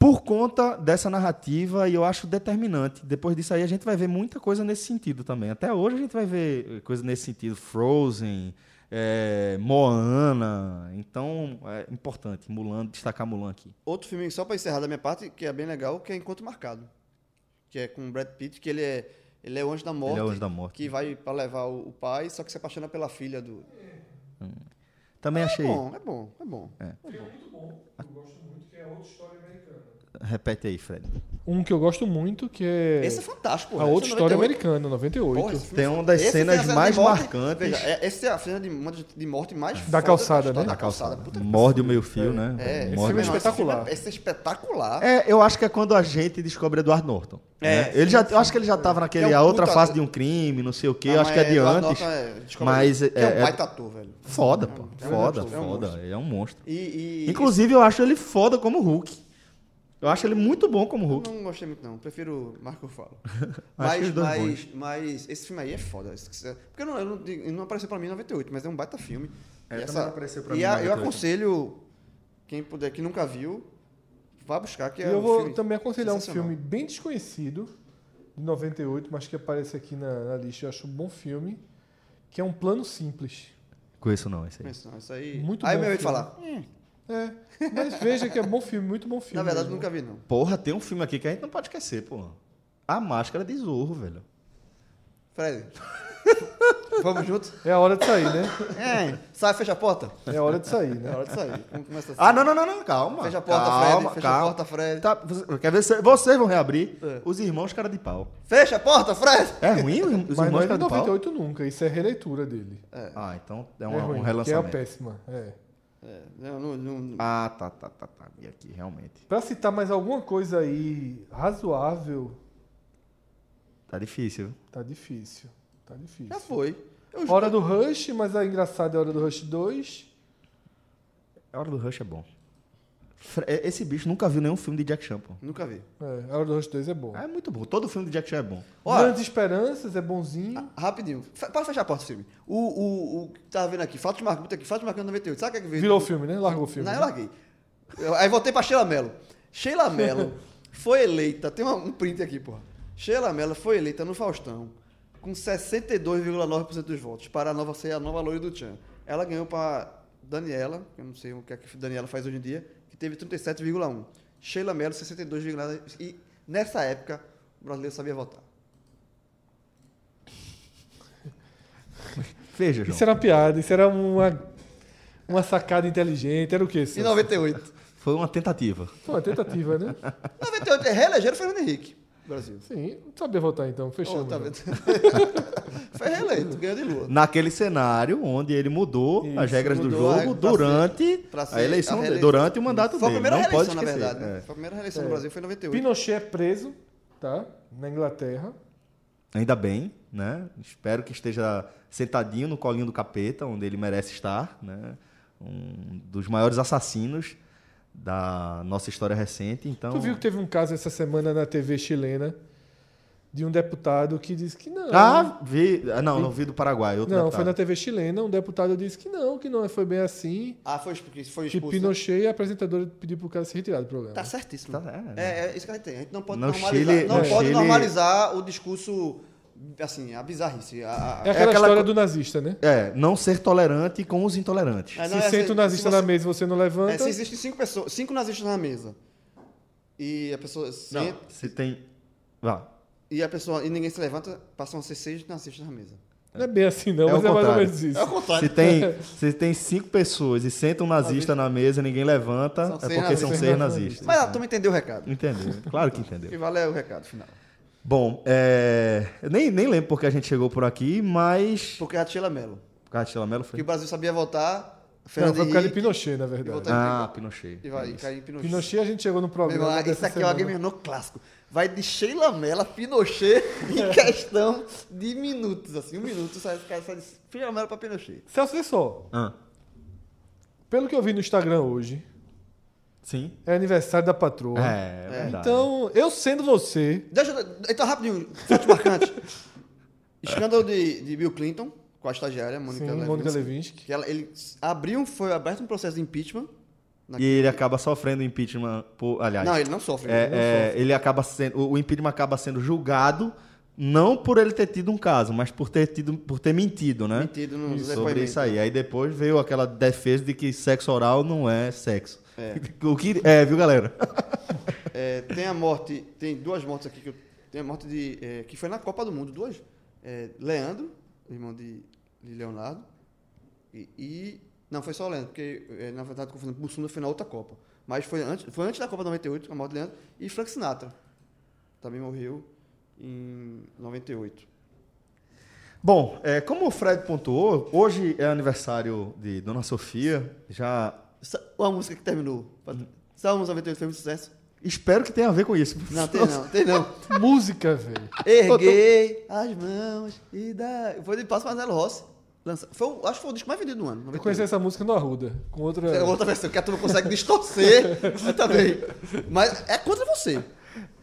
por conta dessa narrativa e eu acho determinante depois disso aí a gente vai ver muita coisa nesse sentido também até hoje a gente vai ver coisa nesse sentido Frozen é, Moana então é importante Mulan destacar Mulan aqui Outro filme, só para encerrar da minha parte, que é bem legal, que é Encontro Marcado. Que é com o Brad Pitt, que ele é, ele é o anjo da morte. Ele é o anjo da morte. Que vai para levar o, o pai, só que se apaixona pela filha do. também achei É bom, é bom, é bom. Repete aí Fred Um que eu gosto muito, que é Esse é fantástico, pô. A Esse Outra é História 98. Americana, 98. Porra, Tem é uma das esse cenas a cena mais morte- marcantes. Veja, é- essa é a cena de, uma de- morte mais Da foda calçada, história, né? Da calçada. Puta que Morde o meio fio, né? É, esse Morde filme é espetacular. Esse, é espetacular. É, eu acho que é quando a gente descobre Edward Norton. É, né? ele já, eu acho que ele já estava naquele Que é um a outra fase ator. de um crime, não sei o quê. Ah, eu acho que é de antes. É- mas que é, é um é baita ator, velho. foda, pô. É Foda, é foda. Ele é um monstro. E, e- Inclusive, eu acho ele foda como Hulk. Eu acho ele muito bom como Hulk. Não gostei muito, não. Prefiro Marco Falo. Mas, mas, mas esse filme aí é foda. Esse- Porque eu não, eu não, não apareceu pra mim em 98, mas é um baita filme. É, E não apareceu pra e mim a- eu 98. aconselho quem puder, que nunca viu, vá buscar, que E é eu um vou filme também aconselhar um filme bem desconhecido, de 98, mas que aparece aqui na, na lista. Eu acho um bom filme, que é Um Plano Simples. Conheço não, esse aí. Mas não, isso aí. Muito aí bom meu de filme. falar. "Hum, É, mas veja que é bom filme, muito bom filme. na verdade, mesmo. nunca vi, não. Porra, tem um filme aqui que a gente não pode esquecer, pô. A Máscara de Zorro, velho. Fred. Vamos junto? É a hora de sair, né? É. Sai, fecha a porta. É a hora de sair, É né? hora de sair. Vamos começar assim. Ah, não, não, não, não, calma. Fecha a porta, calma, Fred. Fecha calma. a porta, Fred. Tá, você- quer ver se vocês vão reabrir? É. Os irmãos cara de pau. Fecha a porta, Fred! É ruim os irmãos Mas não é de cara de pau? 98 nunca, isso é releitura dele. Ah, então é, É, um, um ruim, que é a relançamento. péssima. É. É, não, não, não- ah, tá, tá, tá, tá. E aqui, realmente. Pra citar mais alguma coisa aí razoável, Tá difícil, tá difícil. Tá difícil. Já foi. Eu Hora do Rush, mas a engraçada é Hora do Rush 2. A Hora do Rush é bom. Fre- Esse bicho nunca viu nenhum filme de Jack Chan, pô. Nunca vi. É, a Hora do Rush 2 é bom. É muito bom. Todo filme de Jack Chan é bom. Olha, Grandes Esperanças é bonzinho. rapidinho. Fe- Para fechar a porta do filme. O, o, o que tava vendo aqui, Fatos Marcando aqui, Fatos Marcando 98. Sabe o que é que veio? Virou o filme, né? Largou o filme. Não, né? eu larguei. Eu- aí voltei pra Sheila Mello. Sheila Mello foi eleita, tem uma- um print aqui, porra. Sheila Mello foi eleita no Faustão com 62,9% dos votos para a nova ser a nova loira do Tchan. Ela ganhou pra Daniela, que eu não sei o que, é que Daniela faz hoje em dia, teve 37,1. Sheila Mello, 62,9%. E nessa época, o brasileiro sabia votar. Veja, João. Isso era uma piada, isso era uma, uma sacada inteligente. Era o quê? Em Celso? 98. Foi uma tentativa. Foi uma tentativa, né? 98, reelegeram o Fernando Henrique, Brasil. Sim, não sabia votar então, Oh, fechamos. tá vendo? Foi reeleito, ganhou de lua. Naquele cenário onde ele mudou Isso, as regras do mudou a- jogo pra durante pra ser a eleição, a dele, reeleição. durante o mandato Foi a dele. primeira Não reeleição, pode na verdade. né? É. Foi a primeira reeleição É. no Brasil, foi em 98. Pinochet é preso, tá? Na Inglaterra. Ainda bem, né? Espero que esteja sentadinho no colinho do capeta, onde ele merece estar, né? Um dos maiores assassinos da nossa história recente. Então, Tu viu que teve um caso essa semana na TV chilena de um deputado que disse que não. Ah, vi. ah, Não, não vi do Paraguai. Outro não, deputado. foi na TV chilena, um deputado disse que não, que não foi bem assim. Ah, foi porque foi Que expulso. né? Pinochet e a apresentadora pediu pro cara se retirar do programa. Tá certíssimo. Tá, é, é, é isso que a gente tem. A gente não pode No normalizar, Chile- não no pode Chile- normalizar o discurso, assim, a bizarrice. A, a- É aquela, aquela história co- do nazista, né? É, não ser tolerante com os intolerantes. É, não, se é senta o nazista se você- na mesa e você não levanta. É, se existem cinco pessoas, cinco nazistas na mesa e a pessoa Não, se tem. Vá. e a pessoa e ninguém se levanta, passam a ser seis nazistas na mesa. Não é bem assim, não, É mas o é mais ou contrário. menos isso. É o contrário. Se tem, se tem cinco pessoas e senta um nazista na mesa e ninguém levanta, São é porque são nazistas. seis nazistas. Mas ah, tu me entendeu o recado. Entendeu? Claro que O que entendeu. vale é o recado final. Bom, é, eu nem, nem lembro porque a gente chegou por aqui, mas. Porque é a Sheila Mello. Por causa de Sheila Mello Que foi? o Brasil sabia votar, Não, Fernando foi por causa de Pinochet, na verdade. Ah, Pinochet. e vai cair em Pinochet. Pinochet a gente chegou no programa. irmão, isso aqui é o semana. Agamemnon clássico. Vai de Sheila Mello a Pinochet em questão de minutos, assim, um minuto, sai, o cara sai de Sheila Mello pra Pinochet. Celso, vê só. Ah, Pelo que eu vi no Instagram hoje, sim. é aniversário da patroa. É, é verdade. Então, eu sendo você, Deixa eu, então, rapidinho, fato marcante. Escândalo de, de Bill Clinton, com a estagiária, Mônica sim, Lewinsky. Mônica Levinsky. Que ela, ele abriu, foi aberto um processo de impeachment. E ele acaba sofrendo impeachment por. Aliás. Não, ele não sofre. É, ele não é, sofre. ele acaba sendo, o o impeachment acaba sendo julgado não por ele ter tido um caso, mas por ter tido, por ter mentido, né? Mentido no sobre isso aí. Aí depois veio aquela defesa de que sexo oral não é sexo. É. O que é, viu, galera? É, tem a morte, tem duas mortes aqui que eu, tem a morte de é, que foi na Copa do Mundo, duas. É, Leandro, irmão de, de Leonardo, e, e- não foi só o Leandro, porque é, na verdade confundindo Bussunda foi na outra Copa, mas foi antes, foi antes da Copa 98, a morte de Leandro e Frank Sinatra também morreu em 98. Bom, é, como o Fred pontuou, hoje é aniversário de Dona Sofia. Já Uma música que terminou. Salmos 98 foi um sucesso? espero que tenha a ver com isso. Não, tem não, tem não. Música, velho. Erguei as mãos e dá. Foi de Passo Marcelo Rossi. Lança, foi, o- acho que foi o disco mais vendido do ano. Eu 98. conheci essa música no Arruda, com outra. É outra versão, que a turma consegue distorcer mas também. Mas é contra você.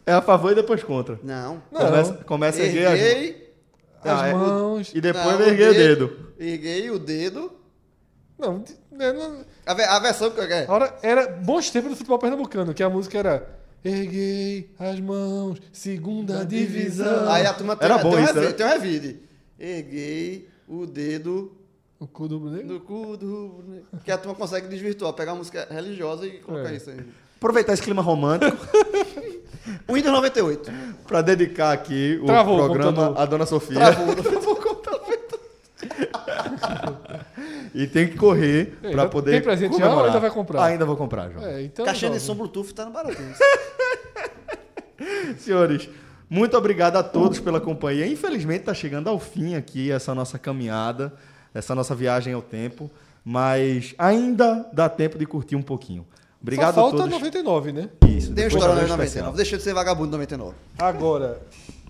É a favor e depois contra. Não. Não. Começa, começa a erguer as mãos. Erguei. As Ah, é. mãos. E depois não, erguer o dedo. Erguei o dedo. Não, né, não- A, ve- a versão que é. Ora, era bons tempos do futebol pernambucano, que a música era Erguei as mãos, segunda divisão. Aí a turma tem, Era bom tem, um isso, revi- né? tem um revide. Erguei o dedo O cu do boneco. no cu do. Que a turma consegue desvirtuar, pegar uma música religiosa e colocar É. isso aí. Aproveitar esse clima romântico Windows 98. para dedicar aqui o Travou o programa computador. à Dona Sofia. Travou. E tem que correr Ei, para poder tem presente já ou comemorar. ainda vai comprar? Ainda vou comprar, João. É, então. Caixinha de som Bluetooth tá no baratinho. Senhores, muito obrigado a todos pela companhia. Infelizmente está chegando ao fim aqui essa nossa caminhada, essa nossa viagem ao tempo, mas ainda dá tempo de curtir um pouquinho. Obrigado Só falta a todos. 99, né? Isso, Tem história um 99. especial. Deixa de ser vagabundo 99. Agora,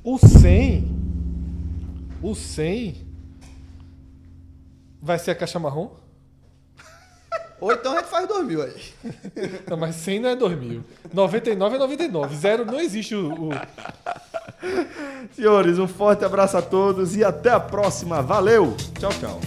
o 100. O 100. Vai ser a caixa marrom? Ou então a gente faz 2000 aí. Não, mas 100 não é 2000. 99 é 99. Zero não existe o. o- Senhores, um forte abraço a todos e até a próxima. Valeu! Tchau, tchau.